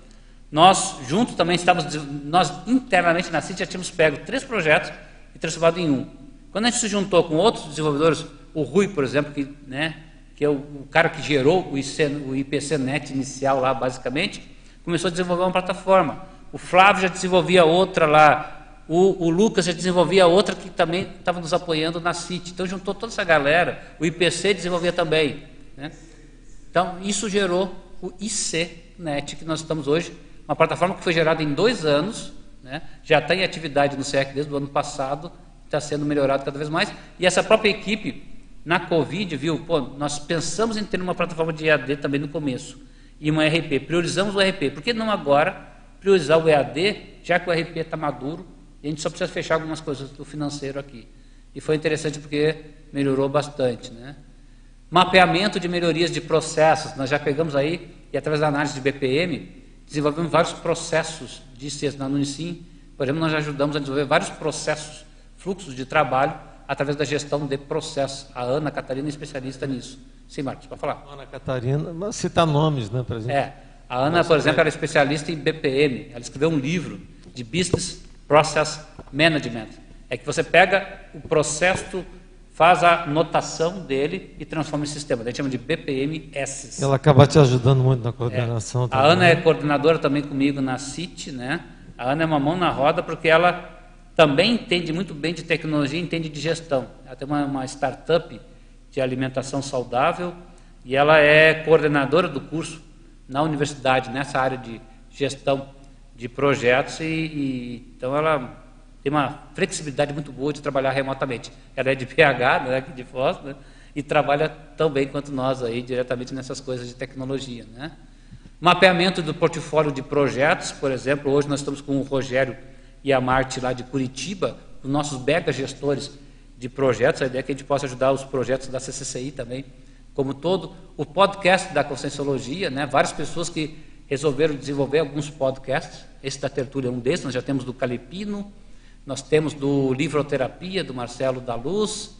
Nós, juntos, também estávamos, nós internamente na CIT já tínhamos pego três projetos e transformado em um. Quando a gente se juntou com outros desenvolvedores, o Rui, por exemplo, que, né, que é o, o cara que gerou o, IC, o IPCNet inicial lá, basicamente, começou a desenvolver uma plataforma. O Flávio já desenvolvia outra lá, o, o, Lucas já desenvolvia outra que também estava nos apoiando na CIT. Então juntou toda essa galera, o IPC desenvolvia também. Né? Então isso gerou o ICNet, que nós estamos hoje, uma plataforma que foi gerada em dois anos, né? já está em atividade no SEC desde o ano passado, está sendo melhorado cada vez mais. E essa própria equipe, na Covid, viu, pô, nós pensamos em ter uma plataforma de EAD também no começo, e uma RP. Priorizamos o RP. Por que não agora priorizar o EAD, já que o RP está maduro, e a gente só precisa fechar algumas coisas do financeiro aqui. E foi interessante porque melhorou bastante. Né? Mapeamento de melhorias de processos. Nós já pegamos aí, e através da análise de BPM, desenvolvemos vários processos de na Unicim. Por exemplo, nós ajudamos a desenvolver vários processos fluxos de trabalho através da gestão de processos. A Ana Catarina é especialista nisso. Sim, Marcos, pode falar. Ana Catarina, mas citar nomes, né, para gente. É. A Ana, por exemplo, ela é especialista em BPM. Ela escreveu um livro de Business Process Management. É que você pega o processo, faz a notação dele e transforma em sistema. A gente chama de BPMS. Ela acaba te ajudando muito na coordenação. É. A Ana é coordenadora também comigo na CIT, né? A Ana é uma mão na roda porque ela também entende muito bem de tecnologia, entende de gestão. Ela tem uma, uma startup de alimentação saudável e ela é coordenadora do curso na universidade nessa área de gestão de projetos e, e então ela tem uma flexibilidade muito boa de trabalhar remotamente. Ela é de PH, né, aqui de Foz, né, e trabalha tão bem quanto nós aí diretamente nessas coisas de tecnologia, né? Mapeamento do portfólio de projetos, por exemplo, hoje nós estamos com o Rogério e a Marte lá de Curitiba, os nossos mega gestores de projetos, a ideia é que a gente possa ajudar os projetos da CCCI também, como todo, o podcast da Conscienciologia, né, várias pessoas que resolveram desenvolver alguns podcasts, esse da Tertúlia é um desses, nós já temos do Calipino, nós temos do Livroterapia, do Marcelo da Luz,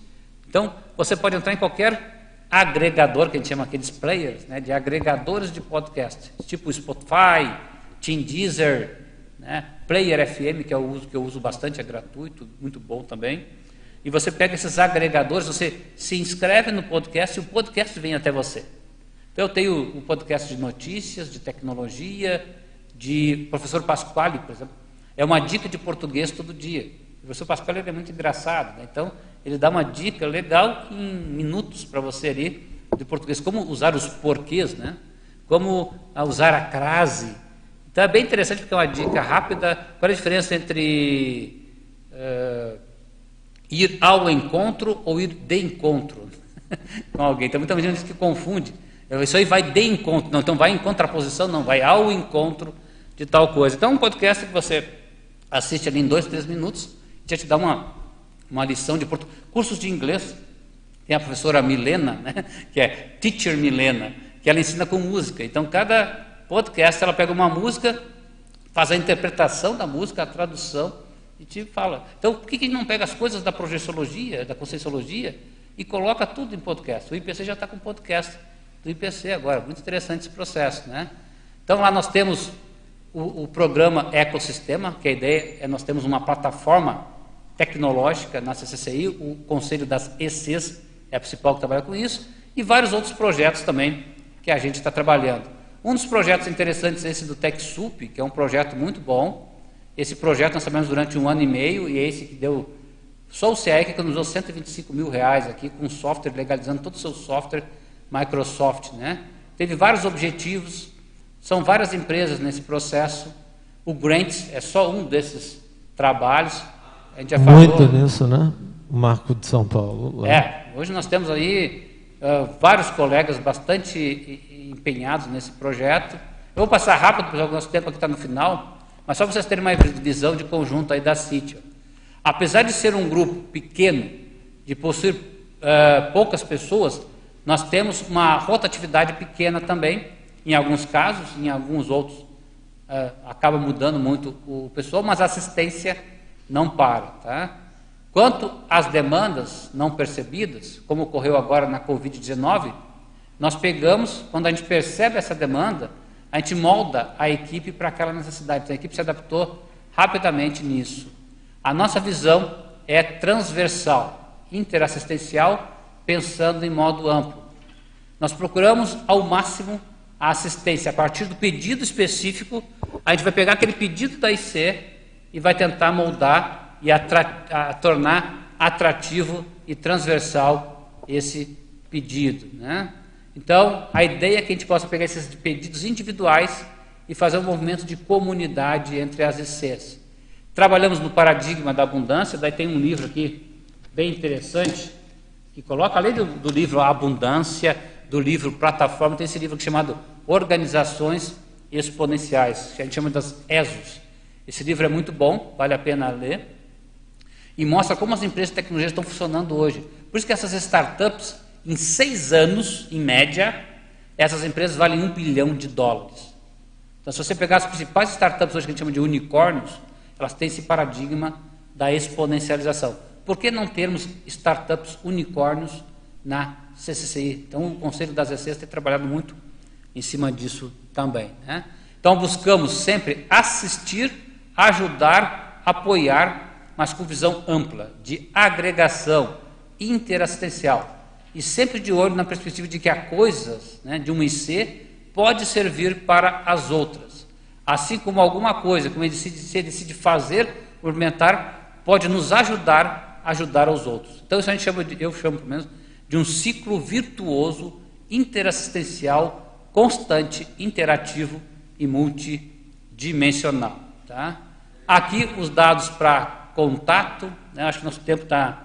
então você pode entrar em qualquer agregador, que a gente chama aqueles players, né, de agregadores de podcast, tipo Spotify, Team Deezer, né? Player FM, que eu uso, que eu uso bastante, é gratuito, muito bom também. E você pega esses agregadores, você se inscreve no podcast e o podcast vem até você. Então eu tenho o podcast de notícias, de tecnologia, de professor Pasquale, por exemplo. É uma dica de português todo dia. O professor Pasquale é muito engraçado, né? então ele dá uma dica legal em minutos para você ali de português, como usar os porquês, né? Como usar a crase, então é bem interessante porque é uma dica rápida. Qual é a diferença entre uh, ir ao encontro ou ir de encontro com alguém? Então muita gente que confunde. Isso aí vai de encontro. Não, então vai em contraposição, não, vai ao encontro de tal coisa. Então um podcast que você assiste ali em dois, três minutos, já te dá uma, uma lição de português. Cursos de inglês. Tem a professora Milena, né, que é Teacher Milena, que ela ensina com música. Então cada podcast, ela pega uma música, faz a interpretação da música, a tradução, e te fala. Então, por que, que não pega as coisas da projeciologia, da conscienciologia, e coloca tudo em podcast? O IPC já está com podcast do IPC agora, muito interessante esse processo. Né? Então, lá nós temos o, o programa Ecosistema, que a ideia é nós temos uma plataforma tecnológica na CCCI, o Conselho das ECs é a principal que trabalha com isso, e vários outros projetos também que a gente está trabalhando. Um dos projetos interessantes é esse do TechSoup, que é um projeto muito bom. Esse projeto nós sabemos durante um ano e meio, e é esse que deu. Só o CE que economizou 125 mil reais aqui, com software, legalizando todo o seu software Microsoft. Né? Teve vários objetivos, São várias empresas nesse processo. O Grant é só um desses trabalhos. A gente já Muito falou, nisso, né? O Marco de São Paulo. Lá. É, hoje nós temos aí uh, vários colegas bastante empenhados nesse projeto. Eu vou passar rápido, porque o nosso tempo aqui está no final, mas só para vocês terem uma visão de conjunto aí da CIT. Apesar de ser um grupo pequeno, de possuir uh, poucas pessoas, nós temos uma rotatividade pequena também, em alguns casos, em alguns outros uh, acaba mudando muito o pessoal, mas a assistência não para. Tá? Quanto às demandas não percebidas, como ocorreu agora na Covid-19, nós pegamos, quando a gente percebe essa demanda, a gente molda a equipe para aquela necessidade. Então, a equipe se adaptou rapidamente nisso. A nossa visão é transversal, interassistencial, pensando em modo amplo. Nós procuramos ao máximo a assistência a partir do pedido específico. A gente vai pegar aquele pedido da IC e vai tentar moldar e a tornar atrativo e transversal esse pedido. Né? Então, a ideia é que a gente possa pegar esses pedidos individuais e fazer um movimento de comunidade entre as ICs. Trabalhamos no paradigma da abundância, daí tem um livro aqui bem interessante, que coloca, além do, do livro A Abundância, do livro Plataforma, tem esse livro aqui chamado Organizações Exponenciais, que a gente chama das ESOs. Esse livro é muito bom, vale a pena ler, e mostra como as empresas de tecnologia estão funcionando hoje. Por isso que essas startups, em seis anos, em média, essas empresas valem um bilhão de dólares. Então, se você pegar as principais startups hoje que a gente chama de unicórnios, elas têm esse paradigma da exponencialização. Por que não termos startups unicórnios na CCCI? Então, o Conselho das ECs tem trabalhado muito em cima disso também. Né? Então, buscamos sempre assistir, ajudar, apoiar, mas com visão ampla, de agregação interassistencial. E sempre de olho na perspectiva de que há coisas né, de uma IC pode servir para as outras. Assim como alguma coisa que você decide fazer, movimentar, pode nos ajudar a ajudar aos outros. Então isso a gente chama de, eu chamo pelo menos, de um ciclo virtuoso, interassistencial, constante, interativo e multidimensional. Tá? Aqui os dados para contato, né? acho que nosso tempo está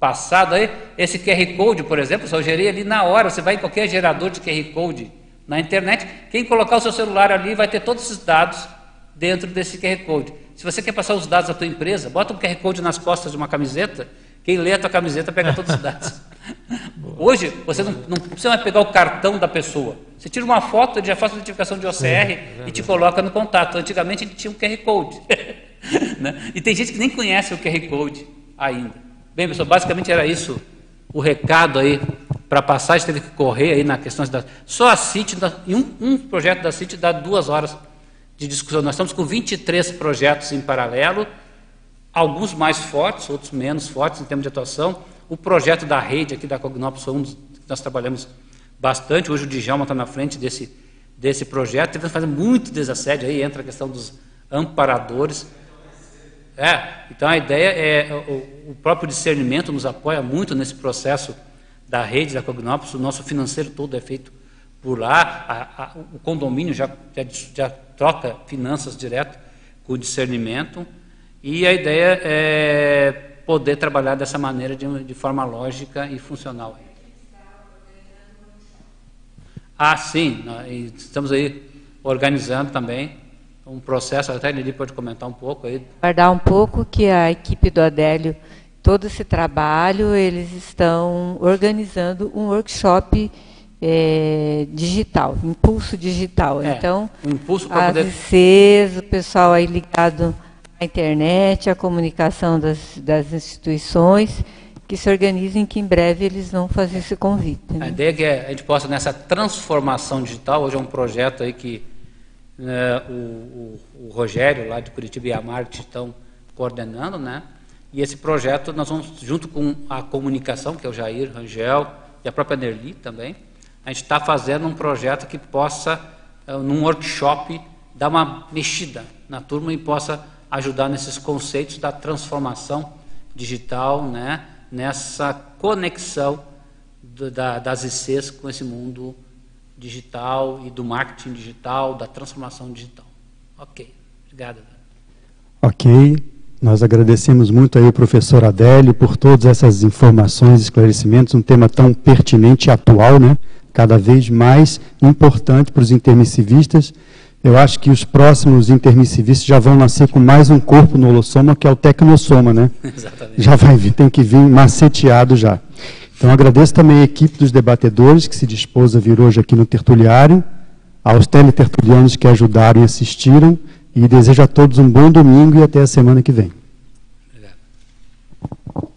passado aí. Esse QR Code, por exemplo, eu gerei ali na hora, você vai em qualquer gerador de QR Code na internet. Quem colocar o seu celular ali vai ter todos esses dados dentro desse QR Code. Se você quer passar os dados da tua empresa, bota um QR Code nas costas de uma camiseta, quem lê a tua camiseta pega todos os dados. Hoje, você não, não precisa mais pegar o cartão da pessoa. Você tira uma foto, ele já faz a identificação de OCR Sim, é e te coloca no contato. Antigamente ele tinha um QR Code. né? E tem gente que nem conhece o QR Code ainda. Bem, pessoal, basicamente era isso o recado aí para passar, a gente teve que correr aí na questão da. Só a CIT, em um, um projeto da CIT dá duas horas de discussão. Nós estamos com 23 projetos em paralelo, alguns mais fortes, outros menos fortes em termos de atuação. O projeto da rede aqui da Cognopus foi um dos que nós trabalhamos bastante. Hoje o Djalma está na frente desse, desse projeto. Teve que fazer muito desassédio aí, entra a questão dos amparadores. É, então a ideia é o, o próprio discernimento nos apoia muito nesse processo da rede da Cognopus, o nosso financeiro todo é feito por lá, a, a, o condomínio já, já, já, troca finanças direto com o discernimento, e a ideia é poder trabalhar dessa maneira de, de forma lógica e funcional. Ah, sim, estamos aí organizando também um processo, até Lili pode comentar um pouco aí. Guardar um pouco que a equipe do Adélio todo esse trabalho, eles estão organizando um workshop é, digital, impulso digital. É, então, um impulso as poder... ICs, o pessoal aí ligado à internet, à comunicação das, das instituições, que se organizem, que em breve eles vão fazer esse convite. Né? A ideia é que a gente possa, nessa transformação digital, hoje é um projeto aí que né, o, o, o, Rogério, lá de Curitiba e a Marte estão coordenando, né? E esse projeto nós vamos, junto com a comunicação, que é o Jair Rangel e a própria Nerli também, a gente está fazendo um projeto que possa, eh, num workshop, dar uma mexida na turma e possa ajudar nesses conceitos da transformação digital, né, nessa conexão do, da, das ICs com esse mundo digital e do marketing digital, da transformação digital. Ok, obrigado. Ok, nós agradecemos muito aí o professor Adélio por todas essas informações, esclarecimentos, um tema tão pertinente e atual, né? cada vez mais importante para os intermissivistas. Eu acho que os próximos intermissivistas já vão nascer com mais um corpo no holossoma, que é o tecnossoma, né? Exatamente. Já vai vir, tem que vir maceteado já. Então agradeço também a equipe dos debatedores que se dispôs a vir hoje aqui no tertuliário, aos teletertulianos que ajudaram e assistiram, e desejo a todos um bom domingo e até a semana que vem. Obrigado.